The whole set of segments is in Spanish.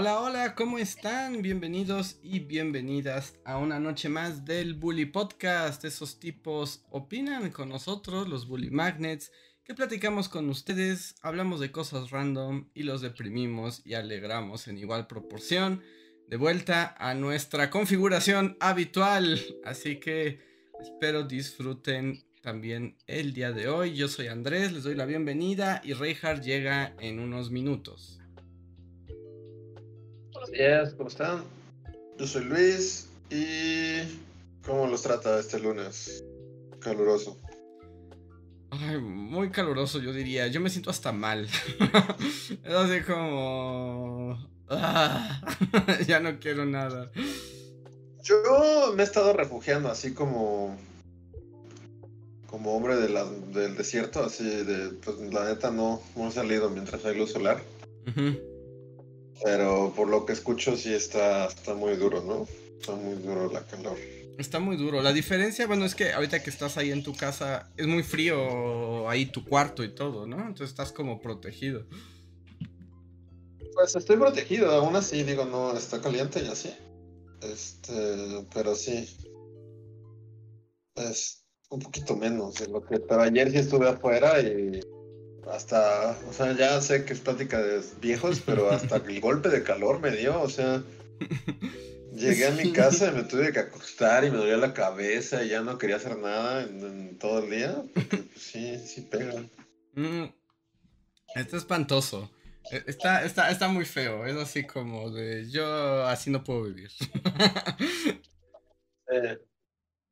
Hola, hola, ¿cómo están? Bienvenidos y bienvenidas a una noche más del Bully Podcast. Esos tipos opinan con nosotros, los Bully Magnets, que platicamos con ustedes, hablamos de cosas random y los deprimimos y alegramos en igual proporción. De vuelta a nuestra configuración habitual. Así que espero disfruten también el día de hoy. Yo soy Andrés, les doy la bienvenida y Reinhardt llega en unos minutos. Buenos días, ¿cómo están? Yo soy Luis y ¿cómo los trata este lunes? Caluroso. Ay, muy caluroso, yo diría. Yo me siento hasta mal. es así como. Ah, ya no quiero nada. Yo me he estado refugiando así como. Como hombre de la, del desierto, así de. Pues la neta no, no he salido mientras hay luz solar. Pero por lo que escucho sí está, está muy duro, ¿no? Está muy duro la calor. Está muy duro. La diferencia, bueno, es que ahorita que estás ahí en tu casa, es muy frío ahí tu cuarto y todo, ¿no? Entonces estás como protegido. Pues estoy protegido, aún así digo, no, está caliente y así. Este, pero sí. Es un poquito menos de lo que. Pero ayer sí estuve afuera y hasta, o sea, ya sé que es plática de viejos, pero hasta el golpe de calor me dio, o sea, llegué a mi casa y me tuve que acostar y me dolía la cabeza y ya no quería hacer nada en, todo el día, porque pues, sí, sí pega. Mm, está espantoso. E, está, está, está muy feo, es así como de yo así no puedo vivir. eh.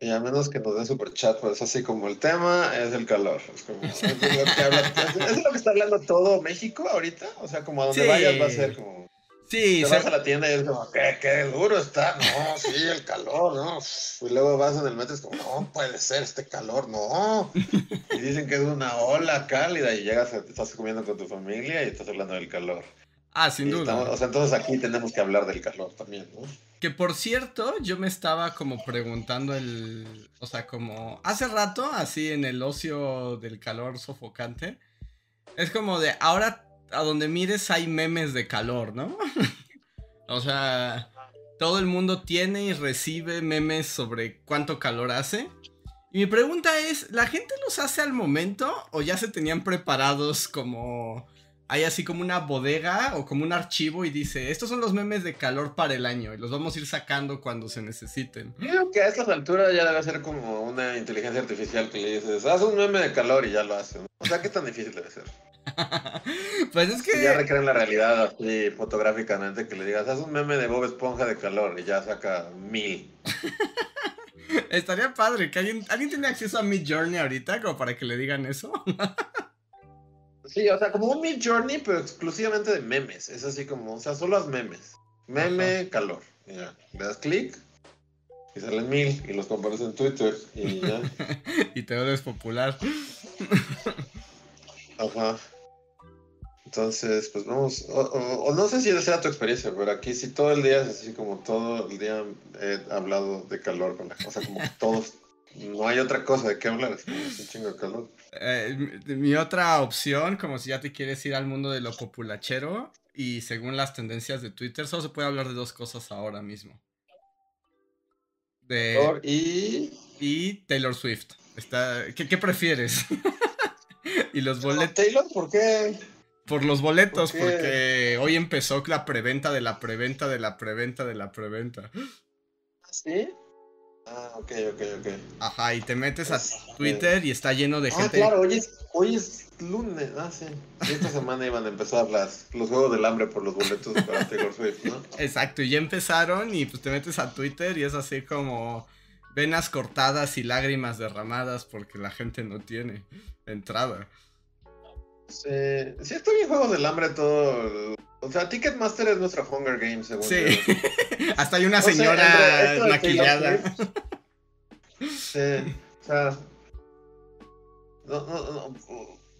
Y a menos que nos den super chat, pues así como el tema es el calor. Es, como, es, lo, que habla, es lo que está hablando todo México ahorita. O sea, como a donde vayas va a ser como. Sí, te vas a la tienda y es como, ¿qué, qué duro está? No, sí, el calor, ¿no? Y luego vas en el metro y es como, no puede ser este calor, no. Y dicen que es una ola cálida y llegas, estás comiendo con tu familia y estás hablando del calor. Ah, sin duda. o sea, entonces aquí tenemos que hablar del calor también, ¿no? Que por cierto, yo me estaba como preguntando el. O sea, como. Hace rato, así en el ocio del calor sofocante. Es como de. Ahora a donde mires hay memes de calor, ¿no? o sea. Todo el mundo tiene y recibe memes sobre cuánto calor hace. Y mi pregunta es: ¿la gente los hace al momento o ya se tenían preparados como hay así como una bodega o como un archivo y dice, estos son los memes de calor para el año y los vamos a ir sacando cuando se necesiten. Creo que a estas alturas ya debe ser como una inteligencia artificial que le dices, haz un meme de calor y ya lo hace. O sea, ¿qué tan difícil debe ser? pues es que... ya recrean la realidad así fotográficamente que le digas, haz un meme de Bob Esponja de calor y ya saca mil. Estaría padre que alguien, alguien tiene acceso a mi Journey ahorita como para que le digan eso. Sí, o sea, como un Mid Journey, pero exclusivamente de memes. Es así como, o sea, solo las memes. Meme, calor. Ya, le das clic y salen mil y los compartes en Twitter y ya. y te vuelves popular. Ajá. Entonces, pues vamos, o, no sé si esa sea tu experiencia, pero aquí sí todo el día es así como todo el día he hablado de calor con la o sea, como todos, no hay otra cosa de qué hablar, es, un chingo de calor. Eh, mi otra opción, como si ya te quieres ir al mundo de lo populachero, y según las tendencias de Twitter, solo se puede hablar de dos cosas ahora mismo. De, y... y Taylor Swift. Está, ¿qué, ¿Qué prefieres? y los boletos. ¿Taylor por qué? Por los boletos, porque hoy empezó la preventa de la preventa de la preventa de la preventa. ¿Ah, ¿Sí? Ah, ok, ok, ok. Ajá, y te metes a Twitter y está lleno de ah, gente. Ah, claro, hoy es, hoy es lunes, ah, sí. Y esta semana iban a empezar las, los juegos del hambre por los boletos para Taylor Swift, ¿no? Exacto, y ya empezaron y pues te metes a Twitter y es así como venas cortadas y lágrimas derramadas porque la gente no tiene entrada. Sí, sí estoy en Juegos del Hambre todo. O sea, Ticketmaster es nuestro Hunger Games, según Sí. Hasta hay una señora maquillada. Sí, o sea. no, no, no,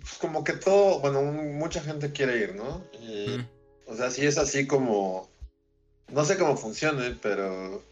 pues como que todo, bueno, mucha gente quiere ir, ¿no? Y, O sea, sí es así como, no sé cómo funcione, pero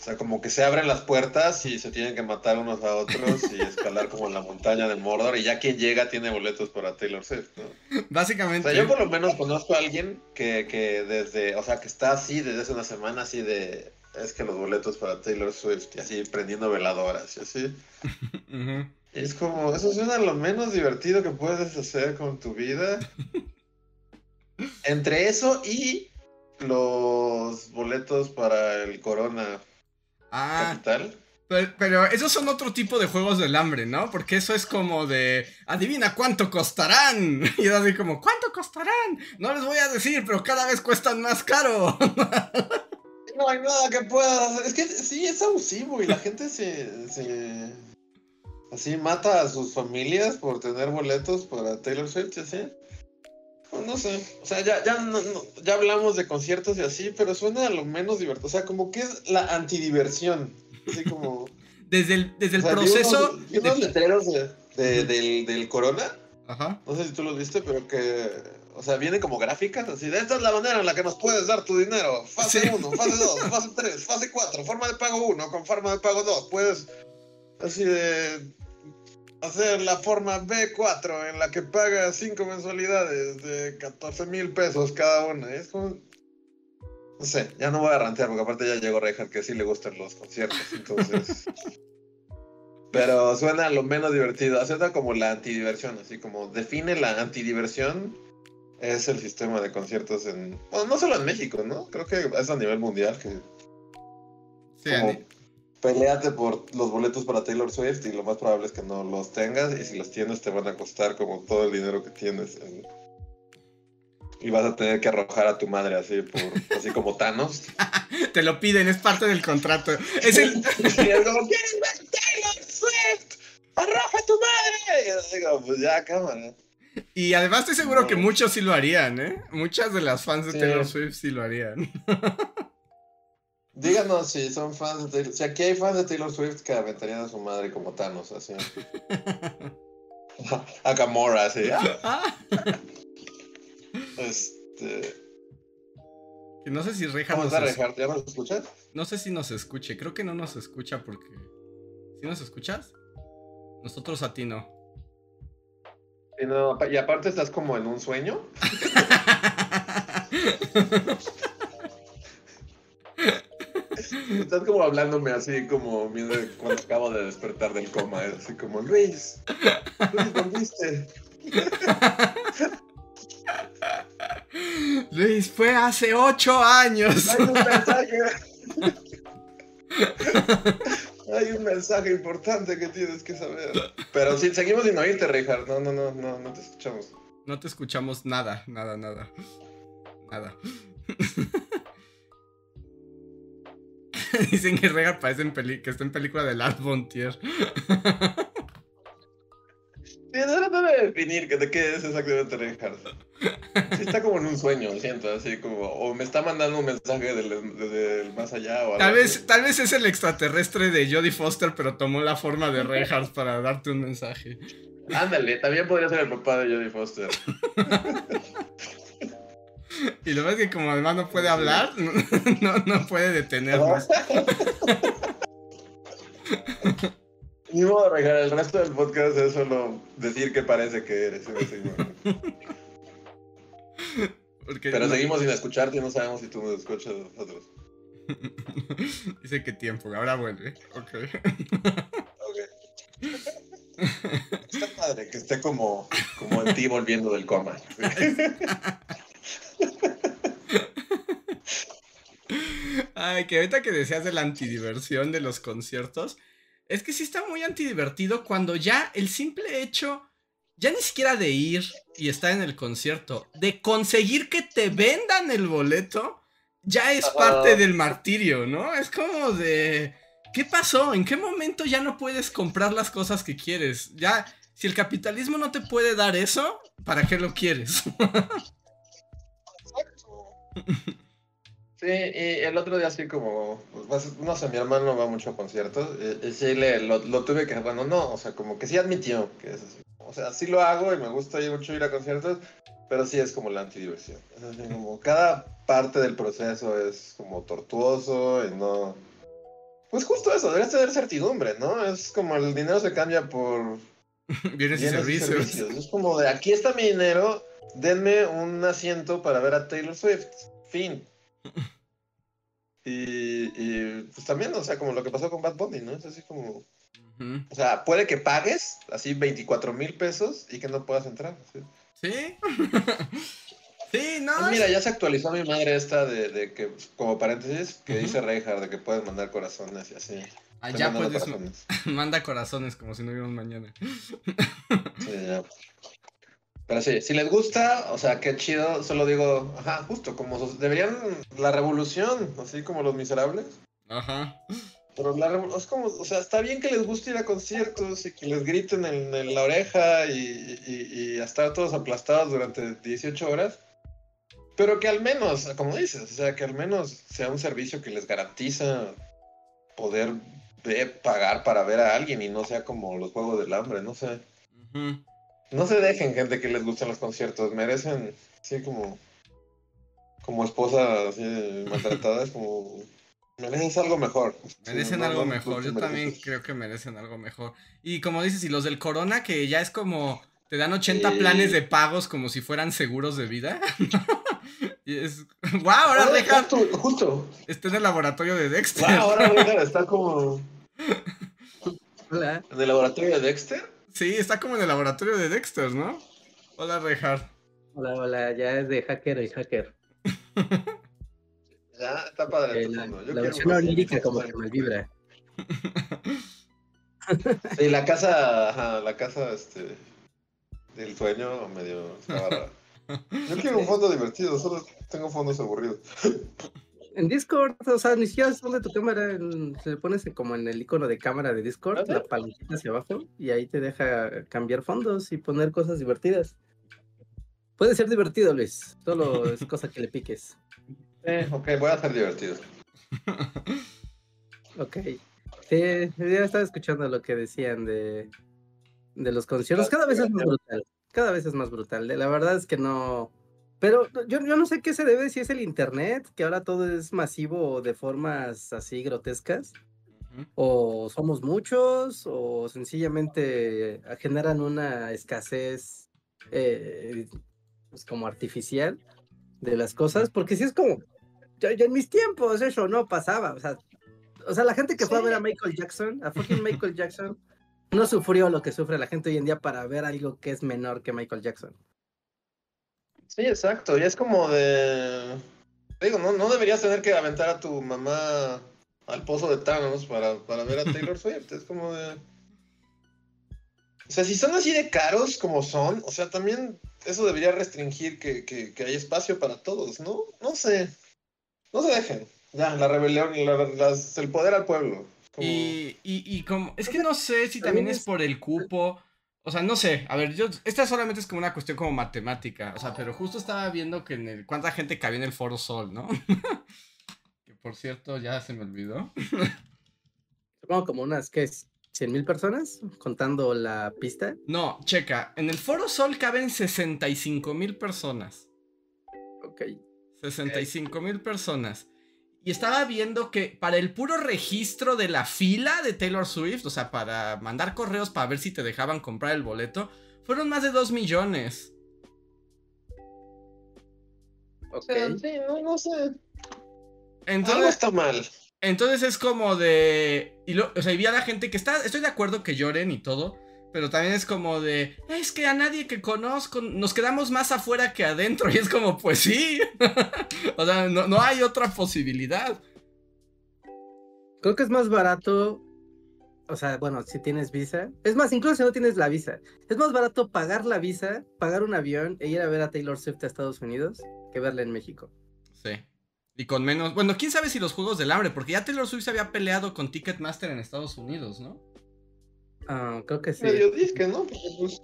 o sea, como que se abren las puertas y se tienen que matar unos a otros y escalar como en la montaña del Mordor y ya quien llega tiene boletos para Taylor Swift, ¿no? Básicamente. O sea, yo por lo menos conozco a alguien que, que desde, o sea, que está así desde hace una semana así de, es que los boletos para Taylor Swift y así prendiendo veladoras y así. y es como, eso suena lo menos divertido que puedes hacer con tu vida. Entre eso y los boletos para el Corona Ah. Pero, esos son otro tipo de juegos del hambre, ¿no? Porque eso es como de, adivina cuánto costarán. Y es así como, ¿cuánto costarán? No les voy a decir, pero cada vez cuestan más caro. No hay nada que pueda hacer. Es que sí, es abusivo y la gente se, se... Así mata a sus familias por tener boletos para Taylor Swift, ¿sí? No sé, o sea, ya, ya, ya hablamos de conciertos y así, pero suena a lo menos divertido. O sea, como que es la antidiversión. Así como. desde el, desde el proceso. Vi unos, letreros de, del, del, Corona. Ajá. No sé si tú los viste, pero que. O sea, vienen como gráficas así. De esta es la manera en la que nos puedes dar tu dinero. Fase 1, fase 2, fase 3, fase 4, forma de pago 1 con forma de pago 2. Puedes. Así de hacer la forma B4 en la que paga 5 mensualidades de 14 mil pesos cada una. Es como... No sé, ya no voy a rantear porque aparte ya llegó Reinhardt que sí le gustan los conciertos, entonces... Pero suena lo menos divertido, suena como la antidiversión, así como define la antidiversión es el sistema de conciertos en... Bueno, no solo en México, ¿no? Creo que es a nivel mundial que... Sí, peleate por los boletos para Taylor Swift y lo más probable es que no los tengas y si los tienes te van a costar como todo el dinero que tienes y vas a tener que arrojar a tu madre así por así como Thanos te lo piden es parte del contrato es el y como ¿quieres ver Taylor Swift? arroja a tu madre y digo pues ya cámara y además estoy seguro que muchos sí lo harían, ¿eh? Muchas de las fans de Taylor Swift sí lo harían. Díganos si son fans de Taylor Si aquí hay fans de Taylor Swift que aventarían a su madre como Thanos, así. a Gamora, así. este. no sé si Reja nos escucha. ¿Ya nos escuchas? No sé si nos escuche. Creo que no nos escucha porque. ¿Sí nos escuchas? Nosotros a ti no. Y, no, y aparte estás como en un sueño. Estás como hablándome así como cuando acabo de despertar del coma, así como Luis, Luis, ¿volviste? Luis, fue hace ocho años. Hay un mensaje. Hay un mensaje importante que tienes que saber. Pero sí, seguimos sin oírte, Richard. No, no, no, no, no te escuchamos. No te escuchamos nada, nada, nada. Nada. Dicen que Rega parece en peli que está en película de Lars von Trier. Sí, no de definir de qué es exactamente Reinhardt. Sí, está como en un sueño, siento, así como, o me está mandando un mensaje del, más allá o Tal vez, tal vez es el extraterrestre de Jodie Foster, pero tomó la forma de Reinhardt para darte un mensaje. Ándale, también podría ser el papá de Jodie Foster. Y lo ves que como además no puede hablar, no, no puede detenernos. Ni modo, el resto del podcast es solo decir que parece que eres. Pero seguimos sin escucharte y no sabemos si tú nos escuchas nosotros. Dice que tiempo, ahora vuelve. Ok. Ok. Está padre que esté como, como en ti volviendo del coma. Ay, que ahorita que decías de la antidiversión de los conciertos, es que sí está muy antidivertido cuando ya el simple hecho, ya ni siquiera de ir y estar en el concierto, de conseguir que te vendan el boleto, ya es parte del martirio, ¿no? Es como de... ¿Qué pasó? ¿En qué momento ya no puedes comprar las cosas que quieres? Ya, si el capitalismo no te puede dar eso, ¿para qué lo quieres? Sí, y el otro día así como, pues, no sé, mi hermano va mucho a conciertos, y, sí le, lo, tuve que, bueno, no, o sea, como que sí admitió que es así. O sea, sí lo hago y me gusta mucho ir a conciertos, pero sí es como la antidiversión. Es así como cada parte del proceso es como tortuoso y no... Pues justo eso, deberías tener certidumbre, ¿no? Es como el dinero se cambia por... Bienes, y, servicios. Es como de aquí está mi dinero, denme un asiento para ver a Taylor Swift. Fin. Y, y, pues también, o sea, como lo que pasó con Bad Bunny, ¿no? Es así como... O sea, puede que pagues así 24 mil pesos y que no puedas entrar. Sí. ¿Sí? no. Pues mira, ya se actualizó mi madre esta de, que, como paréntesis, que dice Reinhardt de que puedes mandar corazones y así. Ah, ya puedes. Manda corazones como si no hubiera un mañana. Sí, ya. Pero sí, si les gusta, o sea, qué chido, solo digo, ajá, justo, como deberían la revolución, así como los miserables. Ajá. Pero la es como, o sea, está bien que les guste ir a conciertos y que les griten en, la oreja y, y, estar todos aplastados durante 18 horas. Pero que al menos, como dices, o sea, que al menos sea un servicio que les garantiza poder pagar para ver a alguien y no sea como los juegos del hambre, no sé. No se dejen gente que les gusten los conciertos, merecen, sí, como, como esposa así maltratadas, como merecen algo mejor. Merecen algo mejor, yo también creo que merecen algo mejor. Y como dices, y los del Corona, que ya es como, te dan 80 planes de pagos como si fueran seguros de vida. y es, wow, ahora deja... Justo, Está en el laboratorio de Dexter. Wow, ahora está como... ¿En el laboratorio de Dexter? Sí, está como en el laboratorio de Dexter, ¿no? Hola, Reinhardt. Hola, hola, ya es de hacker y hacker. ya, está padre. Eh, la, la versión onírica como que me vibra. sí, la casa, la casa, este, del sueño medio Yo quiero un fondo divertido, solo tengo fondos aburridos. En Discord, o sea, ni siquiera es donde tu cámara, se pones como en el icono de cámara de Discord, la palomita hacia abajo, y ahí te deja cambiar fondos y poner cosas divertidas. Puede ser divertido, Luis, solo es cosa que le piques. Eh, ok, voy a ser divertido. ok. Sí, ya estaba escuchando lo que decían de, de los conciertos. Cada vez es más brutal. Cada vez es más brutal. La verdad es que no pero yo, yo no sé qué se debe, si es el internet, que ahora todo es masivo de formas así grotescas, o somos muchos, o sencillamente generan una escasez eh, pues como artificial de las cosas, porque si es como, ya, en mis tiempos eso no pasaba, o sea, o sea la gente que fue a ver a Michael Jackson, a fucking Michael Jackson, no sufrió lo que sufre la gente hoy en día para ver algo que es menor que Michael Jackson. Sí, exacto. Y es como de. Digo, no, no deberías tener que aventar a tu mamá al pozo de Thanos para, para ver a Taylor Swift. Es como de. O sea, si son así de caros como son, o sea, también eso debería restringir que, que, que hay espacio para todos, ¿no? No sé. No se dejen. Ya, la rebelión, la, el poder al pueblo. Y, y, y como, es que no sé si también es por el cupo. O sea, no sé, a ver, yo, esta solamente es como una cuestión como matemática, o sea, pero justo estaba viendo que en el, cuánta gente cabía en el Foro Sol, ¿no? que por cierto, ya se me olvidó. Supongo como unas, ¿qué es? ¿100 mil personas? Contando la pista. No, checa, en el Foro Sol caben 65 mil personas. Ok. 65 mil personas. Y estaba viendo que para el puro registro de la fila de Taylor Swift, o sea, para mandar correos para ver si te dejaban comprar el boleto, fueron más de 2 millones. Ok. sí, no, sé. Entonces, Algo está mal. Entonces es como de. Y lo, o sea, y vi a la gente que está. Estoy de acuerdo que lloren y todo. Pero también es como de, es que a nadie que conozco nos quedamos más afuera que adentro. Y es como, pues sí. o sea, no, hay otra posibilidad. Creo que es más barato. O sea, bueno, si tienes visa. Es más, incluso si no tienes la visa. Es más barato pagar la visa, pagar un avión e ir a ver a Taylor Swift a Estados Unidos que verla en México. Sí. Y con menos. Bueno, quién sabe si los juegos del hambre, porque ya Taylor Swift se había peleado con Ticketmaster en Estados Unidos, ¿no? Ah, creo que sí. Medio disque, ¿no? Pues,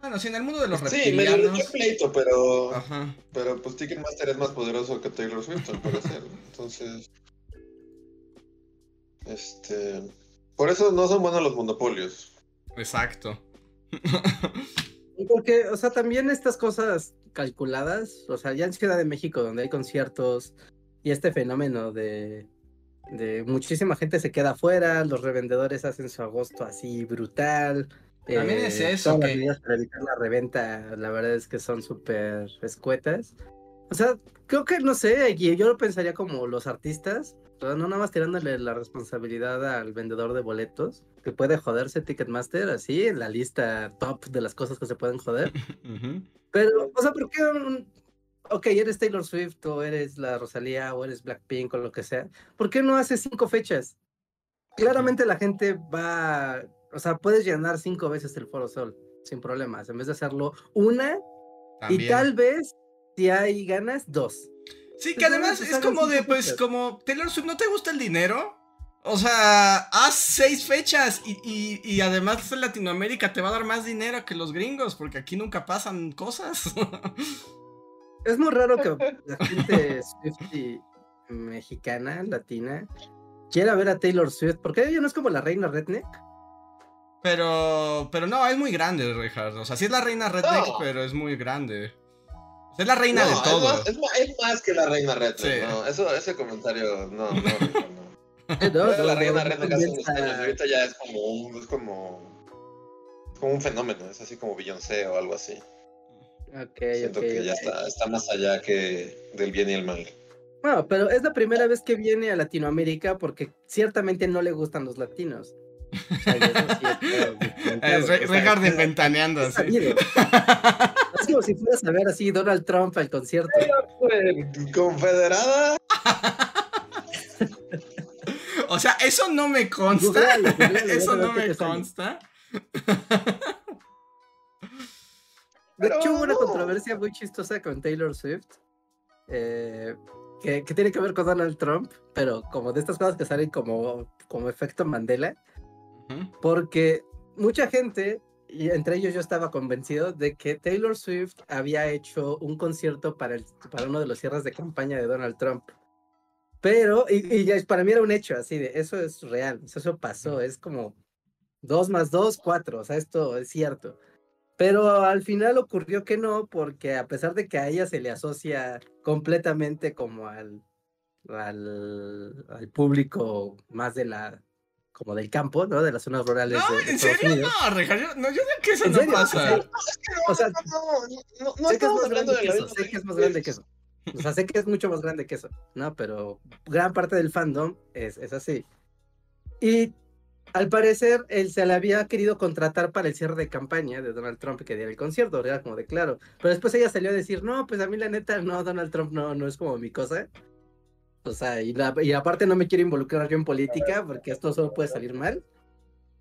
Bueno, sí, en el mundo de los Sí, reptilianos. mucho pleito, pero. Ajá. Pero pues Ticketmaster es más poderoso que Taylor Swift, al parecer. Entonces. Este. Por eso no son buenos los monopolios. Exacto. Porque, o sea, también estas cosas calculadas, o sea, ya en Ciudad de México, donde hay conciertos y este fenómeno de, de muchísima gente se queda afuera, los revendedores hacen su agosto así brutal. También es eso, Todas las que- medidas para evitar la reventa, la verdad es que son súper escuetas. O sea, creo que, no sé, yo lo pensaría como los artistas, no nada más tirándole la responsabilidad al vendedor de boletos, que puede joderse Ticketmaster así en la lista top de las cosas que se pueden joder. Pero, o sea, ¿por qué un... Ok, eres Taylor Swift o eres la Rosalía o eres Blackpink o lo que sea. ¿Por qué no haces cinco fechas? Claramente la gente va... O sea, puedes llenar cinco veces el Foro Sol sin problemas, en vez de hacerlo una y También. tal vez, si hay ganas, dos. Sí, que además es como de, pues, fechas. como Taylor Swift, ¿no te gusta el dinero? O sea, haz seis fechas y, y, y además en Latinoamérica te va a dar más dinero que los gringos, porque aquí nunca pasan cosas. Es muy raro que la gente Swiftie mexicana, latina, quiera ver a Taylor Swift, porque ella no es como la reina redneck. Pero, pero no, es muy grande, Richard. O sea, sí es la reina redneck, No. pero es muy grande. Es la reina No, de todo. Es más, es más que la reina Red. Sí. No, eso, ese comentario, no, no, no. no. Eh, la no, reina no Red hace unos convenza- años y ahorita ya es como un, es como, es como un fenómeno, es así como Beyoncé o algo así. Ok, Siento ok, que ya está, está más allá que del bien y el mal. Bueno, pero es la primera vez que viene a Latinoamérica porque ciertamente no le gustan los latinos. O sea, sí Richard es- ventaneando es. Es como si fueras a ver así Donald Trump al concierto. Confederada. O sea, eso no me consta. Googlealo, googlealo, Eso no me consta. De hecho, hubo una controversia muy chistosa con Taylor Swift. eh, que, que tiene que ver con Donald Trump, pero como de estas cosas que salen como, como efecto Mandela. Ujú. porque mucha gente, y entre ellos yo estaba convencido de que Taylor Swift había hecho un concierto para, el, para uno de los cierres de campaña de Donald Trump. Pero, y, y ya es- para mí era un hecho así de, eso es real, o sea, eso pasó, es como dos más dos, cuatro, o sea, esto es cierto. Pero al final ocurrió que no, porque a pesar de que a ella se le asocia completamente como al, al, al público más de la, como del campo, ¿no? De las zonas rurales No, de, de en Estados serio, Unidos. no. Yo, no, yo digo que eso ¿En no serio? pasa. Sí. O sea, no, no, no, no sé que es más grande de que eso, sé que es más grande que eso. O sea, sé que es mucho más grande que eso, ¿no? Pero gran parte del fandom es, es así. Y al parecer, él se le había querido contratar para el cierre de campaña de Donald Trump que diera el concierto, era como de claro. Pero después ella salió a decir, no, pues a mí la neta, no, Donald Trump no, no es como mi cosa. O sea, la- y aparte no me quiero involucrar yo en política porque esto solo puede salir mal.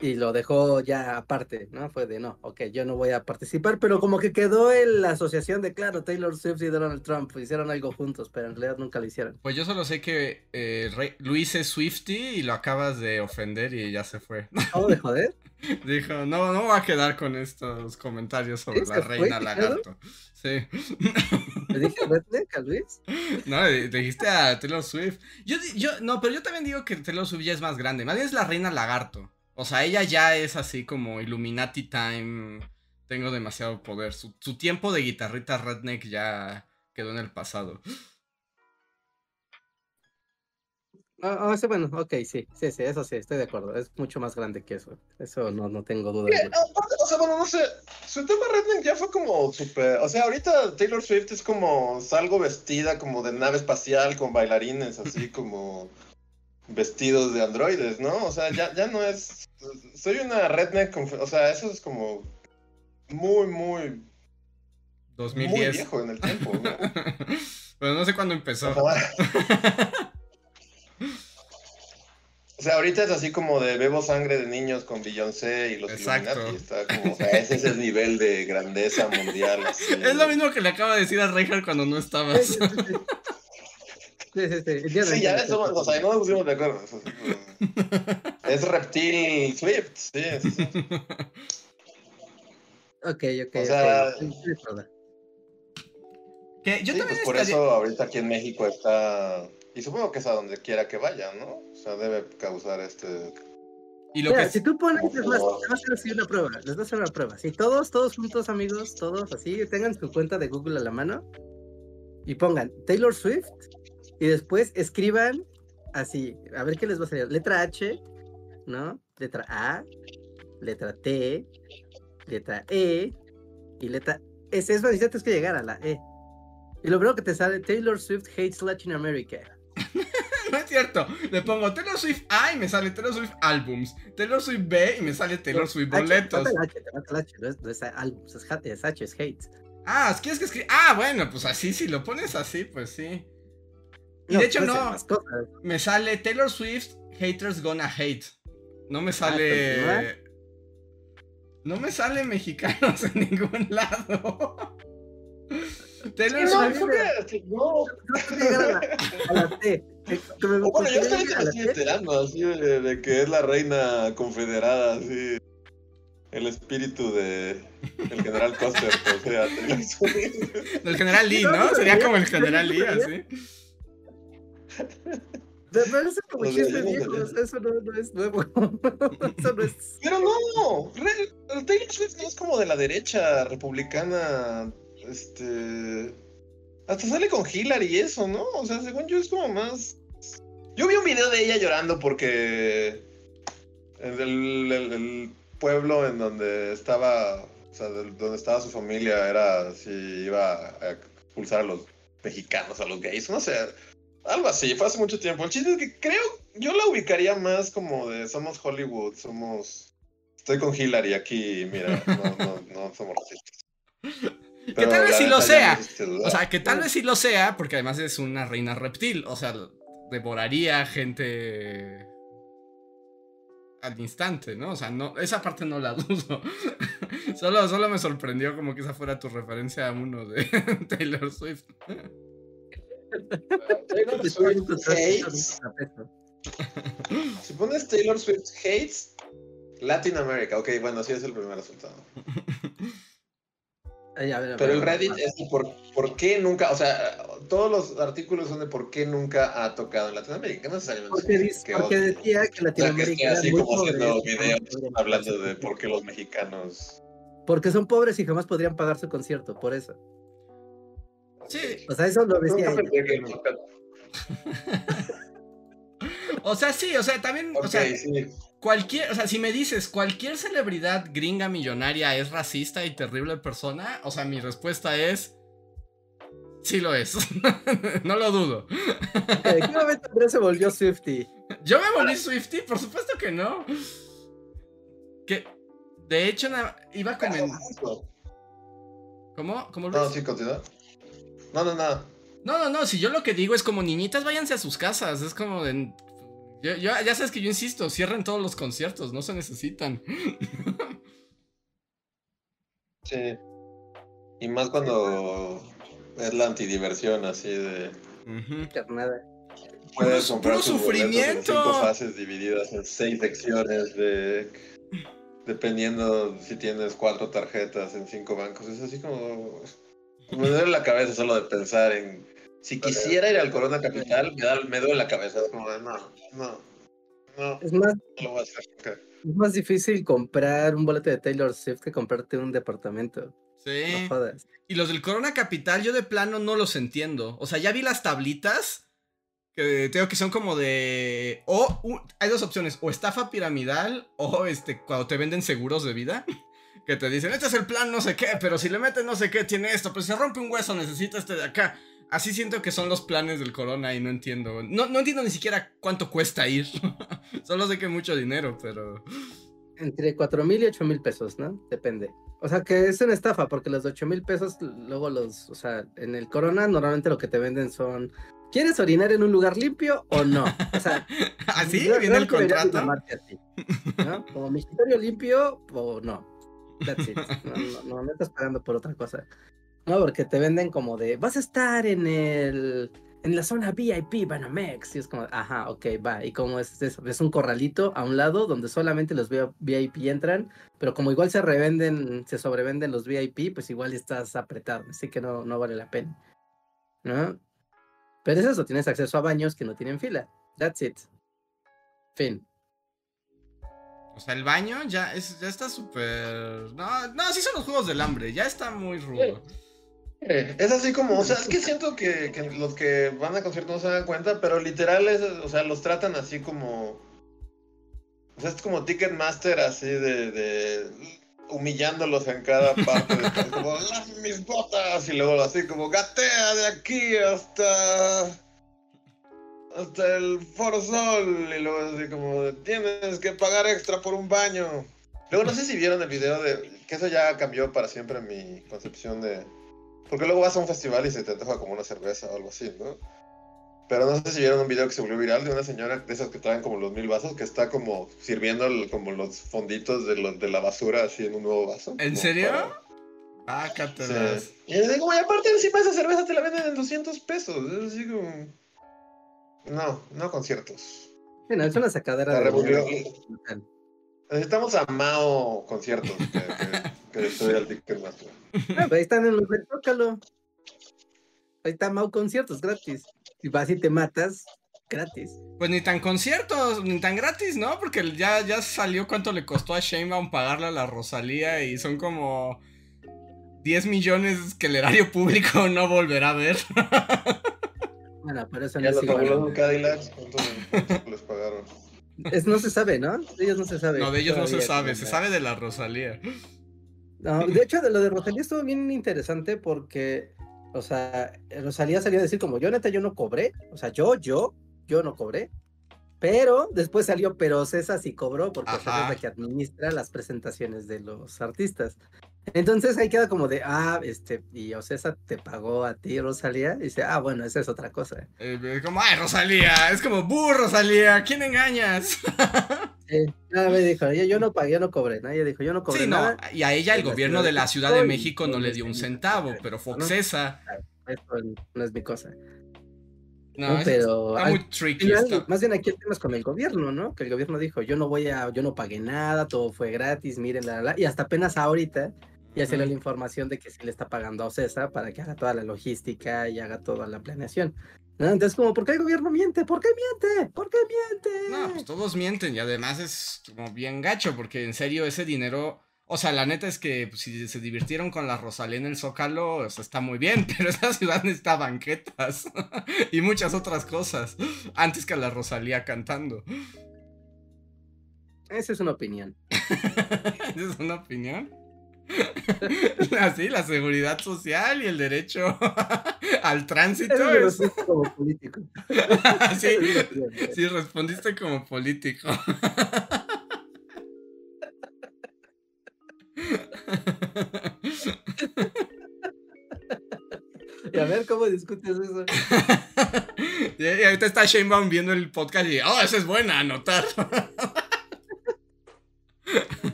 Y lo dejó ya aparte, ¿no? Fue de, no, ok, yo no voy a participar, pero como que quedó en la asociación de, claro, Taylor Swift y Donald Trump hicieron algo juntos, pero en realidad nunca lo hicieron. Pues yo solo sé que eh, Luis es Swifty y lo acabas de ofender y ya se fue. ¿Cómo de joder? Dijo, no, no va a quedar con estos comentarios sobre la ¿Se fue, reina lagarto. Sí. ¿Le dije a Luis? No, le dijiste a Taylor Swift. Yo, yo, no, pero yo también digo que Taylor Swift ya es más grande. Más bien es la reina lagarto. O sea, ella ya es así como Illuminati Time. Tengo demasiado poder. Su, su tiempo de guitarrita redneck ya quedó en el pasado. Ah, ah, sí, bueno, ok, sí, sí, sí, eso sí, estoy de acuerdo. Es mucho más grande que eso. Eso no, no tengo duda. Aparte, o sea, bueno, no sé, su tema redneck ya fue como súper, o sea, ahorita Taylor Swift es como salgo vestida como de nave espacial con bailarines, así como vestidos de androides, ¿no? O sea, ya, ya no es, soy una redneck, o sea, eso es como muy, muy, muy 2010. viejo en el tiempo, ¿no? pero no sé cuándo empezó. O sea, ahorita es así como de bebo sangre de niños con Beyoncé y los Exacto. Illuminati. Está como, o sea, ese es el nivel de grandeza mundial. así. Es lo mismo que le acaba de decir a Reinhardt cuando no Sí, estabas. Sí, sí, sí. Sí, ya ves, somos- o sea, no nos pusimos de acuerdo. Es reptil Swift, sí, sí, sí. Ok, ok. O sea, ok. Sí, toda. Que yo sí, también pues por estaría- eso ahorita aquí en México está. Y supongo que es a donde quiera que vaya, ¿no? O sea, debe causar este. Y lo Mira, que si tú pones, Como es más, que- te voy a hacer una prueba, les voy a hacer una prueba. Si todos, todos juntos, amigos, todos así, tengan su cuenta de Google a la mano y pongan Taylor Swift y después escriban así, a ver qué les va a salir. Letra H, ¿no? Letra A, letra T, letra E y letra S. Es más, ya tienes que llegar a la E. Y lo primero que te sale, Taylor Swift hates Latin America. no es cierto. Le pongo Taylor Swift A y me sale Taylor Swift Albums. Taylor Swift B y me sale Taylor Swift Boletos. no es, ha- es H, es hate. Ah, ¿quieres que escriba? Ah, bueno, pues así, si lo pones así, pues sí. Y No, de hecho no, más cosas. me sale Taylor Swift Haters Gonna Hate. No me Ah, sale... No me sale mexicanos en ningún lado. Taylor No, Swift... creo que- no. Tengo que llegar a la, a la T. Eh, que me- O bueno, yo estoy enterando así de, de que es la reina confederada, así. El espíritu de el general Custer, o sea, Taylor Swift. El general Lee, No, ¿no? no, Sería no, como el no, general no, Lee, no, Me parece como chiste viejo, eso no, no es nuevo. eso no es. Pero no, Taylor Swift no es como de la derecha republicana, este... Hasta sale con Hillary y eso, ¿no? O sea, según yo es como más... Yo vi un video de ella llorando porque el, el- el- el pueblo en donde estaba, o sea, del- donde estaba su familia era si iba a expulsar a los mexicanos, a los gays, no sé, algo así, fue hace mucho tiempo. El chiste es que creo, yo la ubicaría más como de somos Hollywood, somos... Estoy con Hillary aquí, mira, no, no, no somos racistas. Que tal vez sí lo sea. O sea, que tal vez sí lo sea, porque además es una reina reptil. O sea, devoraría gente al instante, ¿no? O sea, no, esa parte no la dudo. solo, solo me sorprendió como que esa fuera tu referencia a uno de Taylor Swift. Taylor Swift hates. Si pones Taylor Swift hates Latin America, ok, bueno, sí es el primer resultado. Ay, a ver, a ver, Pero el Reddit a ver. es de por, por qué nunca, o sea, todos los artículos son de por qué nunca ha tocado en Latinoamérica, no necesariamente Porque, dice- que porque decía que O sea, que Latinoamérica así muy como haciendo videos hablando de por qué los mexicanos... Porque son pobres y jamás podrían pagar su concierto, por eso. Sí, O sea, eso lo decía Nunca pensé que o sea, sí, o sea, también, o sea, sí. cualquier, o sea, si me dices cualquier celebridad gringa millonaria es racista y terrible persona, o sea, mi respuesta es sí lo es. no lo dudo. ¿En qué momento Andrés se volvió Swifty? Yo me volví Swifty, por supuesto que no. Que de hecho iba a comentar. ¿Cómo? ¿Cómo No, Luis? sí, continúa. No, no, no. No, no, no, si yo lo que digo es como niñitas, váyanse a sus casas, es como de... yo- yo- ya sabes que yo insisto, cierren todos los conciertos, no se necesitan. Sí. Y más cuando es la antidiversión, así de. Puedes Puro- comprar tus boletos en sufrimiento. cinco fases divididas en seis secciones de. Dependiendo si tienes cuatro tarjetas en cinco bancos. Es así como. Me duele la cabeza solo de pensar en. Si quisiera ir al Corona Capital, me, da, me duele la cabeza. Es como de, no, no, no, Es más, no lo voy a hacer nunca. es más difícil comprar un boleto de Taylor Swift que comprarte un departamento. Sí. No jodas. Y los del Corona Capital, yo de plano no los entiendo. O sea, ya vi las tablitas. Que tengo que son como de. O hay dos opciones: o estafa piramidal, o este, cuando te venden seguros de vida. Que te dicen, este es el plan, no sé qué, pero si le metes no sé qué, tiene esto, pero si se rompe un hueso, necesita este de acá. Así siento que son los planes del Corona y no entiendo. No, no entiendo ni siquiera cuánto cuesta ir. Solo sé que mucho dinero, pero. Entre 4 mil y 8 mil pesos, ¿no? Depende. O sea, que es una estafa, porque los de 8 mil pesos, luego los, o sea, en el Corona normalmente lo que te venden son, ¿quieres orinar en un lugar limpio o no? O sea, Así yo- viene yo el contrato. así, ¿no? Como migitorio limpio o no. That's it. No, no, no, estás pagando por otra cosa. No, porque te venden como de, vas a estar en el, en la zona VIP Banamex. Y es como, ajá, ok, va. ¿Y cómo es eso? Es un corralito a un lado donde solamente los VIP entran, pero como igual se revenden, se sobrevenden los VIP, pues igual estás apretado, así que no, no vale la pena. ¿No? Pero es eso, tienes acceso a baños que no tienen fila. That's it. Fin. O sea, el baño ya, es, ya está súper... No, no, sí son los juegos del hambre, ya está muy rudo. Eh, es así como, o sea, es que siento que, los que van a conciertos no se dan cuenta, pero literal, es, o sea, los tratan así como... O sea, es como Ticketmaster así de, de humillándolos en cada parte. De, como, mis botas! Y luego así como, gatea de aquí hasta hasta el Foro Sol. Y luego así como, tienes que pagar extra por un baño. Luego no sé si vieron el video de, que eso ya cambió para siempre mi concepción de... Porque luego vas a un festival y se te antoja como una cerveza o algo así, ¿no? Pero no sé si vieron un video que se volvió viral de una señora de esas que traen como los mil vasos, que está como sirviendo como los fonditos de, de la basura así en un nuevo vaso. ¿En serio? Ah, sí. Y digo, y aparte encima esa cerveza te la venden en 200 pesos. Es así como... No, no conciertos. Bueno, es una sacadera de... Necesitamos a Mao conciertos que, que, que al Ticketmaster. Ah, ahí están en los del Zócalo. Ahí está Mao conciertos gratis. Si vas y te matas, gratis. Pues ni tan conciertos, ni tan gratis, ¿no? Porque ya, ya salió cuánto le costó a Sheinbaum pagarle a la Rosalía y son como 10 millones que el erario público no volverá a ver. Bueno, pero eso ya no es igual. Cadillac, ¿cuánto les pagaron? Es, no se sabe, ¿no? De ellos no se sabe. No, de ellos no se sabe, se sabe de la Rosalía. No, de hecho, de lo de Rosalía estuvo bien interesante porque, o sea, Rosalía salió a decir como, yo neta, yo no cobré, o sea, yo, yo, yo no cobré, pero después salió, pero César sí cobró porque es la que administra las presentaciones de los artistas. Entonces ahí queda como de, ah, este, y Ocesa te pagó a ti, Rosalía. Y dice, ah, bueno, esa es otra cosa. Eh, como, ay, Rosalía, es como, buh, Rosalía, ¿quién engañas? Sí, me dijo, yo, no pagué, yo no cobré, ¿no? Ella dijo, yo no cobré sí, no, y a ella el gobierno de la Ciudad de México no le dio un centavo, pero Foxesa. Eso no es mi cosa. No, pero está muy tricky. Más bien aquí el tema es con el gobierno, ¿no? Que el gobierno dijo, yo no voy a, yo no pagué nada, todo fue gratis, miren, la, la, y hasta apenas ahorita y hacerle la información de que sí le está pagando a Ocesa para que haga toda la logística y haga toda la planeación. Entonces, como, ¿por qué el gobierno miente? ¿Por qué miente? ¿Por qué miente? No, pues todos mienten y además es como bien gacho porque en serio ese dinero, o sea, la neta es que pues, si se divirtieron con la Rosalía en el Zócalo, o está muy bien, pero esa ciudad necesita banquetas y muchas otras cosas antes que la Rosalía cantando. Esa es una opinión. ¿Esa es una opinión? Así, la seguridad social y el derecho al tránsito. Es... como político. sí, sí, respondiste como político. Y a ver cómo discutes eso. y ahorita está Shanebaum viendo el podcast y, oh, esa es buena, anotar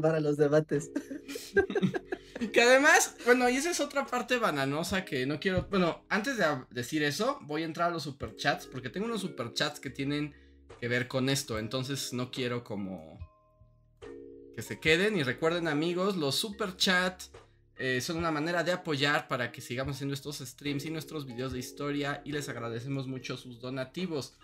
para los debates. Que además, bueno, y esa es otra parte bananosa que no quiero. Bueno, antes de decir eso, voy a entrar a los superchats, porque tengo unos superchats que tienen que ver con esto. Entonces no quiero como que se queden. Y recuerden, amigos, los superchats eh, son una manera de apoyar para que sigamos haciendo estos streams y nuestros videos de historia. Y les agradecemos mucho sus donativos.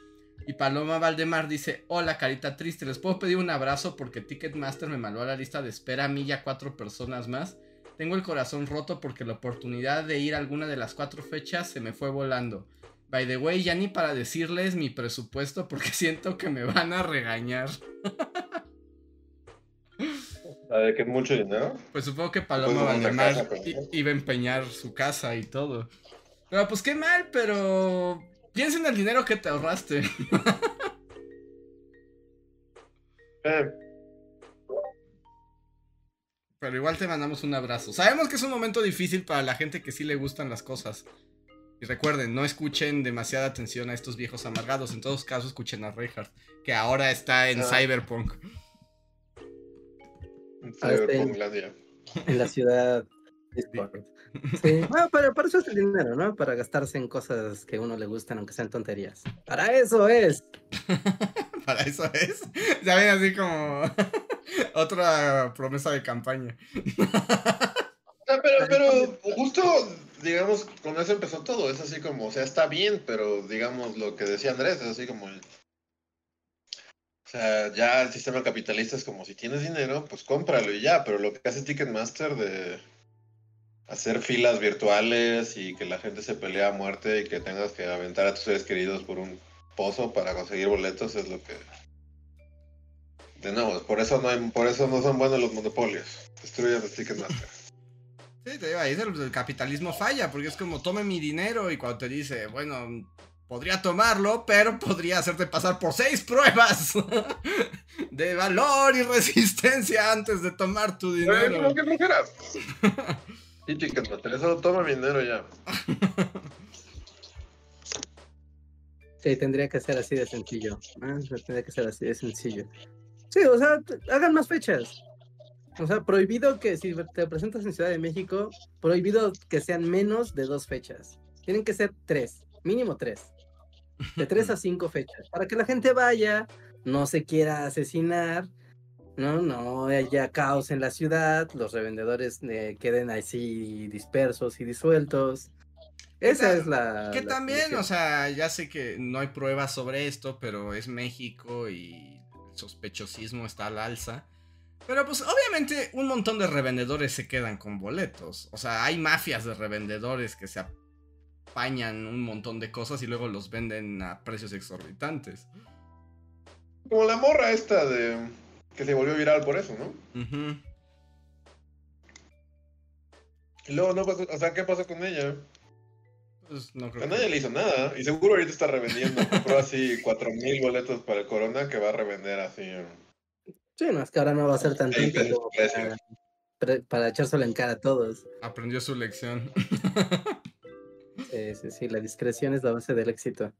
Y Paloma Valdemar dice, hola carita triste, les puedo pedir un abrazo porque Ticketmaster me malvó la lista de espera a mí y a cuatro personas más. Tengo el corazón roto porque la oportunidad de ir a alguna de las cuatro fechas se me fue volando. By the way, ya ni para decirles mi presupuesto porque siento que me van a regañar. ¿La de que mucho dinero? Pues supongo que Paloma Valdemar iba a empeñar su casa y todo. Pero pues qué mal, pero Piensa en el dinero que te ahorraste. Eh. Pero igual te mandamos un abrazo. Sabemos que es un momento difícil para la gente que sí le gustan las cosas. Y recuerden, no escuchen demasiada atención a estos viejos amargados. En todos casos, escuchen a Reinhardt, que ahora está en ah. Cyberpunk. En Cyberpunk, en la ciudad Discord. Sí, bueno, pero para eso es el dinero, ¿no? Para gastarse en cosas que a uno le gustan, aunque sean tonterías. Para eso es. para eso es. Ya ven así como otra promesa de campaña. Pero, pero justo, digamos, con eso empezó todo. Es así como, o sea, está bien, pero digamos lo que decía Andrés, es así como. O sea, ya el sistema capitalista es como si tienes dinero, pues cómpralo y ya. Pero lo que hace Ticketmaster de hacer filas virtuales y que la gente se pelea a muerte y que tengas que aventar a tus seres queridos por un pozo para conseguir boletos es lo que de nuevo por eso no hay, por eso no son buenos los monopolios. Destruyen los Ticketmaster. Sí te digo ahí el, capitalismo falla porque es como tome mi dinero y cuando te dice bueno podría tomarlo pero podría hacerte pasar por seis pruebas de valor y resistencia antes de tomar tu dinero Sí, chicas, eso toma mi dinero ya. Sí, tendría que ser así de sencillo. ¿eh? Tendría que ser así de sencillo. Sí, o sea, hagan más fechas. O sea, prohibido que si te presentas en Ciudad de México, prohibido que sean menos de dos fechas. Tienen que ser tres, mínimo tres. De tres a cinco fechas. Para que la gente vaya, no se quiera asesinar no, no haya caos en la ciudad, los revendedores eh, queden así dispersos y disueltos. Esa es la. Que también, o sea, ya sé que no hay pruebas sobre esto, pero es México y el sospechosismo está al alza. Pero pues obviamente un montón de revendedores se quedan con boletos. O sea, hay mafias de revendedores que se apañan un montón de cosas y luego los venden a precios exorbitantes. Como la morra esta de que se volvió viral por eso, ¿no? Y luego no pasó, o sea, ¿qué pasó con ella? Pues no creo. A nadie le hizo nada. Y seguro ahorita está revendiendo. Compró así 4000 boletos para el Corona que va a revender así. Sí, no, es que ahora no va a ser tan tiempo para, para echárselo en cara a todos. Aprendió su lección. sí, sí, sí, la discreción es la base del éxito.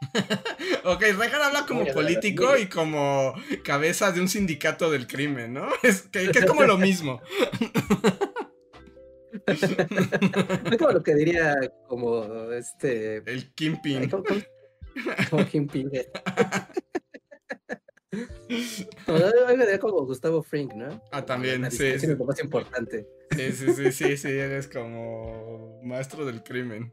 ok, Regan habla como político y como cabeza de un sindicato del crimen, ¿no? Es, que, es como lo mismo. es como lo que diría como este... El Kimping. Como, como Kimping. Como, como Gustavo Frink, ¿no? Ah, también, sí. Es lo más importante. Sí, sí, sí, sí, sí, eres como maestro del crimen.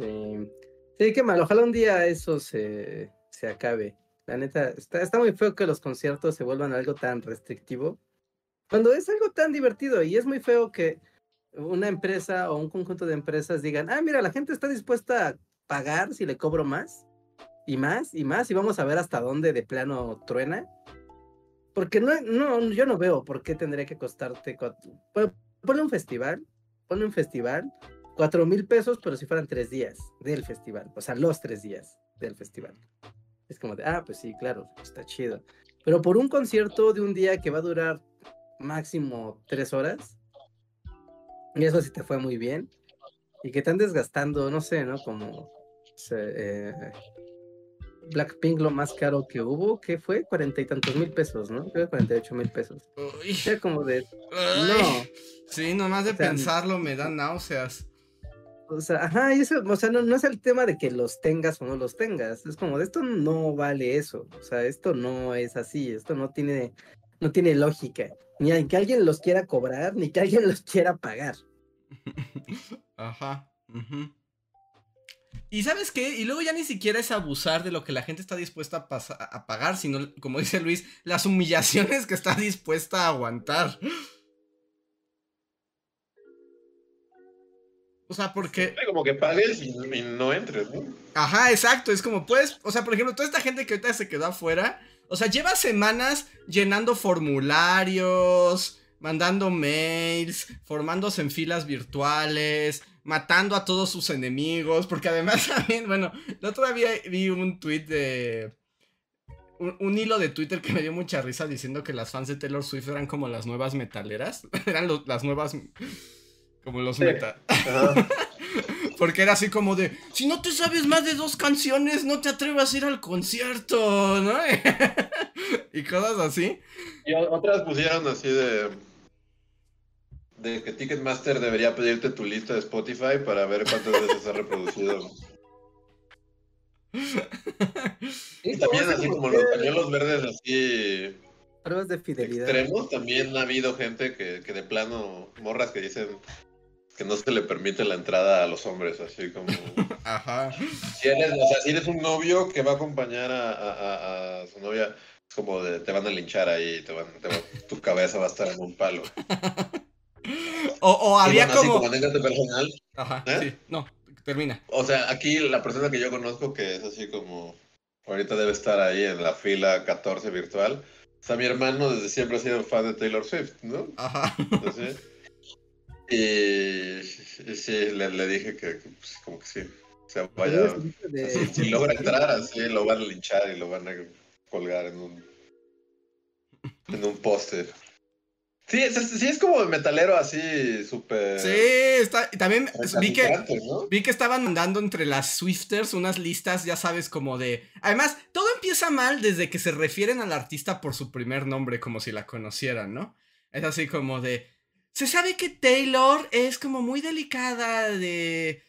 Sí. Sí, qué mal. Ojalá un día eso se, se acabe. La neta, está, está muy feo que los conciertos se vuelvan algo tan restrictivo. Cuando es algo tan divertido y es muy feo que una empresa o un conjunto de empresas digan, ah, mira, la gente está dispuesta a pagar si le cobro más y más y más y vamos a ver hasta dónde de plano truena. Porque no, no, yo no veo por qué tendría que costarte. Ponle un festival, ponle un festival cuatro mil pesos, pero si fueran tres días del festival, o sea, los tres días del festival. Es como de, ah, pues sí, claro, está chido. Pero por un concierto de un día que va a durar máximo tres horas, y eso sí te fue muy bien, y que están desgastando, no sé, ¿no? Como eh, Blackpink lo más caro que hubo, que fue cuarenta y tantos mil pesos, ¿no? Creo cuarenta y ocho mil pesos. Uy. como de, no. Sí, nomás de pensarlo me dan náuseas. O sea, ajá, eso, o sea, no, es el tema de que los tengas o no los tengas. Es como, esto no vale eso. O sea, esto no es así. Esto no tiene, no tiene lógica. Ni que alguien los quiera cobrar, ni que alguien los quiera pagar. Ajá. Y sabes qué? Y luego ya ni siquiera es abusar de lo que la gente está dispuesta a pagar, sino, como dice Luis, las humillaciones que está dispuesta a aguantar. O sea, porque. Como que pagues y, no entres, ¿no? Ajá, exacto. Es como puedes. O sea, por ejemplo, toda esta gente que ahorita se quedó afuera. O sea, lleva semanas llenando formularios, mandando mails, formándose en filas virtuales, matando a todos sus enemigos. Porque además también, bueno, el otro día vi un tweet de. Un, hilo de Twitter que me dio mucha risa diciendo que las fans de Taylor Swift eran como las nuevas metaleras. eran las nuevas como los meta. Porque era así como de, si no te sabes más de dos canciones, no te atrevas a ir al concierto, ¿no? y cosas así. Y otras pusieron así de, de que Ticketmaster debería pedirte tu lista de Spotify para ver cuántas veces ha reproducido. Y también así como los pañuelos verdes así Pruebas de fidelidad. extremos, también ha habido gente que, que de plano, morras que dicen que no se le permite la entrada a los hombres, así como... Ajá. Si eres, o sea, si eres un novio que va a acompañar a, a- a- a su novia, es como de, te van a linchar ahí, te van, te va- tu cabeza va a estar en un palo. O, o había bueno, así como. personal, Ajá, ¿Eh? sí. No, termina. o sea, aquí la persona que yo conozco que es así como, ahorita debe estar ahí en la fila 14 virtual, o sea, mi hermano desde siempre ha sido fan de Taylor Swift, ¿no? Ajá. Así. Y, y sí, le, le dije que, que, pues, como que sí, se vaya... De- Si, si logra entrar así, lo van a linchar y lo van a colgar en un en un poste. Sí, es, sí es como de metalero así, súper... Sí, está. También vi que. Vi que estaban mandando entre las Swifters unas listas, ya sabes, como de... Además, todo empieza mal desde que se refieren al artista por su primer nombre, como si la conocieran, ¿no? Es así como de... Se sabe que Taylor es como muy delicada de...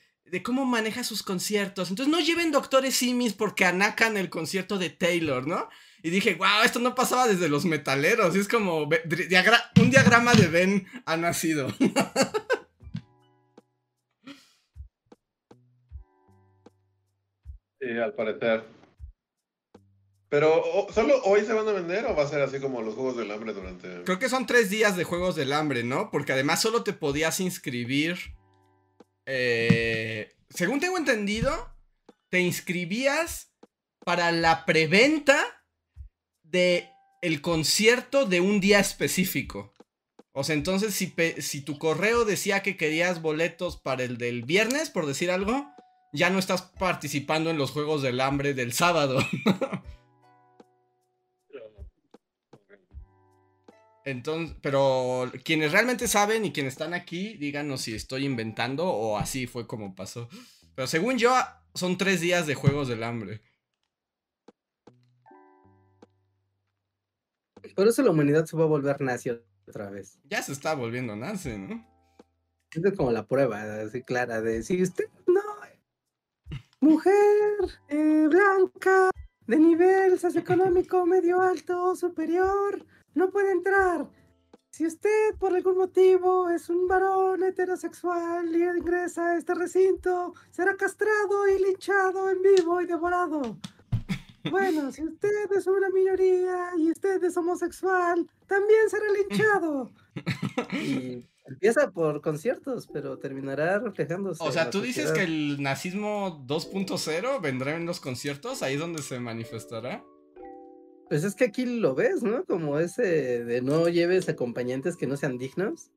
cómo maneja sus conciertos. Entonces no lleven doctores simis porque anacan el concierto de Taylor, ¿no? Y dije, wow, esto no pasaba desde los metaleros. Es como... un diagrama de Ben ha nacido. Sí, al parecer. Pero, ¿solo hoy se van a vender o va a ser así como los Juegos del Hambre durante...? Creo que son tres días de Juegos del Hambre, ¿no? Porque además solo te podías inscribir. eh, según tengo entendido, te inscribías para la preventa de el concierto de un día específico. O sea, entonces si, si tu correo decía que querías boletos para el del viernes, por decir algo, ya no estás participando en los Juegos del Hambre del sábado. Entonces, pero quienes realmente saben y quienes están aquí, díganos si estoy inventando o así fue como pasó. Pero según yo, son tres días de Juegos del Hambre. Por eso la humanidad se va a volver nazi otra vez. Ya se está volviendo nazi, ¿no? Es como la prueba, así clara, de si usted no mujer eh, blanca de nivel socioeconómico medio alto superior no puede entrar. Si usted por algún motivo es un varón heterosexual y ingresa a este recinto, será castrado y linchado en vivo y devorado. Bueno, si usted es una minoría y usted es homosexual, también será linchado. Y empieza por conciertos, pero terminará reflejándose. O sea, tú dices que el nazismo 2.0 vendrá en los conciertos, ahí es donde se manifestará. Pues es que aquí lo ves, ¿no? Como ese de no lleves acompañantes que no sean dignos.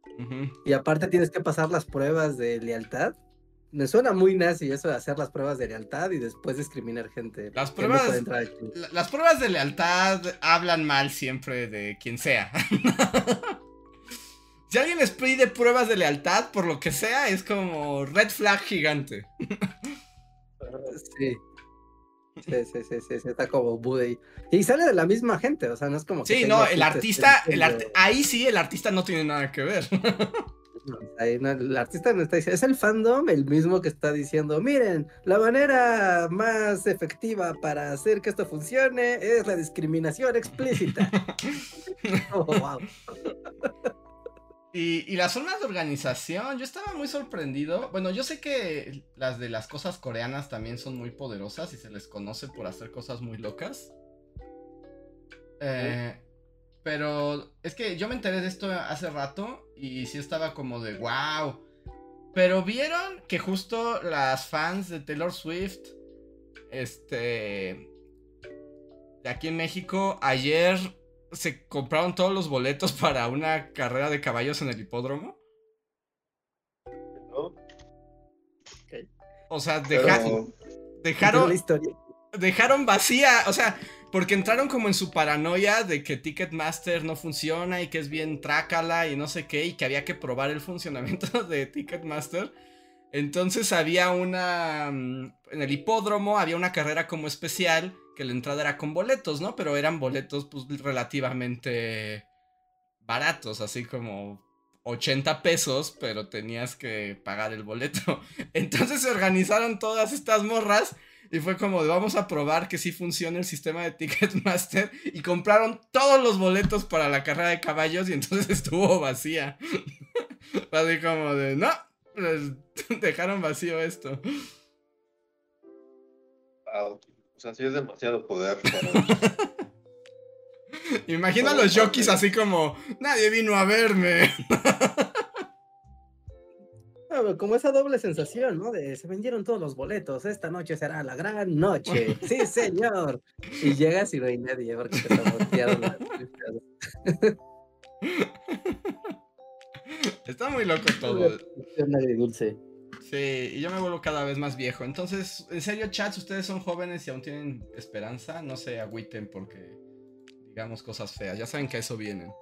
Y aparte tienes que pasar las pruebas de lealtad. Me suena muy nazi eso de hacer las pruebas de lealtad y después discriminar gente. Las no pruebas-. La- Las pruebas de lealtad hablan mal siempre de quien sea. si alguien les pide pruebas de lealtad, por lo que sea, es como red flag gigante. Sí. Sí, sí, sí, sí, está como Buddy. Y sale de la misma gente, o sea, no es como que Sí, no, el artista, el art- ahí sí el artista no tiene nada que ver. No, ahí no, el artista no está diciendo, es el fandom el mismo que está diciendo, miren, la manera más efectiva para hacer que esto funcione es la discriminación explícita. Oh, wow. Y, y las formas de organización, yo estaba muy sorprendido. Bueno, yo sé que las de las cosas coreanas también son muy poderosas y se les conoce por hacer cosas muy locas. Eh, pero es que yo me enteré de esto hace rato y sí estaba como de wow. Pero vieron que justo las fans de Taylor Swift, este, de aquí en México, ayer se compraron todos los boletos para una carrera de caballos en el hipódromo. ¿no? O sea, Pero dejaron, la historia. dejaron vacía, o sea, porque entraron como en su paranoia de que Ticketmaster no funciona y que es bien trácala y no sé qué, y que había que probar el funcionamiento de Ticketmaster. Entonces había una... mm, En el hipódromo había una carrera como especial, que la entrada era con boletos, ¿no? Pero eran boletos pues relativamente baratos, así como 80 pesos, pero tenías que pagar el boleto. Entonces se organizaron todas estas morras y fue como de vamos a probar que sí funciona el sistema de Ticketmaster y compraron todos los boletos para la carrera de caballos y entonces estuvo vacía. Así como de no, dejaron vacío esto. O sea, sí es demasiado poder. Imagina a los jockeys así como nadie vino a verme. como esa doble sensación, ¿no? De se vendieron todos los boletos, esta noche será la gran noche. Sí, señor. Y llegas y no hay nadie porque te está Está muy loco todo. dulce. Sí, y yo me vuelvo cada vez más viejo. Entonces, en serio, chats, ustedes son jóvenes y aún tienen esperanza. No se agüiten porque digamos cosas feas. Ya saben que a eso vienen.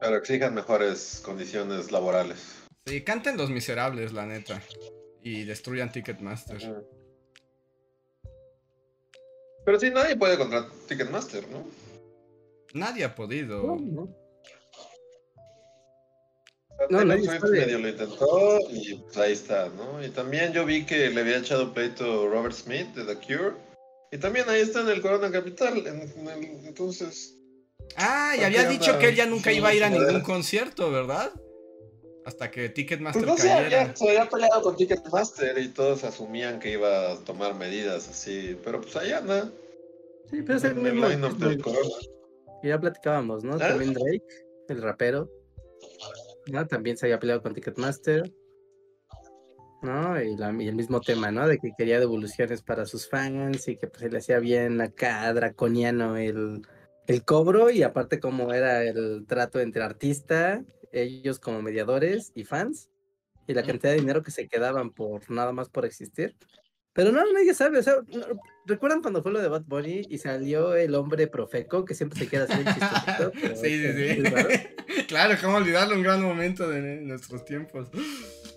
Pero exijan mejores condiciones laborales. Sí, canten los miserables, la neta. Y destruyan Ticketmaster. Pero sí, nadie puede contra Ticketmaster, ¿no? Nadie ha podido. No, no. No, medio lo intentó y pues ahí está, ¿no? Y también yo vi que le había echado pleito Robert Smith de The Cure. Y también ahí está en el Corona Capital. entonces, Ah, y había dicho que él ya nunca iba a ir a ningún concierto, ¿verdad? Hasta que Ticketmaster pues no cayera. se había peleado con Ticketmaster y todos asumían que iba a tomar medidas así, pero pues allá anda. Sí, pero es el mismo. Y ya platicábamos, ¿no? ¿Ah? También Drake, el rapero. ¿no? También se había peleado con Ticketmaster. ¿no? Y, y, el mismo tema, ¿no? De que quería devoluciones para sus fans y que pues se le hacía bien acá draconiano el, el cobro y aparte como era el trato entre artista, ellos como mediadores y fans, y la cantidad de dinero que se quedaban por nada más por existir. Pero no, nadie sabe, o sea, ¿recuerdan cuando fue lo de Bad Bunny y salió el hombre profeco que siempre se queda así chistosito? sí, sí, sí. claro, cómo olvidarlo, un gran momento de nuestros tiempos.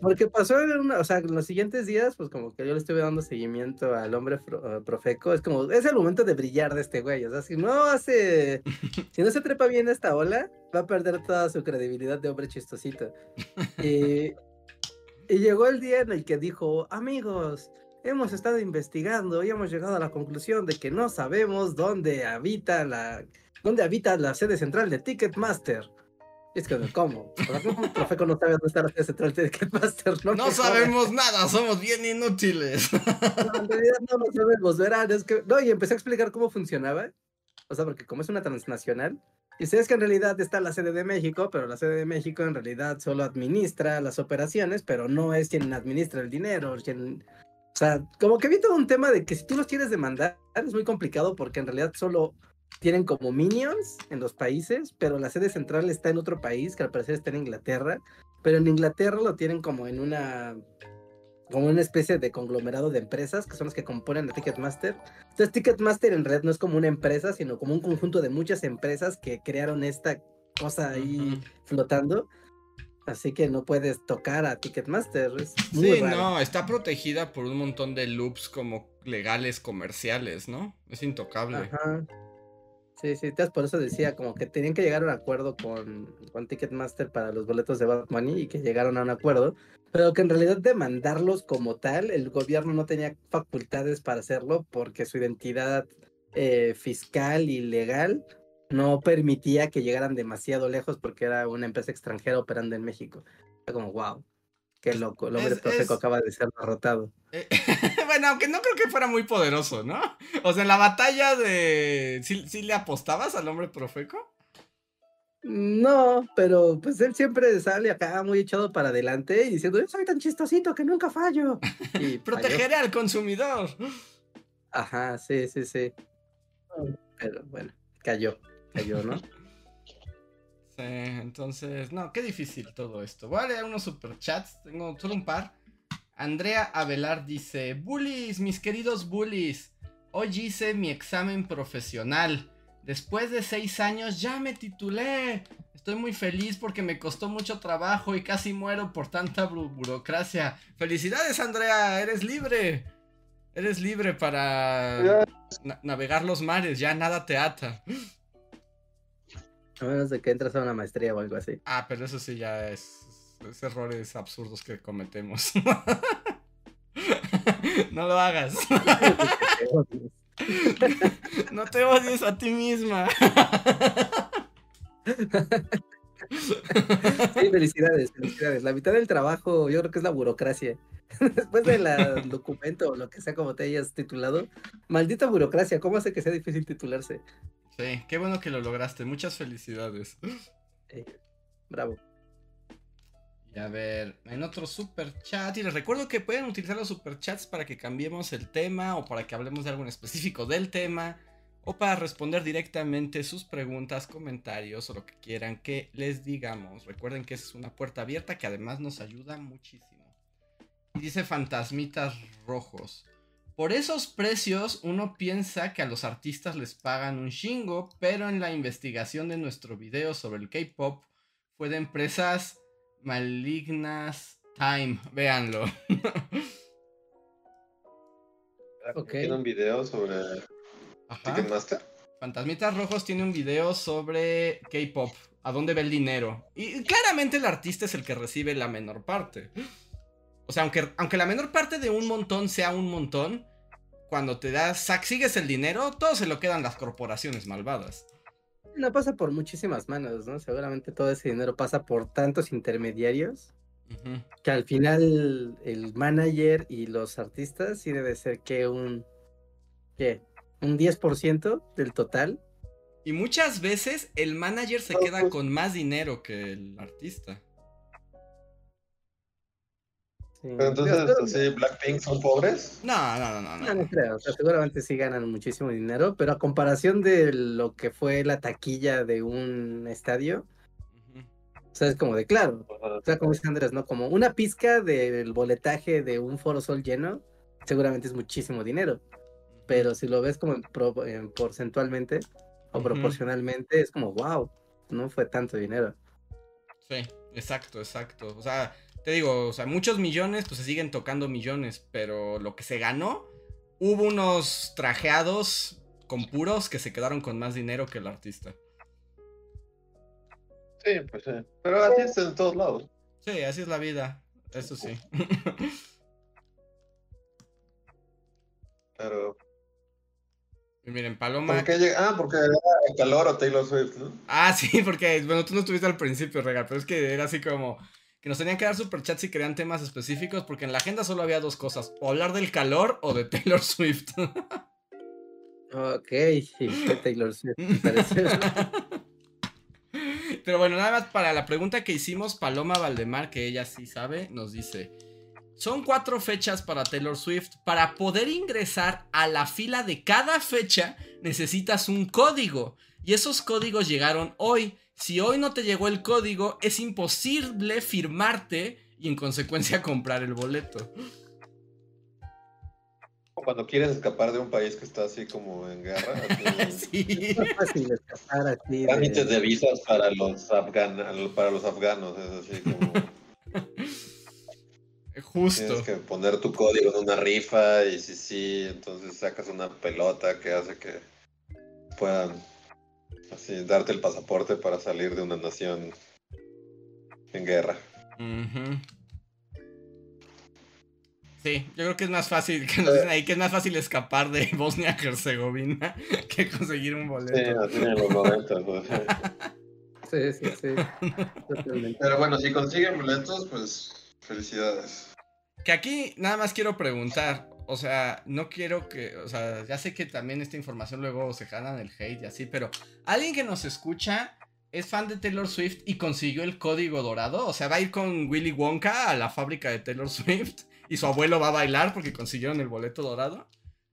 Porque pasó en una, o sea, en los siguientes días, pues como que yo le estuve dando seguimiento al hombre eh, profeco, es como, es el momento de brillar de este güey, o sea, si no hace, si no se trepa bien esta ola, va a perder toda su credibilidad de hombre chistosito. Y, y llegó el día en el que dijo, amigos, hemos estado investigando y hemos llegado a la conclusión de que no sabemos dónde habita la, dónde habita la sede central de Ticketmaster. Es que, ¿cómo? Profeco no sabe dónde está la sede central de Ticketmaster, ¿no? No sabemos nada, somos bien inútiles. No, en realidad no lo sabemos, verán, es que... No, y empecé a explicar cómo funcionaba. O sea, porque como es una transnacional, y sabes que en realidad está la sede de México, pero la sede de México en realidad solo administra las operaciones, pero no es quien administra el dinero, quien... O sea, como que vi todo un tema de que si tú los quieres demandar, es muy complicado porque en realidad solo tienen como minions en los países, pero la sede central está en otro país, que al parecer está en Inglaterra, pero en Inglaterra lo tienen como en una como una especie de conglomerado de empresas que son las que componen a Ticketmaster. Entonces Ticketmaster en red no es como una empresa, sino como un conjunto de muchas empresas que crearon esta cosa ahí flotando. Así que no puedes tocar a Ticketmaster. sí, no, está protegida por un montón de loops como legales comerciales, ¿no? Es intocable. Ajá. Sí, sí, por eso decía como que tenían que llegar a un acuerdo con, con Ticketmaster para los boletos de Bad Money y que llegaron a un acuerdo, pero que en realidad demandarlos como tal, el gobierno no tenía facultades para hacerlo porque su identidad eh, fiscal y legal no permitía que llegaran demasiado lejos porque era una empresa extranjera operando en México. Era como, wow. Qué loco, el hombre profeco acaba de ser derrotado. Eh, bueno, aunque no creo que fuera muy poderoso, ¿no? O sea, en la batalla de. ¿Sí, le apostabas al hombre profeco? No, pero pues él siempre sale acá muy echado para adelante y diciendo, yo soy tan chistosito que nunca fallo. Y Protegeré al consumidor. Ajá, sí, sí, sí. Pero bueno, cayó, cayó, ¿no? Sí, entonces, no, qué difícil todo esto. Voy a leer unos superchats, tengo solo un par. Andrea Avelar dice, bullies, mis queridos bullies, hoy hice mi examen profesional. Después de seis años ya me titulé. Estoy muy feliz porque me costó mucho trabajo y casi muero por tanta burocracia. Felicidades Andrea, eres libre. Eres libre para navegar los mares, ya nada te ata. A menos de que entras a una maestría o algo así. Ah, pero eso sí ya es, es errores absurdos que cometemos. no lo hagas. no te odies a ti misma. Sí, felicidades, felicidades. La mitad del trabajo yo creo que es la burocracia. Después del documento o lo que sea como te hayas titulado, maldita burocracia, ¿cómo hace que sea difícil titularse? Sí, qué bueno que lo lograste, muchas felicidades. bravo. Y a ver, en otro super chat, y les recuerdo que pueden utilizar los super chats para que cambiemos el tema o para que hablemos de algo en específico del tema o para responder directamente sus preguntas, comentarios o lo que quieran que les digamos. Recuerden que es una puerta abierta que además nos ayuda muchísimo. Dice Fantasmitas Rojos. Por esos precios uno piensa que a los artistas les pagan un chingo, pero en la investigación de nuestro video sobre el K-Pop fue de empresas malignas Time. Véanlo. Tiene un video sobre Ticketmaster. Fantasmitas Rojos tiene un video sobre K-pop, a dónde va el dinero. Y claramente el artista es el que recibe la menor parte. O sea, aunque, aunque la menor parte de un montón sea un montón, cuando te das, sigues el dinero, todo se lo quedan las corporaciones malvadas. No pasa por muchísimas manos, ¿no? Seguramente todo ese dinero pasa por tantos intermediarios que al final el manager y los artistas sí debe ser que un... ¿Qué? Un 10% del total. Y muchas veces el manager se queda pues con más dinero que el artista. Pero entonces, ¿así Blackpink son pobres? No, no, no, no. No, creo. seguramente sí ganan muchísimo dinero, pero a comparación de lo que fue la taquilla de un estadio, o sea, es como de claro. O sea, como dice Andrés, ¿no? Como una pizca del boletaje de un Foro Sol lleno, seguramente es muchísimo dinero pero si lo ves como en porcentualmente o proporcionalmente, es como, wow, no fue tanto dinero. Sí, exacto, exacto. O sea, te digo, o sea, muchos millones, pues se siguen tocando millones, pero lo que se ganó, hubo unos trajeados con puros que se quedaron con más dinero que el artista. Sí, pues sí. Pero así es en todos lados. Sí, así es la vida. Eso sí. Pero Miren, Paloma. Ah, porque era el calor o Taylor Swift, ¿no? Ah, sí, porque, bueno, tú no estuviste al principio, Regal, pero es que era así como que nos tenían que dar superchats si querían temas específicos, porque en la agenda solo había dos cosas: o hablar del calor o de Taylor Swift. ok, sí, de Taylor Swift, parece. Pero bueno, nada más para la pregunta que hicimos, Paloma Valdemar, que ella sí sabe, nos dice. Son cuatro fechas para Taylor Swift. Para poder ingresar a la fila de cada fecha necesitas un código. Y esos códigos llegaron hoy. Si hoy no te llegó el código, es imposible firmarte y en consecuencia comprar el boleto. Cuando quieres escapar de un país que está así como en guerra. sí. Es fácil escapar así. Trámites de... visas para los, para los afganos. Es así como. Justo. Tienes que poner tu código en una rifa y si sí, entonces sacas una pelota que hace que puedan así darte el pasaporte para salir de una nación en guerra. Sí, yo creo que es más fácil que nos ahí que es más fácil escapar de Bosnia Herzegovina que conseguir un boleto. Sí, así en los 90. Pues, sí, sí, sí. Pero bueno, si consiguen boletos, pues Felicidades. Que aquí nada más quiero preguntar, o sea, no quiero que, o sea, ya sé que también esta información luego se ganan el hate y así, pero alguien que nos escucha es fan de Taylor Swift y consiguió el código dorado, o sea, va a ir con Willy Wonka a la fábrica de Taylor Swift y su abuelo va a bailar porque consiguieron el boleto dorado.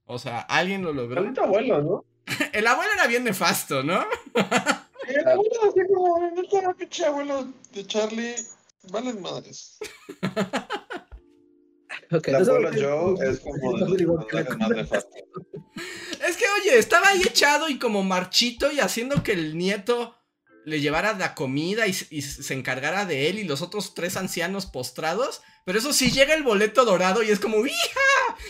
O sea, alguien lo logró. El abuelo, ¿no? el abuelo era bien nefasto, ¿no? el abuelo, así como, pinche abuelo de Charlie Valen madres. Okay, la Joe es como de más Es que, oye, estaba ahí echado y como marchito y haciendo que el nieto le llevara la comida y, se encargara de él y los otros tres ancianos postrados. Pero eso sí, llega el boleto dorado y es como, ¡hija!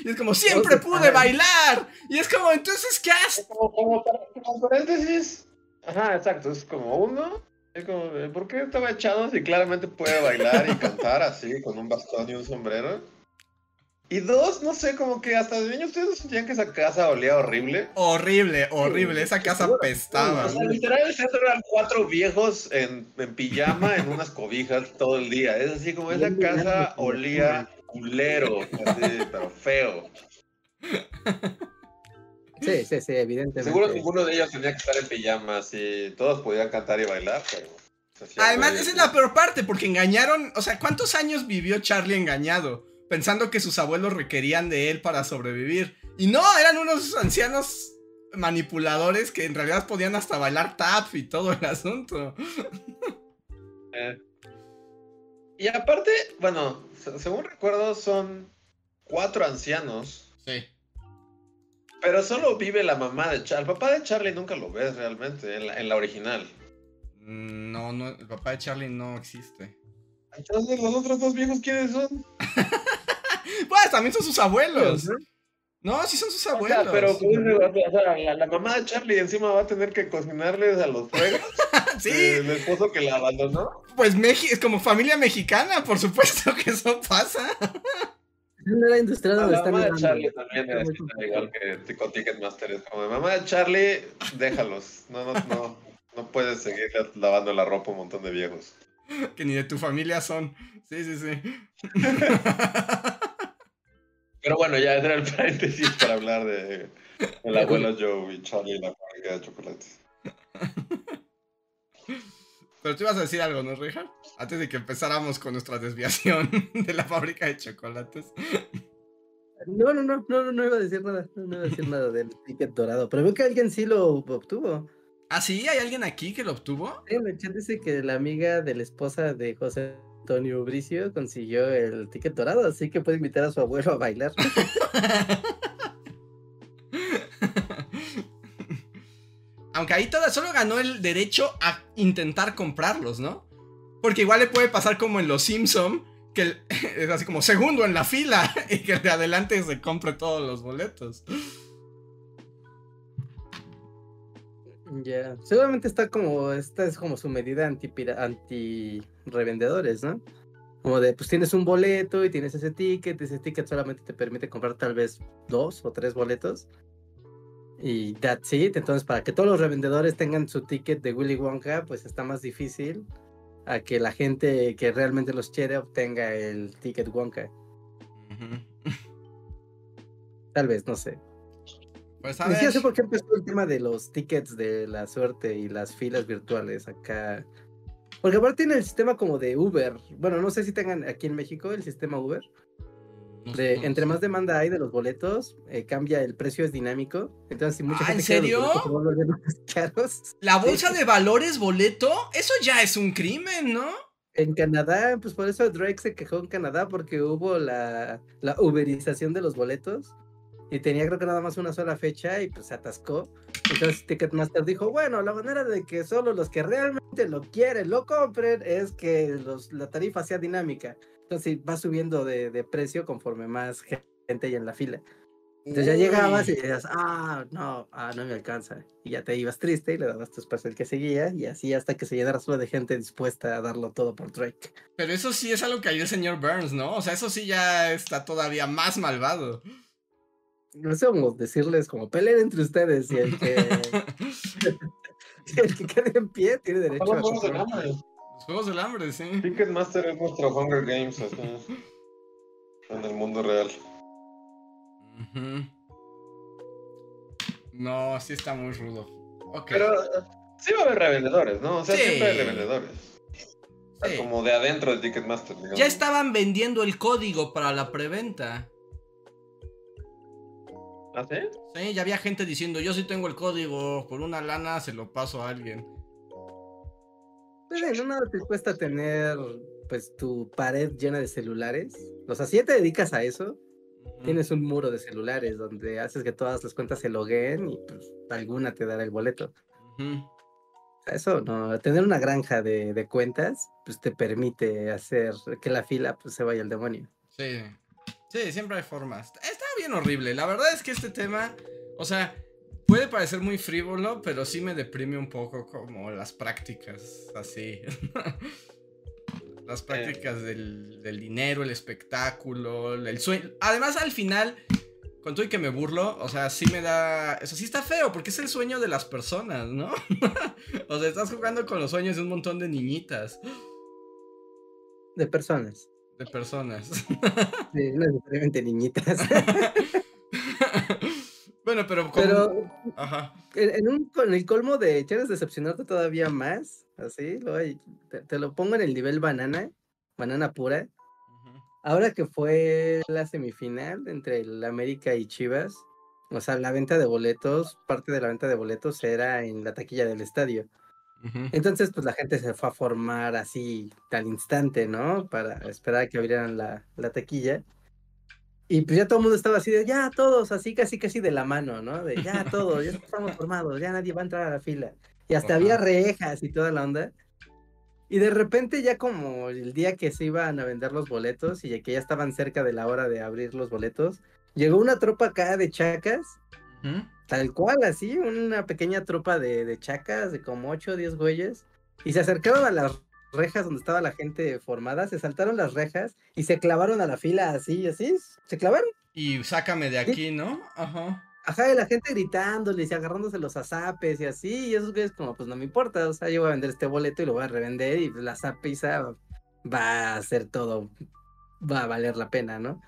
Y es como, siempre pude bailar. Y es como, entonces, ¿qué haces? Como, como, como paréntesis. Ajá, exacto. Es como uno. Es como, ¿por qué estaba echado si claramente puede bailar y cantar así, con un bastón y un sombrero? Y dos, no sé, como que hasta de niño ustedes sentían que esa casa olía horrible. Horrible, horrible. Esa casa apestaba. O sea, literalmente eran cuatro viejos en, en pijama en unas cobijas todo el día. Es así como esa casa olía culero, así, pero feo. Sí, sí, sí, evidentemente. Seguro ninguno de ellos tenía que estar en pijama, así todos podían cantar y bailar, pero... Además, esa es la peor parte, porque engañaron. O sea, ¿cuántos años vivió Charlie engañado? Pensando que sus abuelos requerían de él para sobrevivir. Y no, eran unos ancianos manipuladores que en realidad podían hasta bailar tap y todo el asunto. Eh. Y aparte, bueno, se- según recuerdo son cuatro ancianos, Sí. pero solo vive la mamá de Charlie. El papá de Charlie nunca lo ves realmente en la, en la original. Mm, No, no, el papá de Charlie no existe. Entonces, ¿los otros dos viejos quiénes son? Pues también son sus abuelos. ¿no? No, sí son sus O sea, abuelos. pero pues, o sea, la, la mamá de Charlie encima va a tener que cocinarles a los suegros sí, del esposo que la abandonó. pues Meji es como familia mexicana, por supuesto que eso pasa. No era industrial La donde mamá están de. Charlie también necesita igual que Tico Ticketmaster. Es como, mamá de Charlie, déjalos. No, no, no. No puedes seguir lavando la ropa a un montón de viejos. Que ni de tu familia son. Sí, sí, sí. Pero bueno, ya era el paréntesis para hablar de el abuelo Joe y Charlie y la fábrica de chocolates. Pero tú ibas a decir algo, ¿no, Richard? Antes de que empezáramos con nuestra desviación de la fábrica de chocolates. No, no, no, no, no, no iba a decir nada. No, no iba a decir nada del ticket dorado. Pero veo que alguien sí lo obtuvo. ¿Ah, sí? ¿Hay alguien aquí que lo obtuvo? En el chat dice que la amiga de la esposa de José Antonio Bricio consiguió el ticket dorado, así que puede invitar a su abuelo a bailar. Aunque ahí toda, solo ganó el derecho a intentar comprarlos, ¿no? Porque igual le puede pasar como en Los Simpson, que el- es así como segundo en la fila y que el de adelante se compre todos los boletos. Ya, seguramente está como, esta es como su medida anti, anti revendedores, ¿no? Como de, pues tienes un boleto y tienes ese ticket, ese ticket solamente te permite comprar tal vez dos o tres boletos. Y that's it, entonces para que todos los revendedores tengan su ticket de Willy Wonka, pues está más difícil a que la gente que realmente los quiere obtenga el ticket Wonka. Tal vez, no sé. Pues a ver. sé por qué empezó el tema de los tickets de la suerte y las filas virtuales acá. Porque aparte tiene el sistema como de Uber. Bueno, no sé si tengan aquí en México el sistema Uber. De, entre más demanda hay de los boletos, eh, cambia el precio, es dinámico. Entonces, si mucha Ah, ¿en gente los serio? boletos, volviendo más caros. La bolsa de valores boleto, eso ya es un crimen, ¿no? En Canadá, pues por eso Drake se quejó en Canadá porque hubo la, la uberización de los boletos y tenía creo que nada más una sola fecha y pues se atascó. Entonces Ticketmaster dijo, bueno, la manera de que solo los que realmente lo quieren lo compren es que los, la tarifa sea dinámica. Entonces va subiendo de, de precio conforme más gente hay en la fila. Entonces ya llegabas y decías, ah, no, ah, no me alcanza. Y ya te ibas triste y le dabas tu espacio al que seguía y así hasta que se llenara solo de gente dispuesta a darlo todo por Drake. Pero eso sí es algo que haría el señor Burns, ¿no? O sea, eso sí ya está todavía más malvado. No sé cómo decirles, como peleen entre ustedes y el que, y el que quede en pie tiene derecho a los juegos del comprar. hambre. Los juegos del hambre, sí. Ticketmaster es nuestro Hunger Games así, en el mundo real. No, sí está muy rudo. Pero sí va a haber revendedores, ¿no? O sea, Sí. siempre hay revendedores. O sea, Sí. Como de adentro de Ticketmaster, digamos. Ya estaban vendiendo el código para la preventa. ¿Ah, sí? Sí, ya había gente diciendo, yo sí tengo el código, por una lana se lo paso a alguien. Pues, no nada te cuesta tener pues tu pared llena de celulares. O sea, si ya te dedicas a eso, tienes un muro de celulares donde haces que todas las cuentas se logueen y pues alguna te dará el boleto. Ujú. Eso no, tener una granja de, de cuentas, pues te permite hacer que la fila pues se vaya al demonio. Sí. Sí, siempre hay formas. Está bien horrible. La verdad es que este tema, o sea, puede parecer muy frívolo, pero sí me deprime un poco como las prácticas así. las prácticas del, del, dinero, el espectáculo, el sueño. Además, al final, con todo y que me burlo, o sea, sí me da. Eso sí está feo, porque es el sueño de las personas, ¿no? o sea, estás jugando con los sueños de un montón de niñitas. De personas de personas. Sí, no necesariamente niñitas. bueno, pero Pero Ajá. En, un, con el colmo de ¿quieres decepcionarte todavía más, así, lo hay, te, lo pongo en el nivel banana, banana pura. Ahora que fue la semifinal entre el América y Chivas, o sea, la venta de boletos, parte de la venta de boletos era en la taquilla del estadio. Entonces, pues la gente se fue a formar así al instante, ¿no? Para esperar a que abrieran la, la taquilla. Y pues ya todo el mundo estaba así de, ya todos, así casi casi de la mano, ¿no? De ya todos, ya estamos formados, ya nadie va a entrar a la fila. Y hasta había rejas y toda la onda. Y de repente ya como el día que se iban a vender los boletos y que ya estaban cerca de la hora de abrir los boletos, llegó una tropa acá de chacas Tal cual, así, una pequeña tropa de, chacas, de como 8 o 10 güeyes, y se acercaron a las rejas donde estaba la gente formada, se saltaron las rejas y se clavaron a la fila así, así, se clavaron. Y sácame de aquí, ¿no? Ajá. Ajá, y la gente gritándoles y agarrándose los azapes y así, y esos güeyes como, pues no me importa, o sea, yo voy a vender este boleto y lo voy a revender y la zapiza va a ser todo, va a valer la pena, ¿no?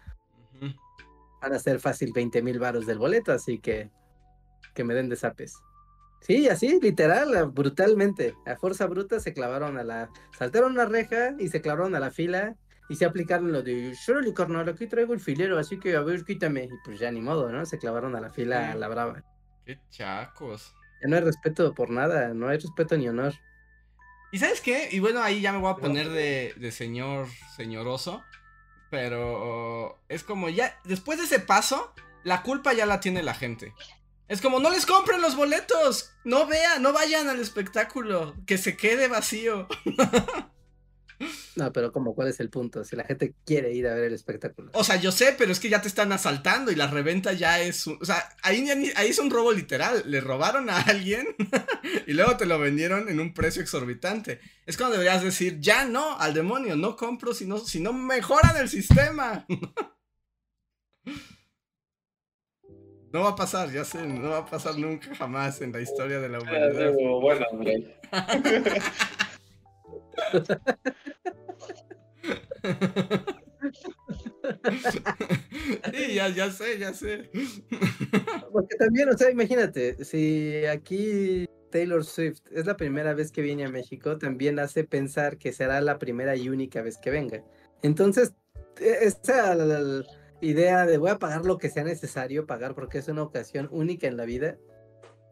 Van a ser fácil 20 mil varos del boleto, así que que me den desapes. Sí, así, literal, brutalmente. A fuerza bruta se clavaron a la. Saltaron una reja y se clavaron a la fila y se aplicaron lo de Shirley carnal, aquí traigo el filero, así que a ver, quítame. Y pues ya ni modo, ¿no? Se clavaron a la fila a la brava. Qué chacos. Ya no hay respeto por nada, no hay respeto ni honor. ¿Y sabes qué? Y bueno, ahí ya me voy a poner de, de señor, señoroso. Pero es como ya, después de ese paso, la culpa ya la tiene la gente. Es como, no les compren los boletos, no vean, no vayan al espectáculo, que se quede vacío. No, pero como, ¿cuál es el punto? Si la gente quiere ir a ver el espectáculo. O sea, yo sé, pero es que ya te están asaltando y la reventa ya es... Un... O sea, ahí, ahí es un robo literal. Le robaron a alguien y luego te lo vendieron en un precio exorbitante. Es cuando deberías decir, ya no, al demonio, no compro si no, si no mejoran el sistema. No va a pasar, ya sé, no va a pasar nunca jamás en la historia de la humanidad. Bueno, sí, ya, ya sé, ya sé. Porque también, o sea, imagínate, si aquí Taylor Swift es la primera vez que viene a México, también hace pensar que será la primera y única vez que venga. Entonces, e, esa idea de voy a pagar lo que sea necesario pagar porque es una ocasión única en la vida,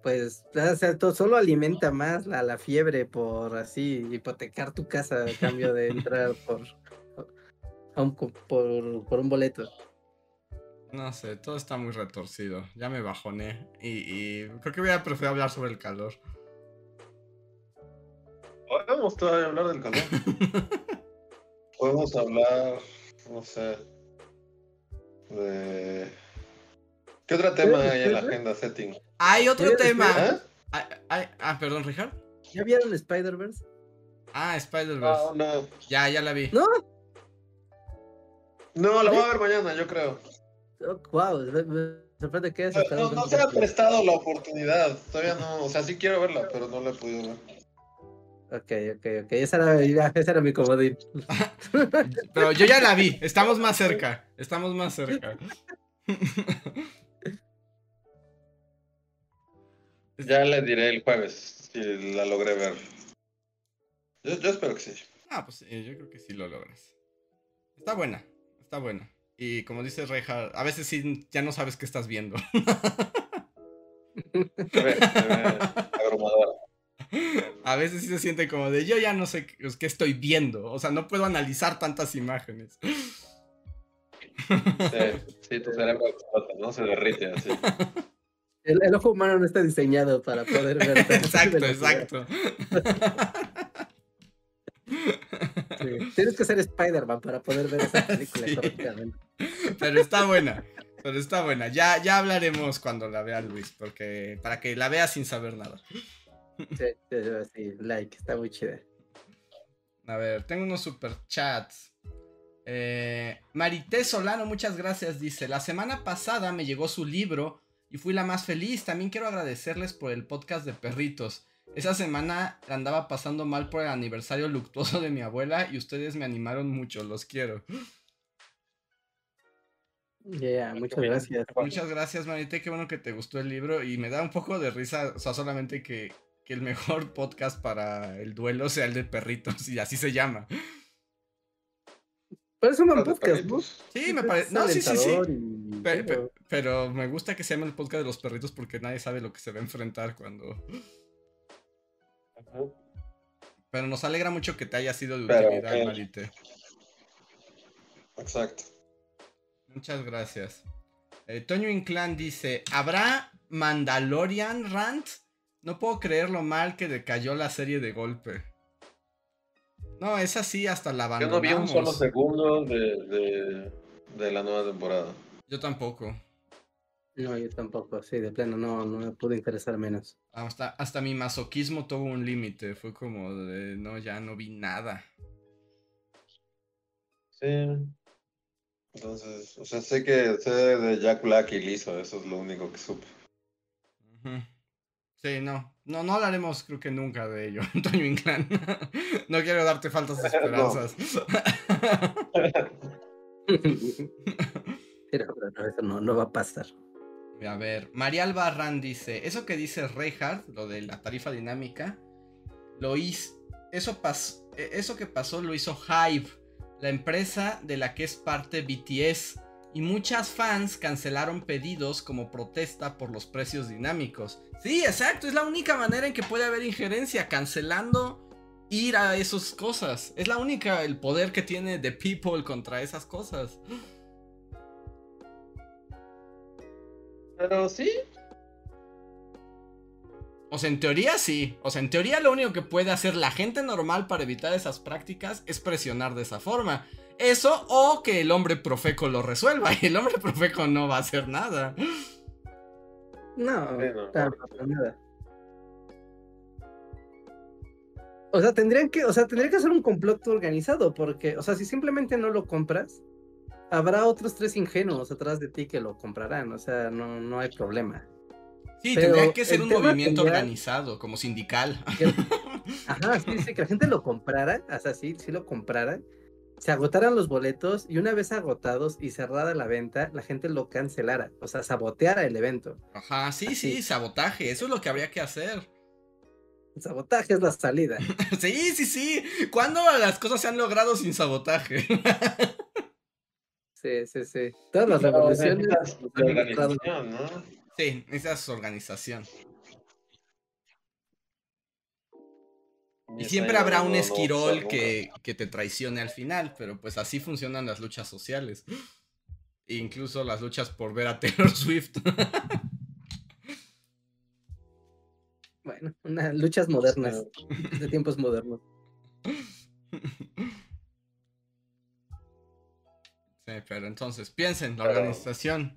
pues o sea, todo, solo alimenta más la, la, fiebre por así hipotecar tu casa a cambio de entrar por, por, por un boleto. No sé, todo está muy retorcido. Ya me bajoné. Y, creo que voy a preferir hablar sobre el calor. Podemos todavía hablar del calor. Podemos hablar, no sé, de... ¿Qué otro tema hay en la agenda setting? Hay otro tema. ¿Eh? Ah, perdón, Richard. ¿Ya vieron Spider-Verse? Ah, Spider-Verse. No, no. Ya, ya la vi. ¿No? No, la voy a ver mañana, yo creo. wow, sorprende que es. No, no, se ha prestado la oportunidad. Todavía no. O sea, sí quiero verla, pero no la he podido ver. Ok, ok, ok. Esa era, esa era mi comodín. pero yo ya la vi. Estamos más cerca. Estamos más cerca. Ya le diré el jueves si la logré ver. Yo, yo espero que sí. Ah, pues yo creo que sí lo logras. Está buena, está buena. Y como dice Reja, a veces sí ya no sabes qué estás viendo. A veces sí se siente como de yo ya no sé qué estoy viendo. O sea, no puedo analizar tantas imágenes. Sí, sí tu cerebro explota, ¿no? Se derrite así. El, ojo humano no está diseñado para poder ver. exacto, exacto. Tienes que ser Spider-Man para poder ver esa película correctamente. Pero está buena. Pero está buena. Ya, ya hablaremos cuando la vea Luis, porque para que la vea sin saber nada. Sí, sí, sí, like, está muy chida. A ver, tengo unos super chats. Eh, Marité Solano, muchas gracias. Dice: La semana pasada me llegó su libro y fui la más feliz. También quiero agradecerles por el podcast de perritos. Esa semana andaba pasando mal por el aniversario luctuoso de mi abuela y ustedes me animaron mucho. Los quiero. Yeah, muchas gracias. Muchas gracias, Marité. Qué bueno que te gustó el libro. Y me da un poco de risa, o sea, solamente que, que el mejor podcast para el duelo sea el de perritos, y así se llama. Pero es un buen podcast, ¿no? Sí, me parece. No, sí, sí, sí. Pero, pero, me gusta que se llame el podcast de los perritos porque nadie sabe lo que se va a enfrentar cuando. Pero nos alegra mucho que te haya sido de utilidad, Marité. Exacto. Muchas gracias. Eh, Toño Inclán dice: ¿Habrá Mandalorian Rant? No puedo creer lo mal que decayó la serie de golpe. No, es así hasta la abandonamos. Yo no vi un solo segundo de, de, la nueva temporada. Yo tampoco. No, yo tampoco, sí, de pleno, no, no me pude interesar menos. Hasta, hasta mi masoquismo tuvo un límite, fue como de, no, ya no vi nada. Sí. Entonces, o sea, sé que sé de Jack Black y Lizo, eso es lo único que supe. Sí, no. No, no hablaremos creo que nunca de ello, Antonio Inclán. no quiero darte faltas esperanzas. pero, eso no, no va a pasar. A ver, María Albarrán dice, eso que dice Reinhardt, lo de la tarifa dinámica, lo hizo, eso, pasó, e, eso que pasó lo hizo Hive, la empresa de la que es parte BTS, y muchas fans cancelaron pedidos como protesta por los precios dinámicos. Sí, exacto, es la única manera en que puede haber injerencia, cancelando ir a esas cosas. Es la única, el poder que tiene The People contra esas cosas. Pero sí. O sea, en teoría sí. O sea, en teoría lo único que puede hacer la gente normal para evitar esas prácticas es presionar de esa forma. Eso o que el hombre profeco lo resuelva. Y el hombre profeco no va a hacer nada. No, no, nada. O sea, tendrían que, o sea, tendría que hacer un complot organizado, porque, o sea, si simplemente no lo compras, habrá otros tres ingenuos atrás de ti que lo comprarán. O sea, no, no hay problema. Sí, tendría que ser un movimiento organizado, como sindical. ajá, sí, sí, que la gente lo comprara, o sea, sí, sí lo comprara se agotaran los boletos y una vez agotados y cerrada la venta, la gente lo cancelara, o sea, saboteara el evento. Ajá, sí, sí, sabotaje, eso es lo que habría que hacer. El sabotaje es la salida. sí, sí, sí. ¿Cuándo las cosas se han logrado sin sabotaje? sí, sí, sí. Todas las revoluciones. ¿no? Sí, esa es organización. Y siempre habrá un esquirol que, te traicione al final, pero pues así funcionan las luchas sociales. incluso las luchas por ver a Taylor Swift. bueno, unas luchas modernas, de tiempos modernos. Sí, pero entonces piensen, la organización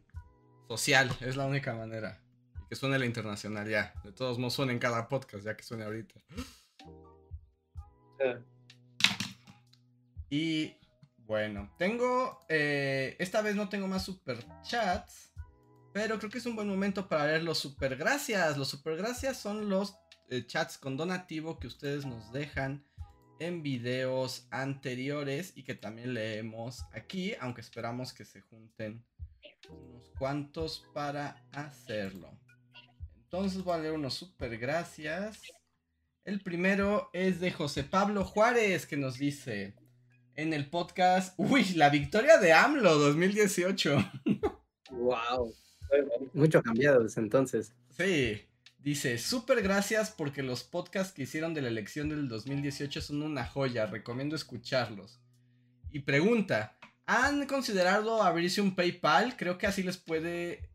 social es la única manera. que suene la internacional ya. De todos modos suene en cada podcast, ya que suene ahorita. Y bueno, tengo. Eh, esta vez no tengo más super chats. Pero creo que es un buen momento para leer los super gracias. Los super gracias son los eh, chats con donativo que ustedes nos dejan en videos anteriores y que también leemos aquí. Aunque esperamos que se junten unos cuantos para hacerlo. Entonces voy a leer unos super gracias. El primero es de José Pablo Juárez que nos dice en el podcast, uy, la victoria de AMLO 2018. wow. Mucho cambiado desde entonces. Sí. Dice, súper gracias porque los podcasts que hicieron de la elección del 2018 son una joya, recomiendo escucharlos. Y pregunta, ¿han considerado abrirse un PayPal? Creo que así les puede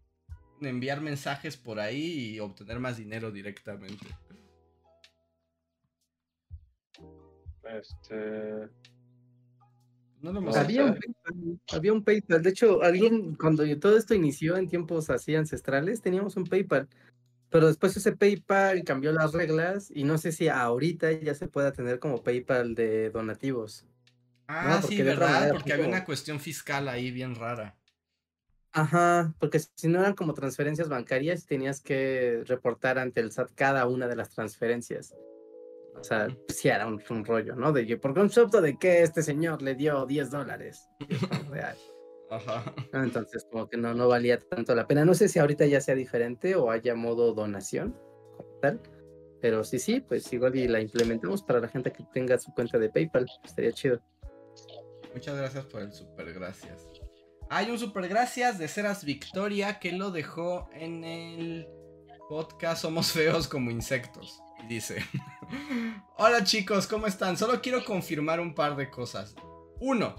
enviar mensajes por ahí y obtener más dinero directamente. Este. No lo Había un. PayPal, había un PayPal. De hecho, alguien, cuando todo esto inició en tiempos así ancestrales, teníamos un PayPal. Pero después ese PayPal cambió las reglas y no sé si ahorita ya se pueda tener como PayPal de donativos. Ah, porque sí, ¿verdad? manera, Porque había como- una cuestión fiscal ahí bien rara. Ajá, porque si no eran como transferencias bancarias, tenías que reportar ante el SAT cada una de las transferencias. O sea, sí era un, un rollo, ¿no? De que por concepto de que este señor le dio 10 dólares. Ajá. Entonces, como que no, no valía tanto la pena. No sé si ahorita ya sea diferente o haya modo donación, como tal. Pero sí, sí, pues igual y la implementamos para la gente que tenga su cuenta de PayPal. Estaría chido. Muchas gracias por el super gracias. Hay un super gracias de Ceras Victoria que lo dejó en el podcast Somos feos como insectos. Dice: Hola chicos, ¿cómo están? Solo quiero confirmar un par de cosas. Uno,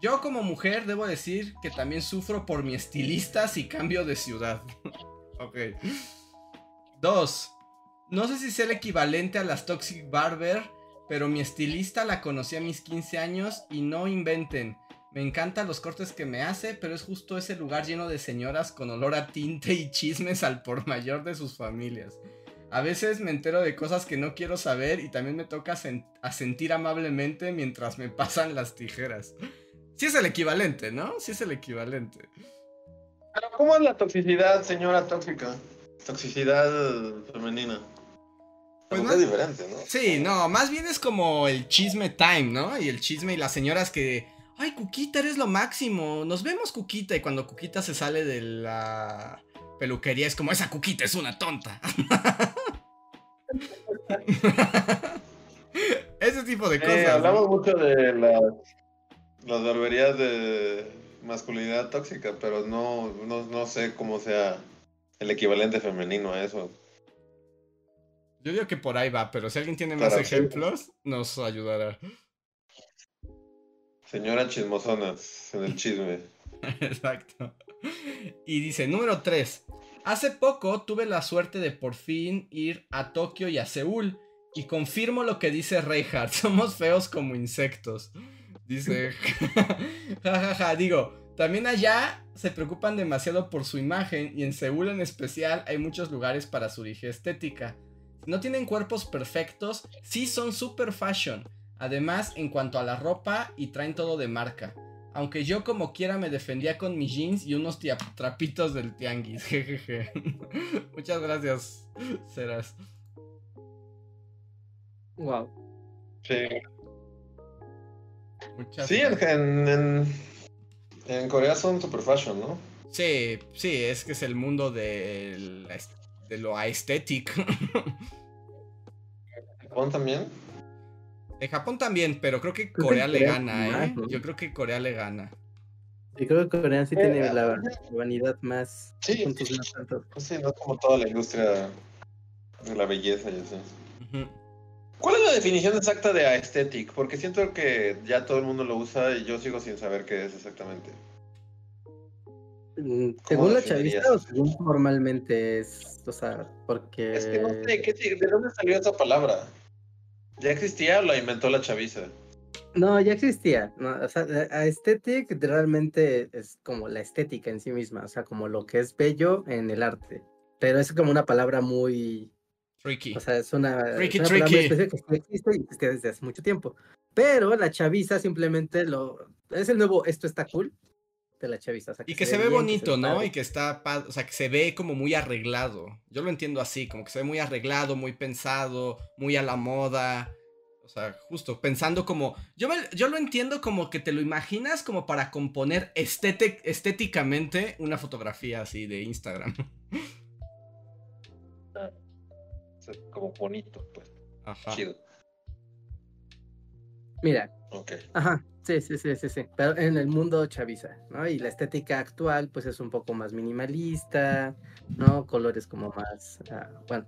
yo como mujer debo decir que también sufro por mi estilista si cambio de ciudad. ok. Dos, no sé si sea el equivalente a las Toxic Barber, pero mi estilista la conocí a mis 15 años y no inventen. Me encantan los cortes que me hace, pero es justo ese lugar lleno de señoras con olor a tinte y chismes al por mayor de sus familias. A veces me entero de cosas que no quiero saber y también me toca sen- sentir amablemente mientras me pasan las tijeras. Sí es el equivalente, ¿no? Sí es el equivalente. Pero ¿cómo es la toxicidad, señora tóxica? Toxicidad femenina. Pues Pues más- es diferente, ¿no? Sí, no, más bien es como el chisme time, ¿no? Y el chisme y las señoras que, ay, Cuquita, eres lo máximo, nos vemos, Cuquita. Y cuando Cuquita se sale de la peluquería es como, esa Cuquita es una tonta. Ese tipo de Eh, cosas. ¿no? hablamos mucho de las, las barberías de masculinidad tóxica, pero no, no, no sé cómo sea el equivalente femenino a eso. Yo digo que por ahí va, pero si alguien tiene más Para sí. ejemplos, nos ayudará. Señora chismosonas en el chisme. Exacto. Y dice, número 3. Hace poco tuve la suerte de por fin ir a Tokio y a Seúl. Y confirmo lo que dice Reinhardt. Somos feos como insectos. Dice, jajaja, digo, también allá se preocupan demasiado por su imagen y en Seúl en especial hay muchos lugares para su dije estética. No tienen cuerpos perfectos, sí son super fashion. Además, en cuanto a la ropa y traen todo de marca. Aunque yo como quiera me defendía con mis jeans y unos trapitos del tianguis. Jejeje. Muchas gracias, Ceras. Wow. Sí, Muchas sí en, gracias. en, en, en Corea son super fashion, ¿no? Sí, sí, es que es el mundo de, la de lo aesthetic. Japón también. De Japón también, pero creo que Creo que Corea le gana, ¿eh? ¿no? Yo creo que Corea le gana. Yo creo que Corea sí Eh, tiene la vanidad más. Sí, sí. más altos. Sí, no es como toda la industria de la belleza y así. Ujú. ¿Cuál es la definición exacta de aesthetic? Porque siento que ya todo el mundo lo usa y yo sigo sin saber qué es exactamente. Mm, Según la chavista o según formalmente es. O sea, porque. Es que no sé, ¿qué, ¿de dónde salió esa palabra? ¿Ya existía o la inventó la chaviza? No, ya existía. ¿no? O sea, a- aesthetic realmente es como la estética en sí misma, o sea, como lo que es bello en el arte. Pero es como una palabra muy, Tricky. o sea, es una, es Tricky, una palabra muy tricky. que existe y existe desde hace mucho tiempo. Pero la chaviza simplemente lo es el nuevo esto está cool de la chaviza. o sea, Y que se ve bien, que bonito, ¿no? padre. Y que está, o sea, que se ve como muy arreglado. Yo lo entiendo así, como que se ve muy arreglado, muy pensado, muy a la moda. O sea, justo pensando como, yo, me- yo lo entiendo como que te lo imaginas como para componer estétic- estéticamente una fotografía así de Instagram. Como bonito, pues. Ajá. Chido. Mira, Ok. Ajá, sí, sí, sí, sí, sí. Pero en el mundo chaviza, ¿no? Y la estética actual, pues es un poco más minimalista, ¿no? Colores como más. ah, bueno,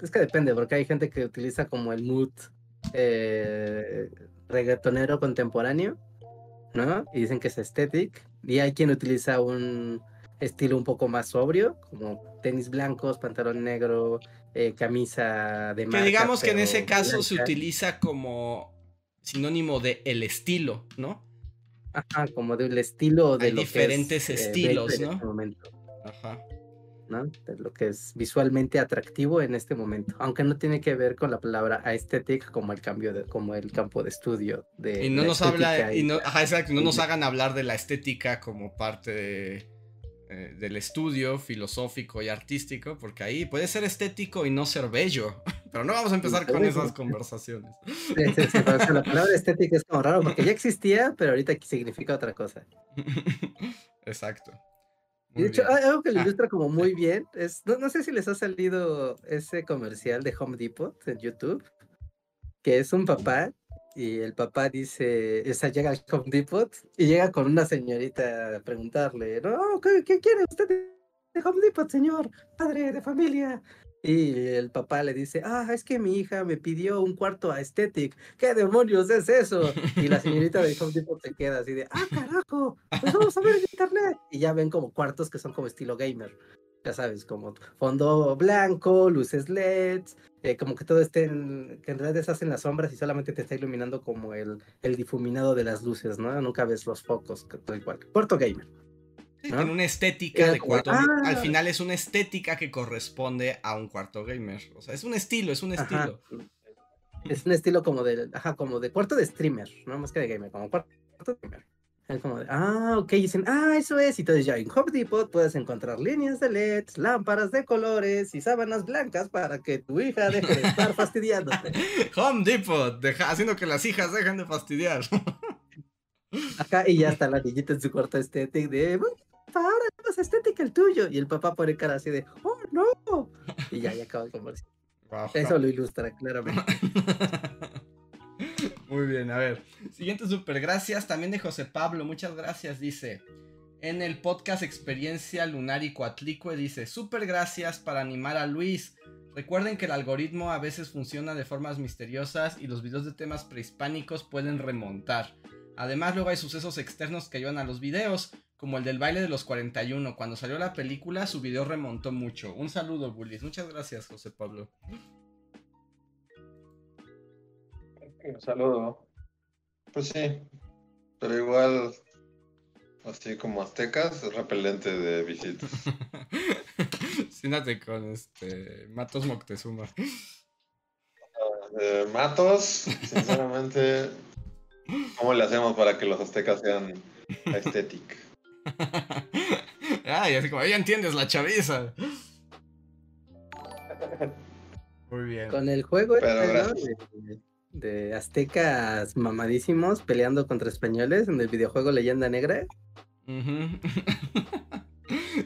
es que depende, porque hay gente que utiliza como el mood eh, reggaetonero contemporáneo, ¿no? Y dicen que es aesthetic. Y hay quien utiliza un estilo un poco más sobrio, como tenis blancos, pantalón negro, eh, camisa de Que marca. digamos que en ese caso se utiliza como sinónimo de el estilo, ¿no? Ajá, como del estilo de Hay lo diferentes que es, eh, estilos, en ¿no? este momento, Ajá. ¿No? De lo que es visualmente atractivo en este momento, aunque no tiene que ver con la palabra aesthetic como el cambio de, como el campo de estudio de Y no nos habla, y no, ajá, exacto, no nos hagan hablar de la estética como parte de, eh, del estudio filosófico y artístico, porque ahí puede ser estético y no ser bello. Pero no vamos a empezar con esas conversaciones. Sí, sí, sí, pero, o sea, la palabra estética es como raro porque ya existía, pero ahorita significa otra cosa. Exacto. Muy de hecho, bien. algo que lo Ah. ilustra como muy bien. Es, no, no sé si les ha salido ese comercial de Home Depot en YouTube, que es un papá y el papá dice, o sea, llega al Home Depot y llega con una señorita a preguntarle, no, ¿qué, qué quiere usted de Home Depot, señor? Padre de familia. Y el papá le dice, ah, es que mi hija me pidió un cuarto aesthetic. ¿Qué demonios es eso? Y la señorita de Home Depot se queda así de, ah, carajo, pues vamos a ver en internet. Y ya ven como cuartos que son como estilo gamer. Ya sabes, como fondo blanco, luces LEDs, eh, como que todo esté en, que en realidad estás en las sombras y solamente te está iluminando como el, el difuminado de las luces, ¿no? Nunca ves los focos, todo igual. Cuarto gamer. ¿No? Tiene una estética de cuarto. Al "Ah". final es una estética que corresponde a un cuarto gamer. O sea, es un estilo, es un Ajá. estilo. Es un estilo como de, ajá, como de cuarto de streamer, no más que de gamer, como cuarto de gamer. Es como de, ah, ok, y dicen, ah, eso es. Y entonces ya en Home Depot puedes encontrar líneas de LEDs, lámparas de colores y sábanas blancas para que tu hija deje de estar fastidiándote. Home Depot, deja- haciendo que las hijas dejen de fastidiar. Acá y ya está la niñita en su cuarto estético de, "Bueno, papá, ahora es más estética el tuyo. Y el papá pone cara así de, oh, no. Y ya, ya acaba el comercial. Wow. Eso lo ilustra claramente. Muy bien, a ver. Siguiente super gracias también de José Pablo. Muchas gracias, dice. En el podcast Experiencia Lunar y Coatlicue dice, super gracias para animar a Luis. Recuerden que el algoritmo a veces funciona de formas misteriosas y los videos de temas prehispánicos pueden remontar. Además, luego hay sucesos externos que ayudan a los videos, como el del baile de los 41. Cuando salió la película, su video remontó mucho. Un saludo, Bullies. Muchas gracias, José Pablo. Un saludo. Pues sí, pero igual, así como aztecas, es repelente de visitas. Siéntate con este Matos Moctezuma. Eh, Matos, sinceramente, ¿cómo le hacemos para que los aztecas sean estéticos? Ay, así como, ya entiendes la chaviza. Muy bien. Con el juego Pero ¿no? gracias. de, de aztecas mamadísimos peleando contra españoles en el videojuego Leyenda Negra.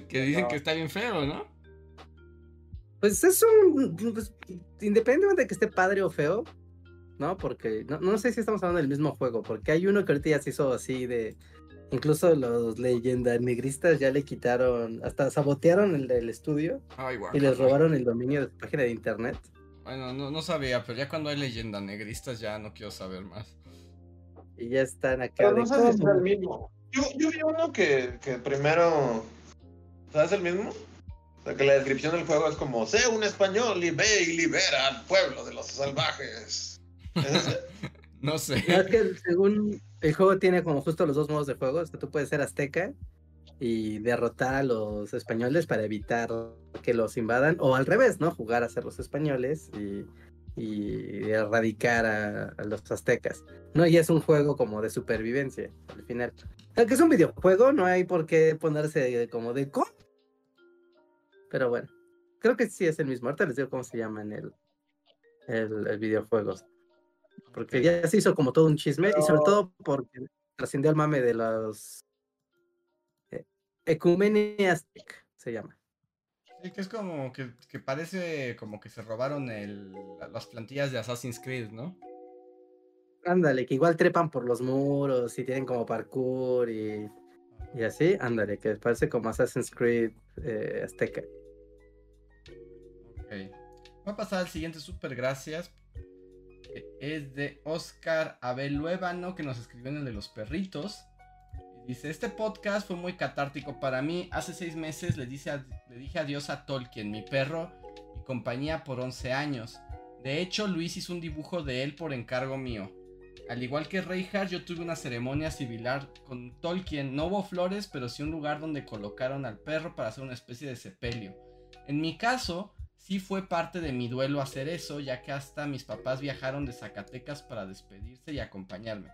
Que dicen No. que está bien feo, ¿no? Pues es un. pues, independientemente de que esté padre o feo, ¿no? Porque no, no sé si estamos hablando del mismo juego, porque hay uno que ahorita ya se hizo así de. Incluso los leyendas negristas ya le quitaron, hasta sabotearon el del estudio Ay, y les robaron el dominio de su página de internet. Bueno, no, no sabía, pero ya cuando hay leyenda negristas ya no quiero saber más. Y ya están acá. Pero de no sé si será el mismo. Yo, yo vi uno que, que primero. ¿Sabes el mismo? O sea, que la descripción del juego es como: sé un español y ve y libera al pueblo de los salvajes. ¿Es ese? No sé. Es que según el juego tiene como justo los dos modos de juego, es que tú puedes ser azteca y derrotar a los españoles para evitar que los invadan, o al revés, ¿no? Jugar a ser los españoles y, erradicar a, los aztecas. No, y es un juego como de supervivencia al final. Aunque es un videojuego, no hay por qué ponerse como de ¿cómo? Pero bueno, creo que sí es el mismo. Ahorita les digo cómo se llama en el, el, el videojuego. Porque ya se hizo como todo un chisme y sobre todo porque trascendió el mame de los eh, Ecumene Aztec, se llama. Sí, que es como que, que parece como que se robaron el, las plantillas de Assassin's Creed, ¿no? Ándale, que igual trepan por los muros y tienen como parkour y, y así, ándale, que parece como Assassin's Creed eh, Azteca. Ok. Voy a pasar al siguiente super gracias. Es de Oscar Abel Luébano, que nos escribió en el de los perritos. Dice, este podcast fue muy catártico para mí. Hace seis meses le dije adiós a Tolkien, mi perro y compañía por 11 años. De hecho, Luis hizo un dibujo de él por encargo mío. Al igual que Reinhardt, yo tuve una ceremonia similar con Tolkien. No hubo flores, pero sí un lugar donde colocaron al perro para hacer una especie de sepelio. En mi caso, sí fue parte de mi duelo hacer eso, ya que hasta mis papás viajaron de Zacatecas para despedirse y acompañarme.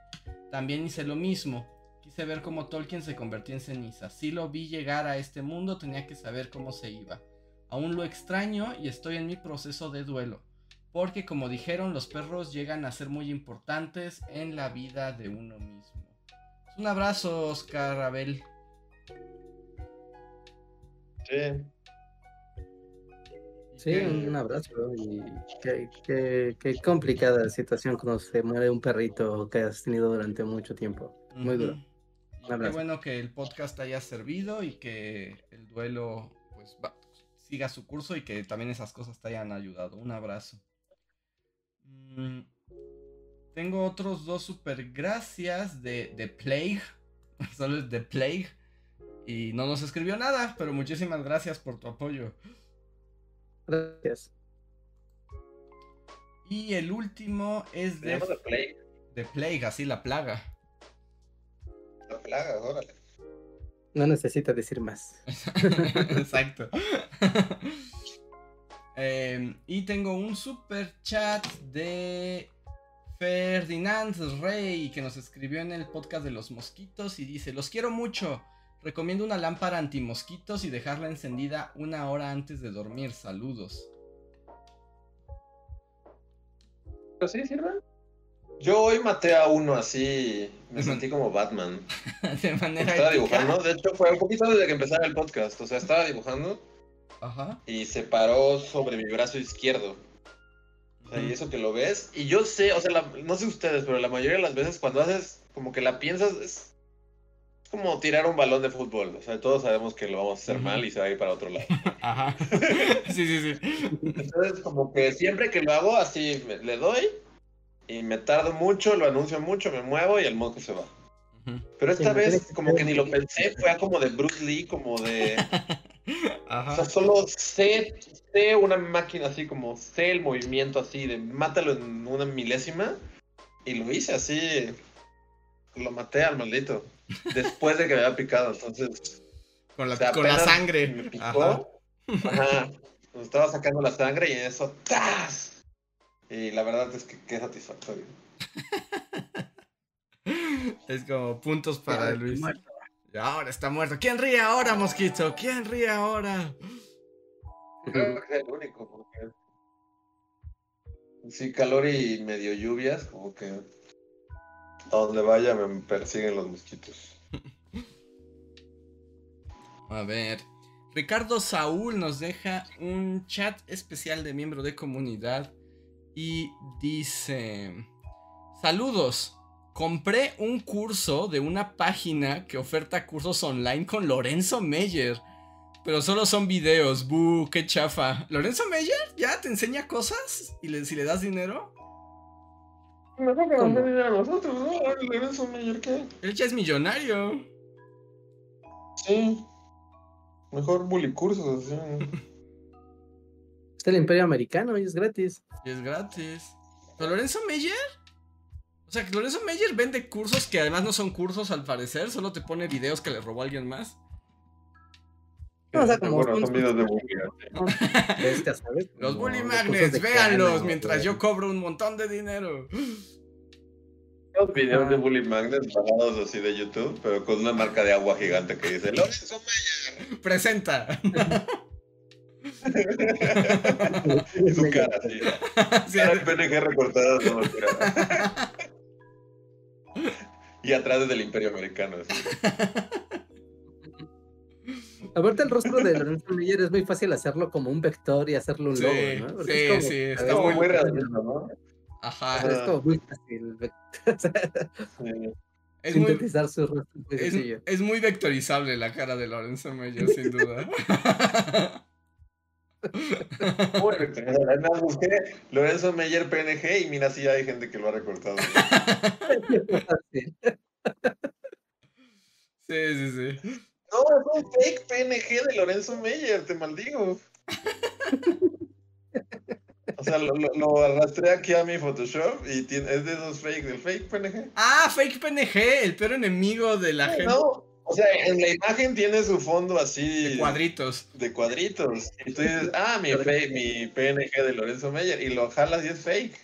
También hice lo mismo. Quise ver cómo Tolkien se convertía en ceniza. Si lo vi llegar a este mundo, tenía que saber cómo se iba. Aún lo extraño y estoy en mi proceso de duelo. Porque como dijeron, los perros llegan a ser muy importantes en la vida de uno mismo. Un abrazo, Oscar Abel. Sí. Sí, un abrazo. Y qué, qué, qué, complicada situación cuando se muere un perrito que has tenido durante mucho tiempo. Muy duro. Qué bueno que el podcast haya servido y que el duelo pues siga su curso y que también esas cosas te hayan ayudado. Un abrazo. Mm, tengo otros dos super gracias de, de Plague. Solo es de Plague. Y no nos escribió nada, pero muchísimas gracias por tu apoyo. Gracias. Y el último es de. de Plague. De Plague, así la plaga. La plaga, órale. No necesita decir más. Exacto. eh, y tengo un super chat de Ferdinand Rey que nos escribió en el podcast de los mosquitos y dice: Los quiero mucho. Recomiendo una lámpara antimosquitos y dejarla encendida una hora antes de dormir. Saludos. ¿Pero sí sirve? Yo hoy maté a uno así, me sentí como Batman. de manera Estaba dibujando, de hecho fue un poquito desde que empezara el podcast, o sea, estaba dibujando Ajá. y se paró sobre mi brazo izquierdo. O sea, y eso que lo ves, y yo sé, o sea, la- no sé ustedes, pero la mayoría de las veces cuando haces como que la piensas, es como tirar un balón de fútbol, o sea, todos sabemos que lo vamos a hacer mal y se va a ir para otro lado. Ajá. sí, sí, sí. Entonces, como que siempre que lo hago, así me- le doy y me tardo mucho, lo anuncio mucho, me muevo y el mosco se va. Pero esta Sí, vez, como que ni lo pensé, fue como de Bruce Lee, como de. O Ajá. sea, solo sé, sé una máquina así, como sé el movimiento así, de mátalo en una milésima. Y lo hice así. Lo maté al maldito. Después de que me había picado, entonces. Con la, o sea, con la apenas sangre. Me picó. Ajá. Ajá. Me estaba sacando la sangre y en eso. ¡tas! Y la verdad es que qué satisfactorio. Es como puntos para Luis. muerto. Y ahora está muerto. ¿Quién ríe ahora, mosquito? ¿Quién ríe ahora? Creo que es el único, porque. Sí, calor y medio lluvias, como que. A donde vaya me persiguen los mosquitos. A ver. Ricardo Saúl nos deja un chat especial de miembro de comunidad y dice: Saludos. Compré un curso de una página que oferta cursos online con Lorenzo Meyer. Pero solo son videos. ¡Bu! ¡Qué chafa! ¿Lorenzo Meyer ya te enseña cosas? ¿Y le- si le das dinero? Mejor que nos dinero a nosotros, ¿no? Lorenzo Meyer, ¿qué? Él ya es millonario. Sí. Mejor bully cursos, así. Está el Imperio Americano y es gratis. Y es gratis. ¿Pero Lorenzo Meyer? O sea, que Lorenzo Meyer vende cursos que además no son cursos al parecer, solo te pone videos que le robó alguien más. No, o sea, como Bueno, son videos de bully. así. De ¿sabes? Los Bully Magnets, véanlos mientras yo cobro un montón de dinero. Los videos de Ah. bully magnets bajados así de YouTube, pero con una marca de agua gigante que dice Lorenzo Meyer. Presenta. Y su cara así. Sí, Cara PNG recortada. Y atrás del Imperio Americano. así. Aparte el rostro de Lorenzo Meyer es muy fácil hacerlo como un vector y hacerlo un Sí, logo, ¿no? Porque sí, es como- sí, está es muy- muy realista, ¿no? Ajá. Es como muy fácil Sí. Es muy, su rostro. es muy es, es muy vectorizable la cara de Lorenzo Meyer, sin duda. Muy. Además busqué Lorenzo Meyer PNG y mira, sí hay gente que lo ha recortado. Sí, sí, sí. No, es un fake PNG de Lorenzo Meyer, te maldigo. O sea, lo, lo, lo arrastré aquí a mi Photoshop y tiene, es de esos fake, del fake PNG. Ah, fake PNG, el peor enemigo de la gente. No, o sea, en la imagen tiene su fondo así. De cuadritos. De cuadritos. Y tú dices, ah, mi, fe- mi PNG de Lorenzo Meyer. Y lo jalas y es fake.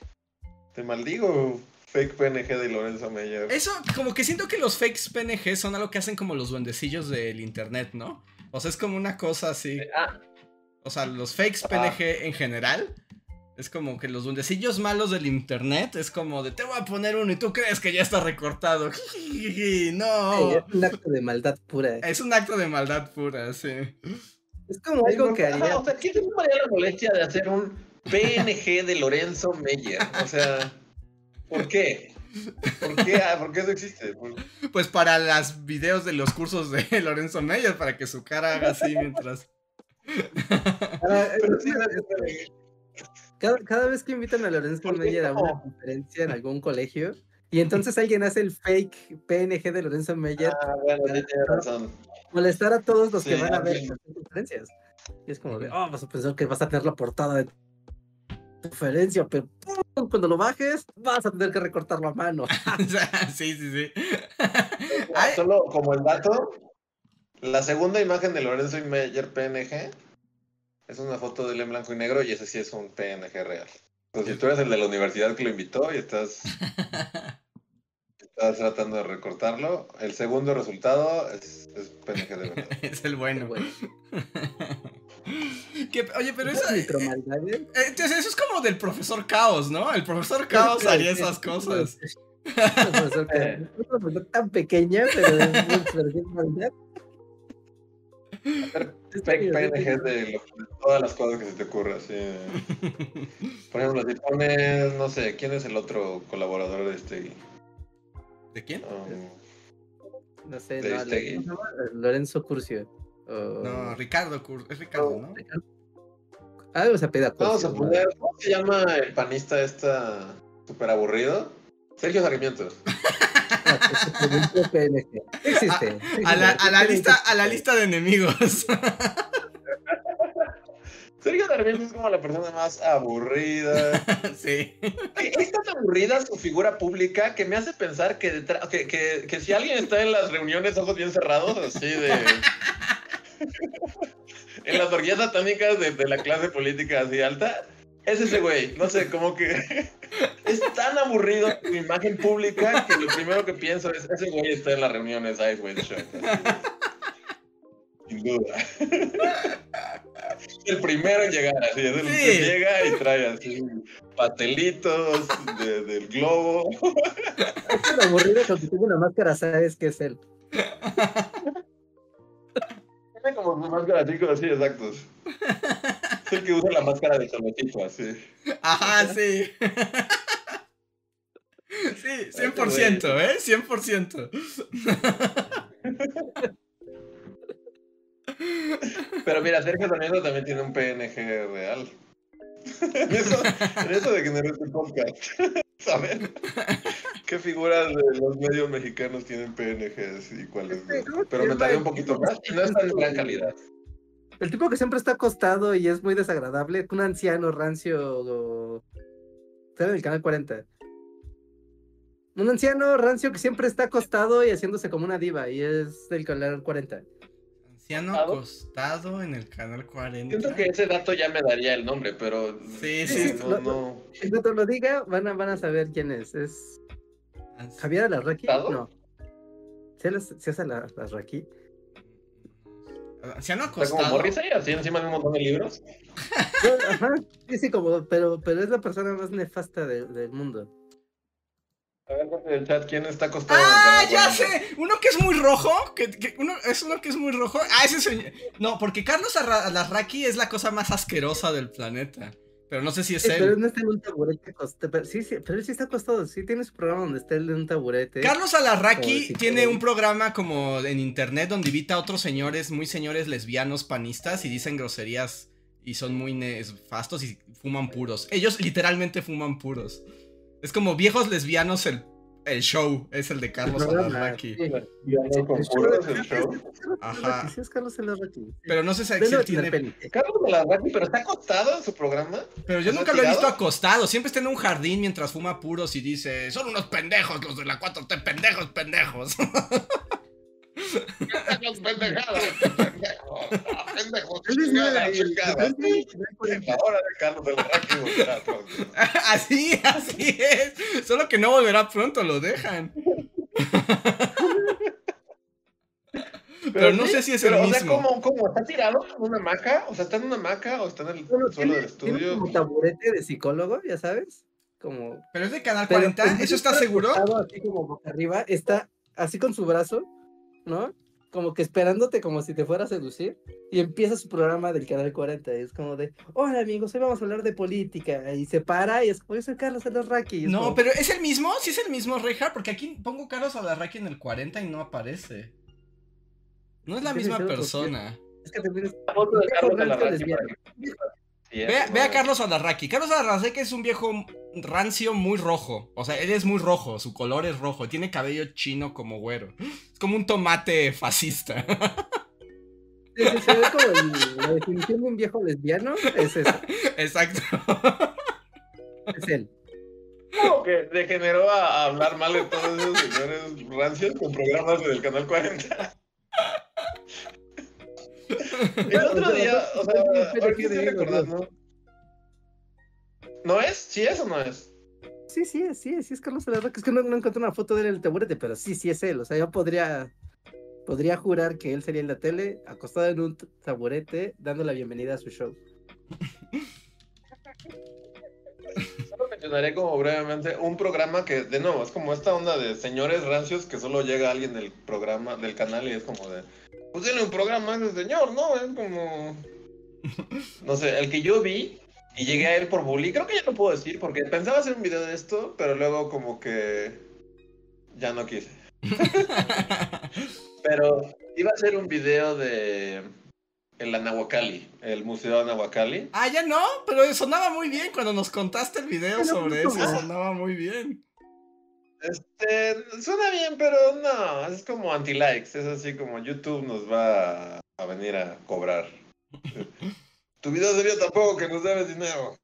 Te maldigo, fake PNG de Lorenzo Meyer. Eso, como que siento que los fakes PNG son algo que hacen como los duendecillos del internet, ¿no? O sea, es como una cosa así. Ah, O sea, los fakes Ah. PNG en general. Es como que los duendecillos malos del internet es como de te voy a poner uno y tú crees que ya está recortado. no. Es un acto de maldad pura. Es un acto de maldad pura, sí. Es como algo que haría. O sea, ¿quién se tomaría la molestia de hacer un PNG de Lorenzo Meyer? O sea, ¿por qué? ¿Por qué, ah, ¿por qué eso existe? Por- Pues para los videos de los cursos de Lorenzo Meyer, para que su cara haga así mientras. Ah, Pero sí, Cada, cada vez que invitan a Lorenzo ¿Por qué Meyer a una no? conferencia en algún colegio, y entonces alguien hace el fake PNG de Lorenzo Meyer, Ah, bueno, sí tienes razón. molestar a todos los que van a ver las conferencias. Y es como de, oh, vas a pensar que vas a tener la portada de tu conferencia, pero ¡pum! cuando lo bajes, vas a tener que recortarlo a mano. Sí, sí, sí. Ay, Solo como el dato, la segunda imagen de Lorenzo Meyer PNG es una foto de él en blanco y negro y ese sí es un PNG real. Entonces, si tú eres el de la universidad que lo invitó y estás, estás tratando de recortarlo, el segundo resultado es, es PNG de verdad. es el bueno. Bueno, Que- oye, pero eso, eh, micromaldades, eh, entonces eso es como del profesor Caos, ¿no? El profesor Caos haría esas cosas. Un profesor Eh. un profesor tan pequeña, pero es sí, PNG de, de todas las cosas que se te ocurra. Así. Por ejemplo, si pones, no sé, ¿quién es el otro colaborador de este? ¿De quién? No sé, De no, Aristegui. ¿cómo se llama? Lorenzo Curcio. o- No, Ricardo, Cur- es Ricardo, ¿no? Algo se apela Vamos a poner, ¿cómo se llama el panista esta súper aburrido? Sergio Sarmiento. Ah. Existe. A la, a la lista, a la lista de enemigos. Sergio Sarmiento es como la persona más aburrida. sí. Es tan aburrida su figura pública que me hace pensar que, detrás, que, que, que si alguien está en las reuniones ojos bien cerrados, así de... en las orgías satánicas de, de la clase política así alta, es ese güey. No sé, como que es tan aburrido su imagen pública que lo primero que pienso es, ese güey está en las reuniones Ice de- Sin duda. El primero en llegar, así, es el Sí. que llega y trae así pastelitos de- del globo. Es tan aburrido que aunque tenga una máscara, sabes que es él. Tiene como su máscara así, así, exactos. Es el que usa la máscara de Cholotito, así. Ajá, sí. Sí, 100%, ¿eh? 100%. Pero mira, Sergio Sarmiento también tiene un PNG real. en, eso, en eso de generar este podcast. ¿Saben? ¿Qué figuras de los medios mexicanos tienen PNGs y cuáles Sí, no? ¿cómo Pero me tardé un poquito más y no está en gran calidad. El tipo que siempre está acostado y es muy desagradable, un anciano rancio. o- Está en el canal 40. Un anciano rancio que siempre está acostado y haciéndose como una diva, y es del canal 40. Anciano ¿Acostado? acostado en el canal 40. Siento que ese dato ya me daría el nombre, pero. Sí, sí, sí, no, no. En cuanto lo diga, van a, van a saber quién es. ¿Es Javier Alarraqui? ¿Acostado? No. ¿Sí es, sí es Ala- Alarraqui? Anciano Está como acostado. Morrissey, así encima de un montón de libros. No, Ajá, sí, sí, como, pero, pero es la persona más nefasta de- del mundo. A ver, gente del chat, ¿quién está acostado? ¡Ah, ya 40? sé! Uno que es muy rojo. Que, que uno, es uno que es muy rojo. Ah, ese señor. No, porque Carlos Arra- Alarraqui es la cosa más asquerosa del planeta. Pero no sé si es Sí, pero él. él no está en un taburete acostado. Pero sí, sí, pero él sí está acostado. Sí tiene su programa donde está él en un taburete. Carlos Alarraqui tiene un programa como en internet donde invita a otros señores, muy señores lesbianos panistas y dicen groserías y son muy nefastos y fuman puros. Ellos literalmente fuman puros. Es como viejos lesbianos el, el show es el de Carlos Alarraqui. Sí. Ajá. Sí, es Carlos Alarraqui. Pero no sé si, él tiene. Carlos Alarraqui, pero está acostado en su programa. Pero yo ¿Está nunca lo he visto acostado. Siempre está en un jardín mientras fuma puros y dice: Son unos pendejos los de la 4T, pendejos, pendejos. Pendejos, pendejadas, pendejos, pendejos, Él es chingada, el- chingada. el- el- La hora de Carlos así, así es. Solo que no volverá pronto, lo dejan. Pero no sí, sé si es el pero, O sea, mismo. ¿cómo, ¿cómo? ¿Está tirado en una hamaca? O sea, ¿está en una hamaca o está en el Bueno, suelo del tiene estudio? como taburete de psicólogo, ya sabes. Como. Pero es de Canal pero 40, en vez de ¿eso está seguro? Así como boca arriba, está así con su brazo, ¿no? Como que esperándote como si te fuera a seducir. Y empieza su programa del Canal 40. Y es como de, hola amigos, hoy vamos a hablar de política. Y se para y es como, yo soy Carlos Alarraqui. No, como, pero ¿es el mismo? ¿Sí es el mismo, Reja? Porque aquí pongo Carlos Alarraqui en el 40 y no aparece. No es la misma persona. Es que también es La foto de Viejo Carlos rancio Alarraqui lesbiano. para que- Sí, Ve, ve a. Carlos Alarraqui. Carlos Alarraqui es un viejo rancio muy rojo. O sea, él es muy rojo, su color es rojo. Tiene cabello chino como güero. Es como un tomate fascista. Sí, sí, se ve como el- la definición de un viejo lesbiano. Es eso, Exacto. es él. Como que degeneró a, a hablar mal de todos esos señores rancios con programas del Canal 40. El otro día, o sea, qué estoy recordando. ¿No es? ¿Sí es o no es? Sí, sí, es, sí, es, sí es Carlos Alarraqui. Es que no, no encontré una foto de él en el taburete, pero sí, sí es él. O sea, yo podría, podría jurar que él sería en la tele, acostado en un taburete, dando la bienvenida a su show. Solo mencionaré como brevemente un programa que, de nuevo, es como esta onda de señores rancios que solo llega alguien del programa, del canal y es como de, pues tiene un programa ese señor, ¿no? Es como... No sé, el que yo vi y llegué a él por bully, creo que ya no puedo decir porque pensaba hacer un video de esto, pero luego como que ya no quise. Pero iba a hacer un video de el Anahuacalli, el Museo Anahuacalli. ah, ya no, pero sonaba muy bien cuando nos contaste el video sobre eso. Sonaba muy bien. Este, suena bien, pero no, es como anti-likes, es así como YouTube nos va a, a venir a cobrar. tu video se vio tampoco que nos debes dinero.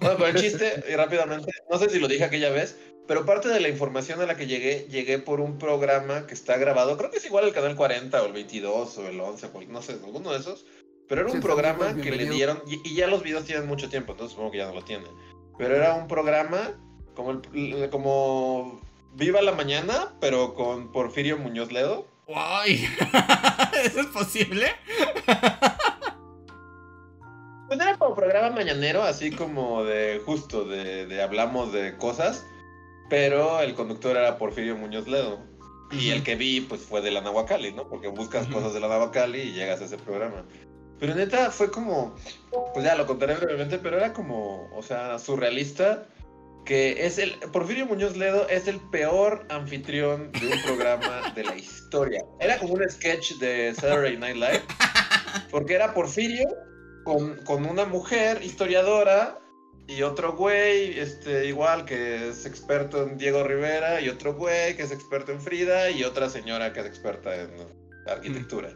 Bueno, pero el chiste, y rápidamente, no sé si lo dije aquella vez, pero parte de la información a la que llegué, llegué por un programa que está grabado, creo que es igual el canal 40 o el 22 o el 11, cual- no sé, alguno de esos, pero era Sí, un fue programa que le dieron, y, y ya los videos tienen mucho tiempo, entonces supongo que ya no lo tienen, pero era un programa como, el- como Viva la Mañana, pero con Porfirio Muñoz Ledo. ¡Ay! ¿Eso es posible? Pues era como programa mañanero, así como de justo, de, de hablamos de cosas, pero el conductor era Porfirio Muñoz Ledo. Y el que vi, pues fue de la Nahuacali, ¿no? Porque buscas cosas de la Nahuacali y llegas a ese programa. Pero neta fue como, pues ya lo contaré brevemente, pero era como, o sea, surrealista, que es el, Porfirio Muñoz Ledo es el peor anfitrión de un programa de la historia. Era como un sketch de Saturday Night Live, porque era Porfirio con, con una mujer historiadora y otro güey, este, igual que es experto en Diego Rivera, y otro güey que es experto en Frida, y otra señora que es experta en arquitectura.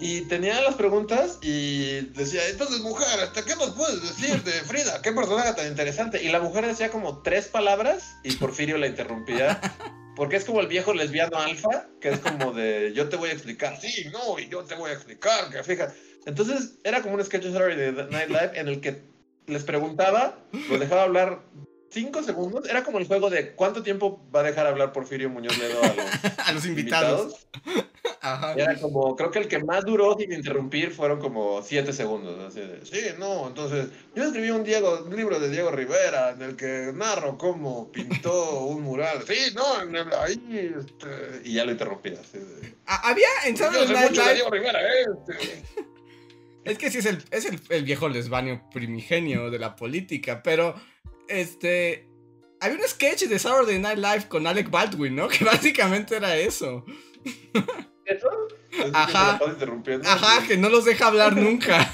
Y tenía las preguntas y decía, entonces mujer, ¿hasta qué nos puedes decir de Frida? ¿Qué personaje tan interesante? Y la mujer decía como tres palabras y Porfirio la interrumpía. Porque es como el viejo lesbiano alfa, que es como de, yo te voy a explicar, sí, no, y yo te voy a explicar, que fija. Entonces era como un sketch de Saturday Night Live en el que les preguntaba, los dejaba hablar cinco segundos. Era como el juego de cuánto tiempo va a dejar hablar Porfirio Muñoz Ledo a los A los invitados. invitados. Ajá. Era como, creo que el que más duró sin interrumpir fueron como siete segundos. Así de, sí, no, entonces yo escribí un, Diego, un libro de Diego Rivera en el que narro cómo pintó un mural. Sí, no, en el- ahí, este, y ya lo. Así de, Ah, Había en yo Saturday Night Live. Diego Rivera, ¿eh? Este, Es que sí es el, es el, el viejo lesbanio primigenio de la política, pero este. Había un sketch de Saturday Night Live con Alec Baldwin, ¿no? Que básicamente era eso. ¿Eso? Es Ajá. Ajá, que no los deja hablar nunca.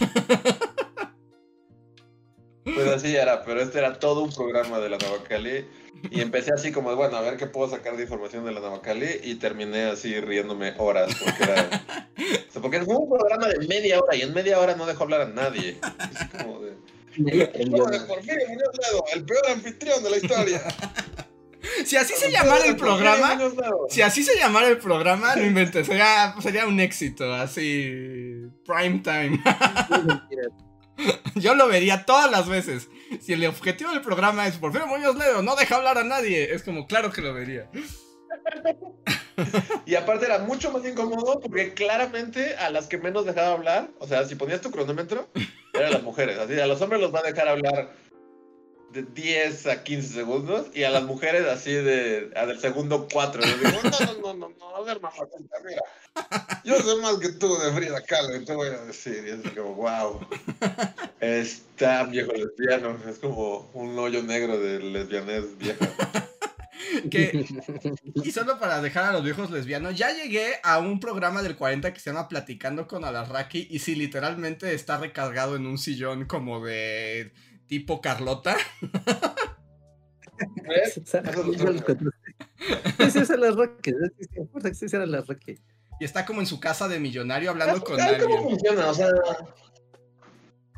Pues así era, pero este era todo un programa de la Navacali. Y empecé así como, bueno, a ver qué puedo sacar de información de la Navacali. Y terminé así riéndome horas. Porque era. o sea, porque fue un programa de media hora y en media hora no dejó hablar a nadie. Así como de. Por fin, el peor anfitrión de la historia. Si así se llamara el programa, si así se llamara el programa, no inventes, sería, sería un éxito, así, prime time. Yo lo vería todas las veces. Si el objetivo del programa es Porfirio Muñoz Ledo, no deja hablar a nadie, es como, claro que lo vería. Y aparte era mucho más incómodo porque claramente a las que menos dejaba hablar, o sea, si ponías tu cronómetro, eran las mujeres. Así, a los hombres los va a dejar hablar de 10 a 15 segundos y a las mujeres así de a del segundo 4. Yo digo, no, no, no, no, a ver, mamá, mira, yo sé más que tú de Frida Kahlo y te voy a decir. Y es como, wow, está viejo lesbiano, es como un hoyo negro de lesbianés vieja. Que, y solo para dejar a los viejos lesbianos, ya llegué a un programa del 40 que se llama Platicando con Alarraki y sí, literalmente está recargado en un sillón como de tipo Carlota. Sí. Sí. Y está como en su casa de millonario hablando con ¿Cómo alguien. funciona? O sea,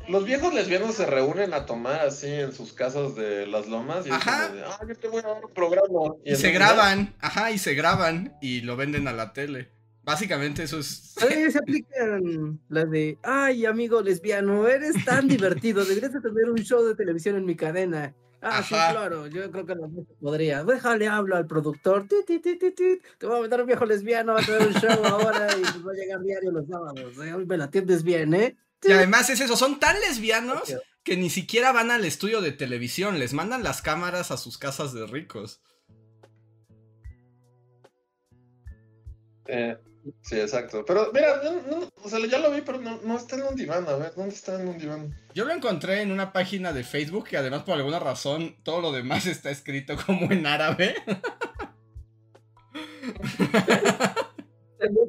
los viejos lesbianos se reúnen a tomar así en sus casas de las lomas y es Ajá. como de, ah, yo te voy a dar un programa. Y se graban, ajá, y se graban y lo venden a la tele. Básicamente eso es. Ay, se aplican la de, ay, amigo lesbiano, eres tan divertido, deberías de tener un show de televisión en mi cadena. Ah, sí, Ajá. claro, yo creo que lo podría. Déjale, hablo al productor. Ti, ti, ti, ti, ti. Te voy a meter un viejo lesbiano, va a tener un show ahora y nos va a llegar diario los sábados. ¿eh? Hoy me la atiendes bien, ¿eh? Y además es eso, son tan lesbianos que ni siquiera van al estudio de televisión, les mandan las cámaras a sus casas de ricos. Eh, sí, exacto. Pero mira, no, no, o sea, ya lo vi, pero no, no está en un diván. A ver, ¿dónde está en un diván? Yo lo encontré en una página de Facebook que además por alguna razón todo lo demás está escrito como en árabe.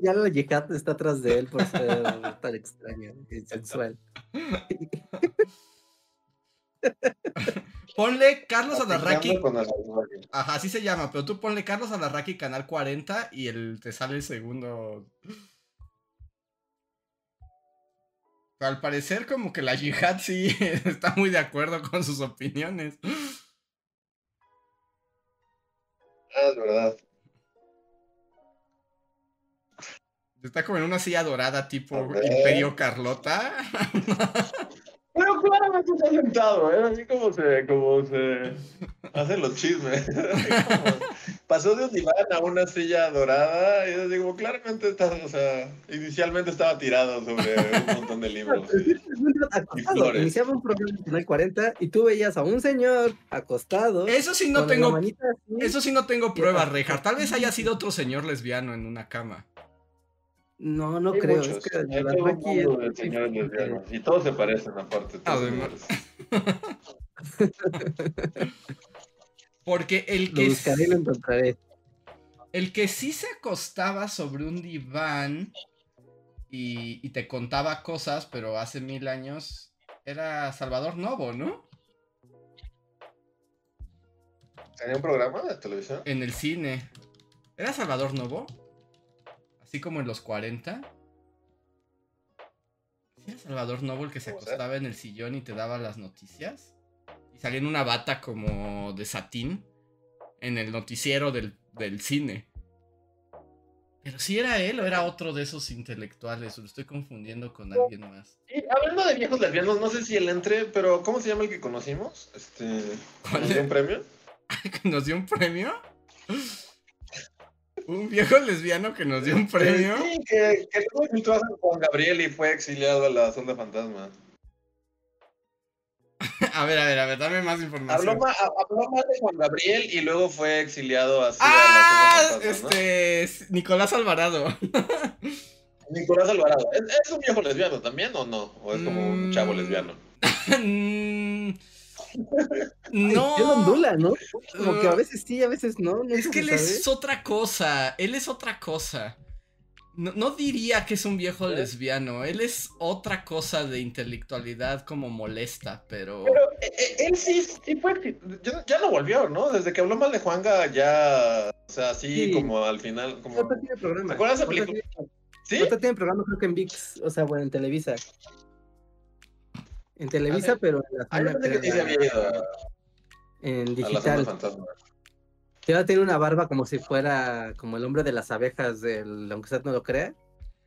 Ya la yihad está atrás de él por ser tan extraño y sensual. Ponle Carlos Alarraqui. Ajá, así se llama, pero tú ponle Carlos Alarraqui canal 40 y el, te sale el segundo. Pero al parecer como que la yihad sí está muy de acuerdo con sus opiniones. Ah, es verdad. Está como en una silla dorada tipo. Imperio Carlota. Pero claramente está sentado, ¿eh? Así como se, como se hacen los chismes. Como pasó de un diván a una silla dorada y yo digo, claramente está, o sea, inicialmente estaba tirado sobre un montón de libros. Acostado. flores. Iniciaba un programa en el 40 y tú veías a un señor acostado. Eso sí no tengo así. Eso sí no tengo pruebas, Rejar. Tal vez haya sido otro señor lesbiano en una cama. No, no Hay creo. muchos, Es que es- de señores lesbianos, Y todos se parecen aparte. todos se Además. parecen. Porque el Lo que, buscaré y lo encontraré. el que sí se acostaba sobre un diván y, y te contaba cosas, pero hace mil años, era Salvador Novo, ¿no? ¿Tenía un programa de televisión? En el cine. ¿Era Salvador Novo? Así como en los 40. ¿Sí era Salvador Novo el que se acostaba en el sillón y te daba las noticias? Y salía en una bata como de satín en el noticiero del, del cine. Pero si era él o era otro de esos intelectuales, o lo estoy confundiendo con alguien más. Y hablando de viejos lesbianos, no sé si él entre, pero ¿cómo se llama el que conocimos? Este, ¿Cuál ¿nos dio un premio? ¿Que nos dio un premio? ¿Un viejo lesbiano que nos dio un premio? Sí, que, que infiltró a Juan Gabriel y fue exiliado a la sonda fantasma. A ver, a ver, a ver, dame más Habló, información. ma- habló mal de Juan Gabriel y luego fue exiliado así Ah, a la sonda fantasma. este, Nicolás Alvarado. Nicolás Alvarado. ¿Es, es un viejo lesbiano también o no? ¿O es como un chavo Mm, lesbiano? Ay, no. él ondula, ¿no? Como que a Uh, veces sí, a veces no. Es que él sabe. es otra cosa. Él es otra cosa. No, no diría que es un viejo lesbiano. Él es otra cosa de intelectualidad como molesta, pero. Pero eh, eh, él sí, sí fue. Ya, ya no volvió, ¿no? Desde que habló mal de Juanga, ya. O sea, así Sí. como al final. Como... ¿Te acuerdas de esa película? tiene- ¿Sí? ahorita tiene programa, creo que en VIX, o sea, bueno, en Televisa. En Televisa, Ah, pero en la Ah, zona, pensé que sí había ido a, en a digital. fantasma. Te va a tener una barba como si fuera como el hombre de las abejas, del, aunque usted no lo crea.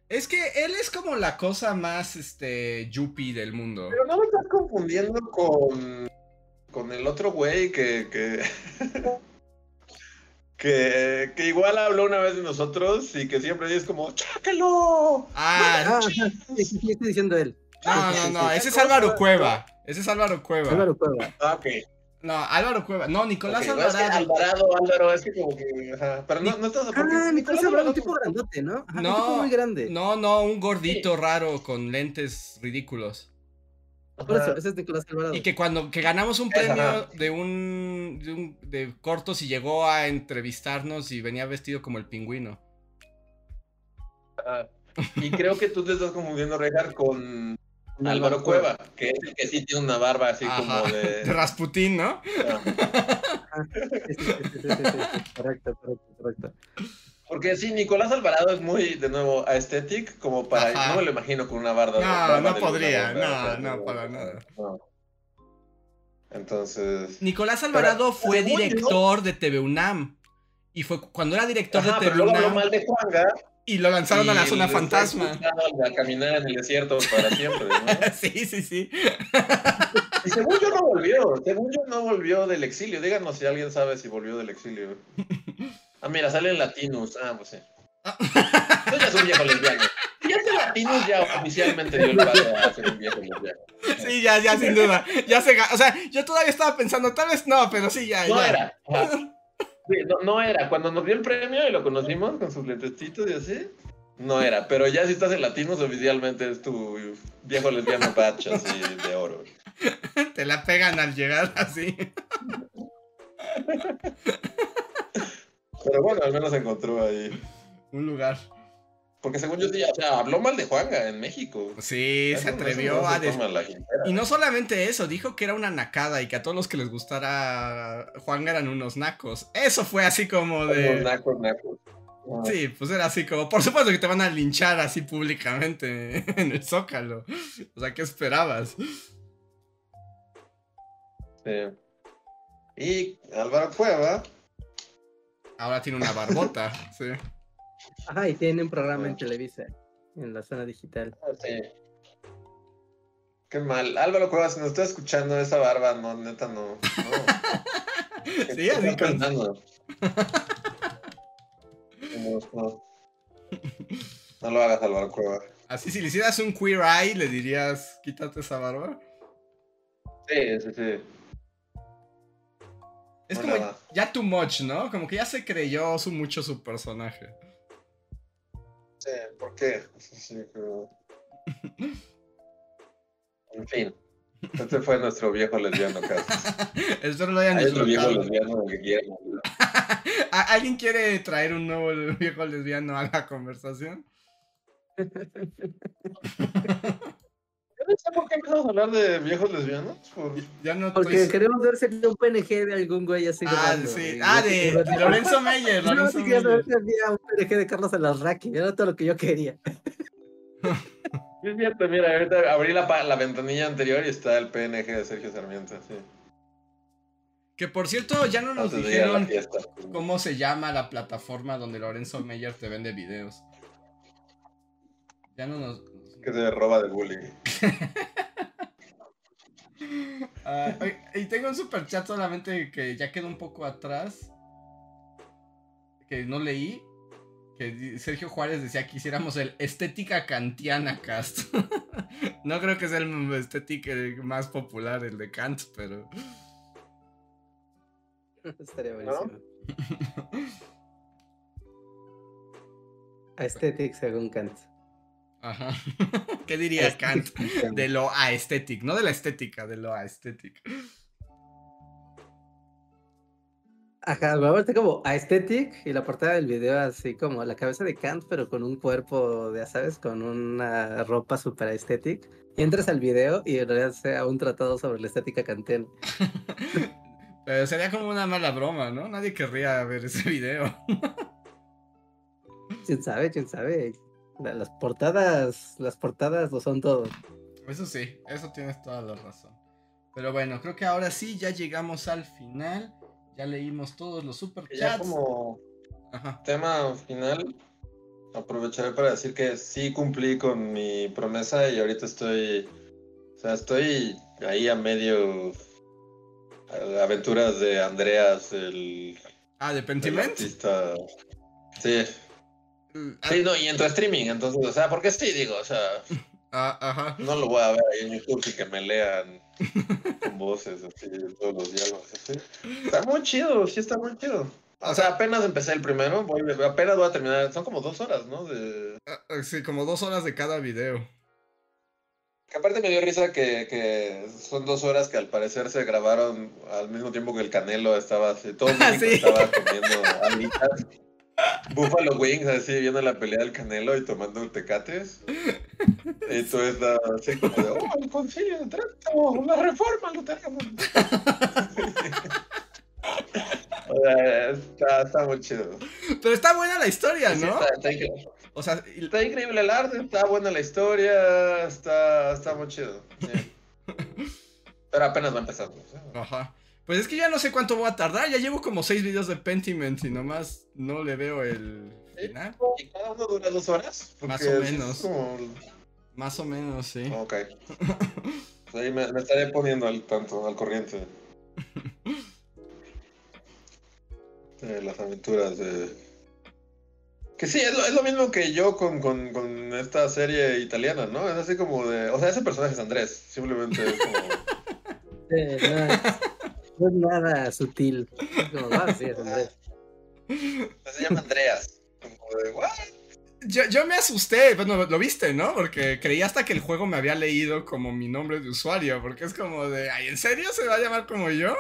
Es que él es como la cosa más, este, yuppie del mundo. Pero no me estás confundiendo con. con el otro güey que. que... que, que igual habló una vez de nosotros y que siempre es como ¡Cháquelo! Ah, Ah, sí, sí, sí, estoy diciendo él. No, no, no, ese es Álvaro Cueva. Ese es Álvaro Cueva. Álvaro Cueva. Ah, ok. No, Álvaro Cueva. No, Nicolás Ok, no, es que Alvarado. Alvarado, Álvaro, es que como que. ajá, Pero no, no estás. porque Ah, Nicolás Alvarado, un Alvarado- tipo grandote, ¿no? Ajá, No, un tipo muy grande. No, no, un gordito raro con lentes ridículos. Por eso, ese es Nicolás Alvarado. Y que cuando que ganamos un premio ajá. de un, de un de cortos y llegó a entrevistarnos y venía vestido como el pingüino. Ajá. Y creo que tú te estás confundiendo, Regar, con Álvaro Cueva, que es el que sí tiene una barba así Ajá, como De de. Rasputín, ¿no? Sí, sí, sí. Correcto, correcto, correcto. Porque sí, Nicolás Alvarado es muy, de nuevo, aesthetic, como para. Ajá. No me lo imagino con una barba. No, barba no podría, no, no, para nada. no. Entonces. Nicolás Alvarado fue yo- director de TV UNAM. Y fue cuando era director Ajá, de pero TV luego habló UNAM mal de Juanga. Y lo lanzaron a la zona fantasma. A caminar en el desierto para siempre, ¿no? Sí, sí, sí. Y según yo no volvió, según yo no volvió del exilio. Díganos si alguien sabe si volvió del exilio. Ah, mira, sale en Latinus. Ah, pues sí. Tú ya es un viejo lesbiano. Ya Latinus, ya oficialmente dio el paso a ser un viejo lesbiano. Sí, ya, ya, sin duda. Ya se O sea, yo todavía estaba pensando, tal vez no, pero sí, ya. No ya. era. Ajá. No, no era. Cuando nos dio el premio y lo conocimos con sus lentecitos y así, no era. Pero ya si estás en Latinos, oficialmente es tu viejo lesbiano batch así de oro. Te la pegan al llegar así. Pero bueno, al menos encontró ahí. Un lugar. Porque según yo, sí, o sea, habló mal de Juanga en México. Sí, Eso se atrevió no a... se. Y no solamente eso, dijo que era una nacada y que a todos los que les gustara Juan eran unos nacos. Eso fue así como de... nacos, nacos. Ah, Sí, pues era así como, por supuesto que te van a linchar así públicamente en el Zócalo. O sea, ¿qué esperabas? sí. Y Álvaro Cueva, Ahora tiene una barbota, sí. Ajá, y tiene un programa en Televisa, en la zona digital. ah, sí. Qué mal. Álvaro Cueva, si nos está escuchando esa barba, no, neta, no. no. ¿Qué Sí, estás así pensando? No, no. No lo hagas, Álvaro Cueva. Así, si le hicieras un queer eye, le dirías, quítate esa barba. Sí, sí, sí. Es No, como nada. ya too much, ¿no? Como que ya se creyó su, mucho su personaje. Sí, ¿por qué? En fin. Este fue nuestro viejo lesbiano casi. Espero lo hayan Hay otro viejo disfrutado. lesbiano que. ¿A- ¿Alguien quiere traer un nuevo viejo lesbiano a la conversación? Yo no sé por qué empezamos a hablar de viejos lesbianos. Por... Ya no Porque pues- queremos ver si un PNG de algún güey así. Ah, raro, sí. y- Ah, de, de Lorenzo Meyer. No, Lorenzo quería saber Meyer. si había un PNG de Carlos Alarraqui. Era todo lo que yo quería. Es cierto, mira, ahorita abrí la, la ventanilla anterior y está el PNG de Sergio Sarmiento. Sí. Que por cierto, ya no nos Antes dijeron fiesta. cómo se llama la plataforma donde Lorenzo Meyer te vende videos. Ya no nos. Que se roba de bullying. Ah, y tengo un super chat solamente que ya quedó un poco atrás. Que no leí. Que Sergio Juárez decía que hiciéramos el estética kantiana cast. no creo que sea el estética más popular, el de Kant, pero. Estaría buenísimo. Aesthetic según Kant. Ajá. ¿Qué diría Kant? De lo aesthetic, no de la estética, de lo aesthetic. Ajá, me vuelto como Aesthetic y la portada del video así como la cabeza de Kant, pero con un cuerpo, ya sabes, con una ropa super aesthetic. Y entras al video y en realidad sea un tratado sobre la estética kantiana. Pero sería como una mala broma, ¿no? Nadie querría ver ese video. ¿Quién sabe? ¿Quién sabe? La- Las portadas, las portadas lo son todo. Eso sí, eso tienes toda la razón. Pero bueno, creo que ahora sí ya llegamos al final. Ya leímos todos los Y ya superchats. como Ajá. tema final, aprovecharé para decir que sí cumplí con mi promesa y ahorita estoy, o sea, estoy ahí a medio a- aventuras de Andreas, el, Ah, de el Pentiment. artista. Sí, sí, no, y en tu streaming, entonces, o sea, porque sí, digo, o sea, ah, ajá. no lo voy a ver ahí en YouTube y que me lean con voces, así, todos los diálogos, así. Está muy chido, sí está muy chido. O sea, apenas empecé el primero, voy, apenas voy a terminar, son como dos horas, ¿no? De... Ah, ah, Sí, como dos horas de cada video. Que aparte me dio risa que, que son dos horas que al parecer se grabaron al mismo tiempo que el Canelo estaba así, todo el mundo Sí. estaba comiendo alitas, Buffalo Wings, así viendo la pelea del Canelo y tomando tecates. Y tú estás así como de, oh, el concilio de Trento, una reforma luterana. O sea, está, está muy chido. Pero está buena la historia, Sí, ¿no? está, está increíble. O sea, y- Está increíble el arte, está buena la historia, está, está muy chido. sí. Pero apenas va empezando. sea. Ajá. Pues es que ya no sé cuánto voy a tardar. Ya llevo como seis videos de Pentiment y nomás no le veo el final. ¿Y cada uno dura dos horas? Más o sí menos. como- Más o menos, sí. Ok. Pues ahí me, me estaré poniendo al tanto, al corriente. De las aventuras de. Que sí, es lo, es lo mismo que yo con, con, con esta serie italiana, ¿no? Es así como de. O sea, ese personaje es Andrés. Simplemente es como. Eh, no, es, no es nada sutil. Como, ah, sí, es Andrés. Se llama Andreas. Como de, ¿what? Yo, yo me asusté, bueno, lo viste, ¿no? Porque creí hasta que el juego me había leído como mi nombre de usuario, porque es como de, ay, ¿en serio se va a llamar como yo?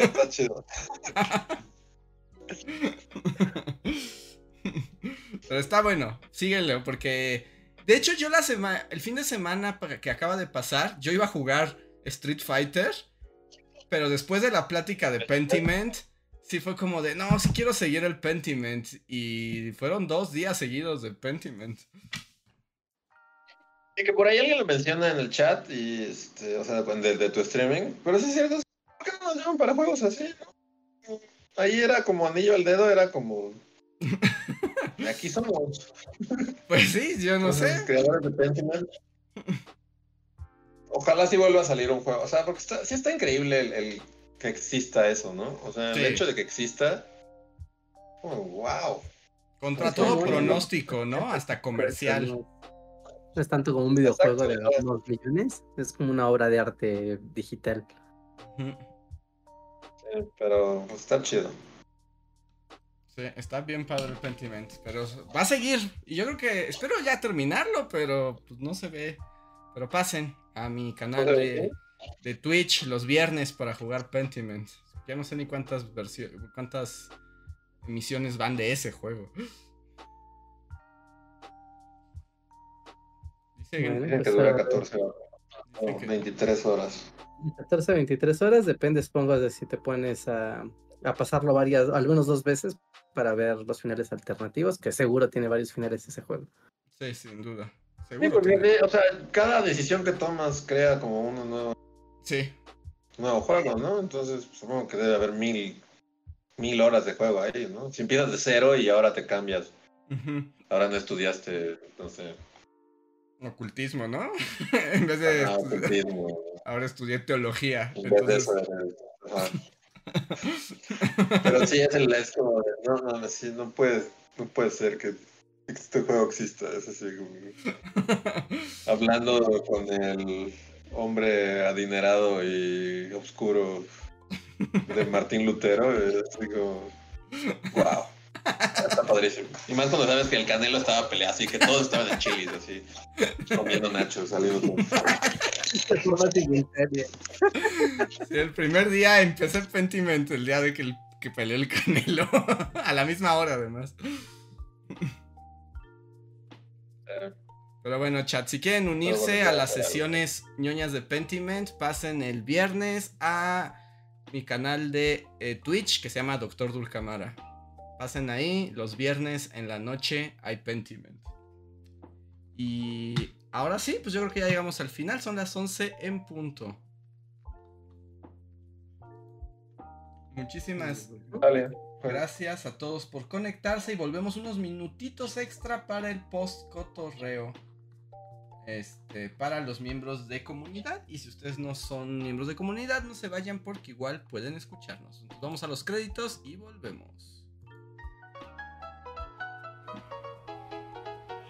Está chido. Pero está bueno, síguelo, porque de hecho yo la semana, el fin de semana que acaba de pasar, yo iba a jugar Street Fighter, pero después de la plática de Pentiment, sí fue como de, no, sí quiero seguir el Pentiment, y fueron dos días seguidos de Pentiment. Y que por ahí alguien lo menciona en el chat, y este, o sea, de, de tu streaming. Pero sí es cierto, ¿por qué no nos llaman para juegos así? no? Ahí era como anillo al dedo, era como. Aquí somos. Pues sí, yo no los sé. Creadores de Pentiment. Ojalá sí vuelva a salir un juego. O sea, porque está, sí está increíble el, el que exista eso, ¿no? O sea, Sí. el hecho de que exista. Oh, wow. Contra Está todo pronóstico, ¿no? Hasta comercial. No, es tanto como un videojuego de unos millones, es como una obra de arte digital. Sí, pero pues, está chido. Sí, está bien padre el Pentiment, pero va a seguir. Y yo creo que espero ya terminarlo, pero pues no se ve. Pero pasen a mi canal de, de Twitch los viernes para jugar Pentiment. Ya no sé ni cuántas versiones, cuántas emisiones van de ese juego. Dice que-. Dicen que dura ah, 14 horas. o que- 23 horas. 14, 23 horas, depende, supongo, de si te pones a, a pasarlo varias, algunos dos veces para ver los finales alternativos, que seguro tiene varios finales ese juego. Sí, sin duda. Sí, porque, o sea, cada decisión que tomas crea como un nuevo, Sí. nuevo juego, ¿no? Entonces supongo que debe haber mil, mil horas de juego ahí, ¿no? Si empiezas de cero y ahora te cambias, ahora no estudiaste, no sé, Ocultismo, ¿no? en vez de. ah, ocultismo, Ahora estudié teología. en vez de Entonces. eso, ajá. Pero sí, es el es como de, no, no, no, sí, no puedes, no puede ser que este juego exista, es así. Hablando con el hombre adinerado y oscuro de Martín Lutero, es como, wow, está padrísimo. Y más cuando sabes que el Canelo estaba peleado, así que todos estaban en chilis, así, comiendo nachos, saliendo. Sí, el primer día empecé Pentiment, el día de que, el, que peleó el Canelo. a la misma hora, además. Pero bueno, chat, si quieren unirse a las sesiones ñoñas de Pentiment, pasen el viernes a mi canal de eh, Twitch que se llama Doctor Dulcamara. Pasen ahí, los viernes en la noche hay Pentiment. Y ahora sí, pues yo creo que ya llegamos al final, son las 11 en punto. Muchísimas gracias a todos por conectarse y volvemos unos minutitos extra para el post cotorreo. Este, para los miembros de comunidad. Y si ustedes no son miembros de comunidad, no se vayan porque igual pueden escucharnos. Entonces vamos a los créditos y volvemos.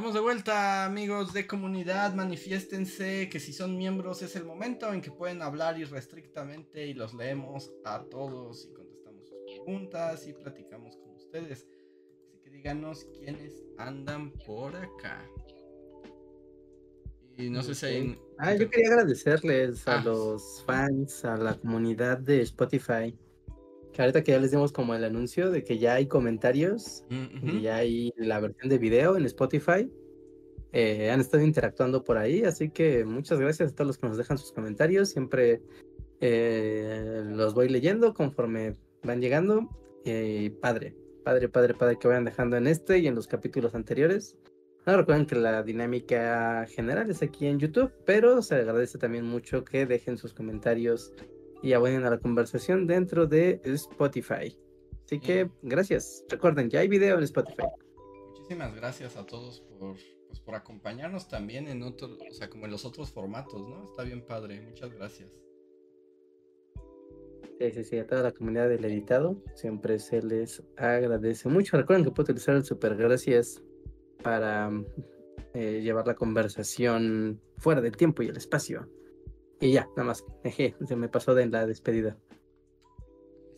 Estamos de vuelta, amigos de comunidad. Manifiéstense que si son miembros es el momento en que pueden hablar irrestrictamente y los leemos a todos y contestamos sus preguntas y platicamos con ustedes. Así que díganos quiénes andan por acá. Y no sé si hay... Ah, yo quería agradecerles a Ah. los fans, a la comunidad de Spotify. Que ahorita que ya les dimos como el anuncio de que ya hay comentarios y ya hay la versión de video en Spotify. eh, han estado interactuando por ahí, así que muchas gracias a todos los que nos dejan sus comentarios. Siempre eh, los voy leyendo conforme van llegando. Y padre, padre, padre, padre que vayan dejando en este y en los capítulos anteriores. No recuerden que la dinámica general es aquí en YouTube, pero se agradece también mucho que dejen sus comentarios y aboneen a la conversación dentro de Spotify. Así que gracias. Recuerden, ya hay video en Spotify. Muchísimas gracias a todos por, pues, por acompañarnos también en otro, o sea, como en los otros formatos, ¿no? Está bien padre, muchas gracias. Sí, sí, sí, a toda la comunidad del editado siempre se les agradece mucho. Recuerden que puedo utilizar el super gracias para eh, llevar la conversación fuera del tiempo y el espacio. Y ya, nada más. Eje, se me pasó de la despedida.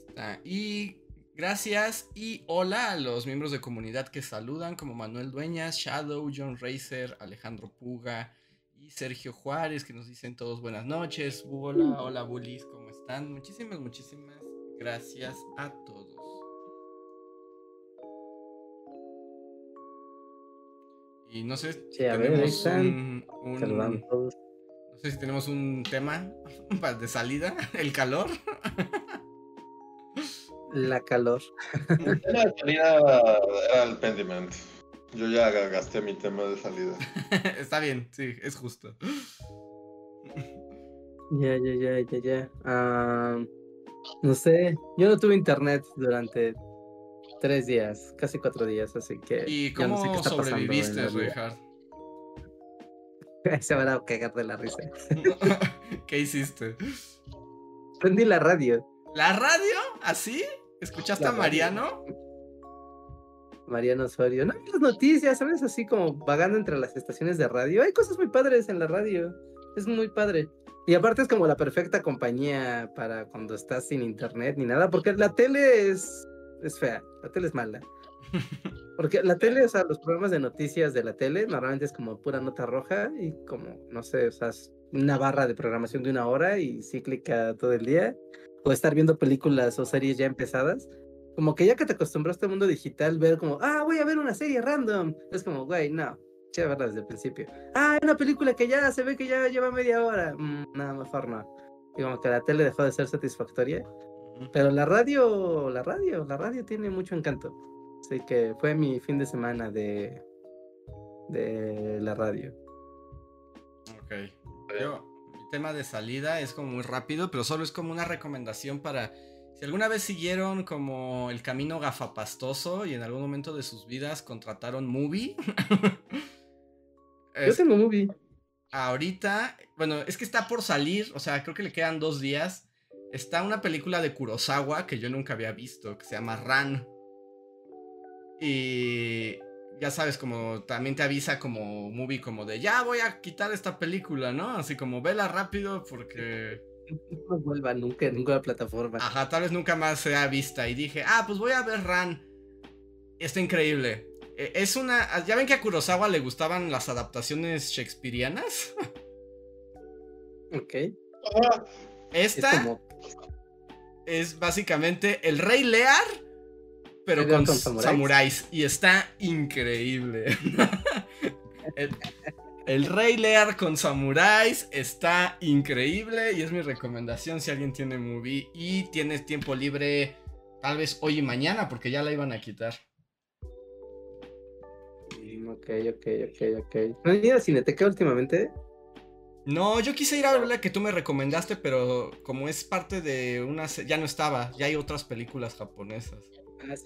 Está. Y gracias y hola a los miembros de comunidad que saludan, como Manuel Dueñas, Shadow, John Racer, Alejandro Puga y Sergio Juárez, que nos dicen todos buenas noches. Hola, hola bullies, ¿cómo están? Muchísimas, muchísimas gracias a todos. Y no sé Sí, a ver, ahí tenemos están. un, un- Saludando a todos. No sé si tenemos un tema de salida, el calor. La calor. El tema de salida era el Pentiment. Yo ya ga- gasté mi tema de salida. Está bien, sí, es justo. Ya, ya, ya, ya, ya. Ah, no sé, yo no tuve internet durante tres días, casi cuatro días, así que. ¿Y ya no sé cómo sobreviviste, la. Reinhardt? Se van a cagar de la risa. ¿Qué hiciste? Prendí la radio. ¿La radio? ¿Así? ¿Escuchaste La a radio. Mariano? Mariano Osorio. No, las noticias, ¿sabes? Así como vagando entre las estaciones de radio. Hay cosas muy padres en la radio. Es muy padre. Y aparte es como la perfecta compañía para cuando estás sin internet ni nada, porque la tele es, es fea, la tele es mala. Porque la tele, o sea, los programas de noticias de la tele normalmente es como pura nota roja y como, no sé, o sea, es una barra de programación de una hora y cíclica todo el día. O estar viendo películas o series ya empezadas. Como que ya que te acostumbraste al mundo digital, ver como, ah, voy a ver una serie random. Es como, güey, no, ché verla desde el principio. Ah, una película que ya se ve que ya lleva media hora. Mm, nada, mejor no. Y como que la tele dejó de ser satisfactoria. Pero la radio, la radio, la radio tiene mucho encanto. Así que fue mi fin de semana de, de la radio. Ok. Yo, mi tema de salida es como muy rápido, pero solo es como una recomendación para. Si alguna vez siguieron como el camino gafapastoso y en algún momento de sus vidas contrataron Movie. Yo es- tengo movie. ahorita, bueno, es que está por salir, o sea, creo que le quedan dos días. está una película de Kurosawa que yo nunca había visto, que se llama Ran. Y ya sabes, como también te avisa como movie como de ya voy a quitar esta película, ¿no? Así como vela rápido porque... No vuelva nunca en ninguna plataforma. Ajá, tal vez nunca más sea vista. Y dije, ah, pues voy a ver Ran. Está increíble. E, es una... ¿Ya ven que a Kurosawa le gustaban las adaptaciones shakespearianas? Ok. Esta es, básicamente el Rey Lear, pero con, samuráis. Y está increíble. el, Rey Lear con samuráis está increíble. Y es mi recomendación si alguien tiene movie y tiene tiempo libre, tal vez hoy y mañana, porque ya la iban a quitar. Ok, ok, ok, ok. ¿No has ido a Cineteca últimamente? No, yo quise ir a ver la que tú me recomendaste, pero como es parte de una... Ya no estaba, ya hay otras películas japonesas.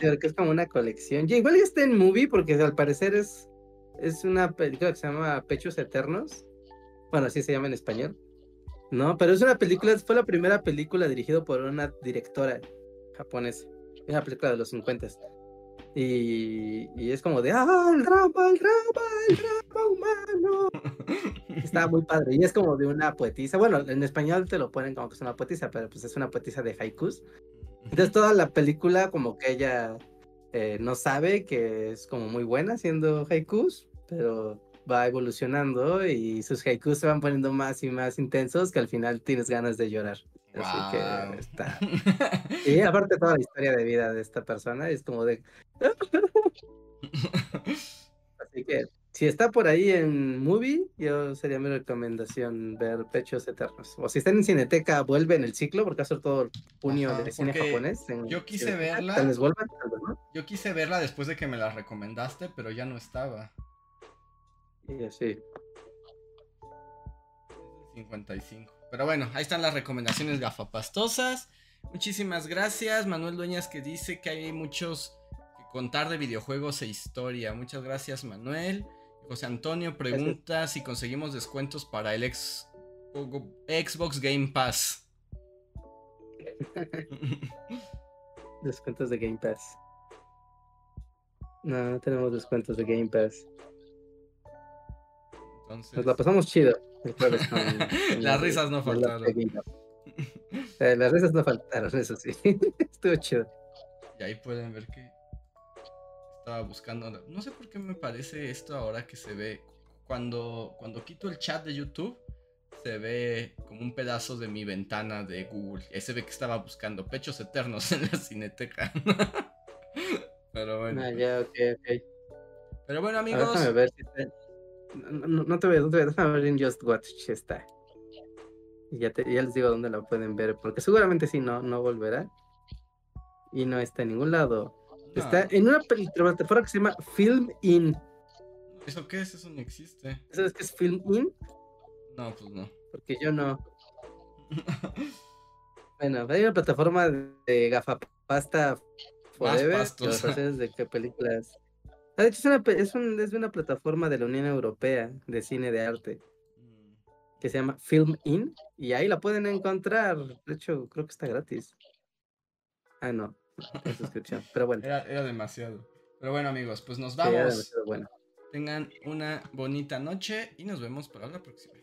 Porque es como una colección. Ya igual está en movie porque al parecer es, es una película que se llama Pechos Eternos. Bueno, así se llama en español. No, pero es una película, fue la primera película dirigida por una directora japonesa. Una película de los 50. Y, y, es como de, ¡ah, el drama, el drama, el drama humano! Está muy padre. Y es como de una poetisa. Bueno, en español te lo ponen como que es una poetisa, pero pues es una poetisa de haikus. Entonces toda la película como que ella eh, no sabe que es como muy buena haciendo haikus, pero va evolucionando y sus haikus se van poniendo más y más intensos que al final tienes ganas de llorar. Así que está. Y aparte toda la historia de vida de esta persona es como de... Así que si está por ahí en movie, yo sería mi recomendación ver Pechos Eternos. O si está en Cineteca, vuelve en el ciclo, porque hace todo el junio de cine japonés. yo quise verla. Yo quise verla después de que me la recomendaste, pero ya no estaba. Y así. 55. Pero bueno, ahí están las recomendaciones gafapastosas. Muchísimas gracias. Manuel Dueñas que dice que hay muchos que contar de videojuegos e historia. Muchas gracias, Manuel. José Antonio pregunta si conseguimos descuentos para el ex, Xbox Game Pass. descuentos de Game Pass. No, no tenemos descuentos de Game Pass. Entonces... Nos la pasamos chido. las risas no faltaron. Eh, las risas no faltaron, eso sí. Estuvo chido. Y ahí pueden ver que estaba buscando. No sé por qué me parece esto ahora que se ve. Cuando, cuando quito el chat de YouTube, se ve como un pedazo de mi ventana de Google. Y se ve que estaba buscando pechos eternos en la cineteca. Pero bueno. Ah, ya. Pero bueno, amigos. déjame ver si está... no, te veo, no te veo. Déjame ver en Just Watch está. Y ya, ya les digo dónde la pueden ver. Porque seguramente si no, no volverá. Y no está en ningún lado. Está en una plataforma que se llama Film In. ¿Eso qué es? Eso no existe. ¿Sabes qué es Film In? No, pues no. Porque yo no. bueno, hay una plataforma de gafapasta forever. de qué películas. Ah, de hecho, es una, es, un, es una plataforma de la Unión Europea de cine de arte mm. que se llama Film In y ahí la pueden encontrar. De hecho, creo que está gratis. Ah, no suscripción. Pero bueno. Era, demasiado. Pero bueno, amigos, pues nos vamos. Tengan una bonita noche y nos vemos para la próxima.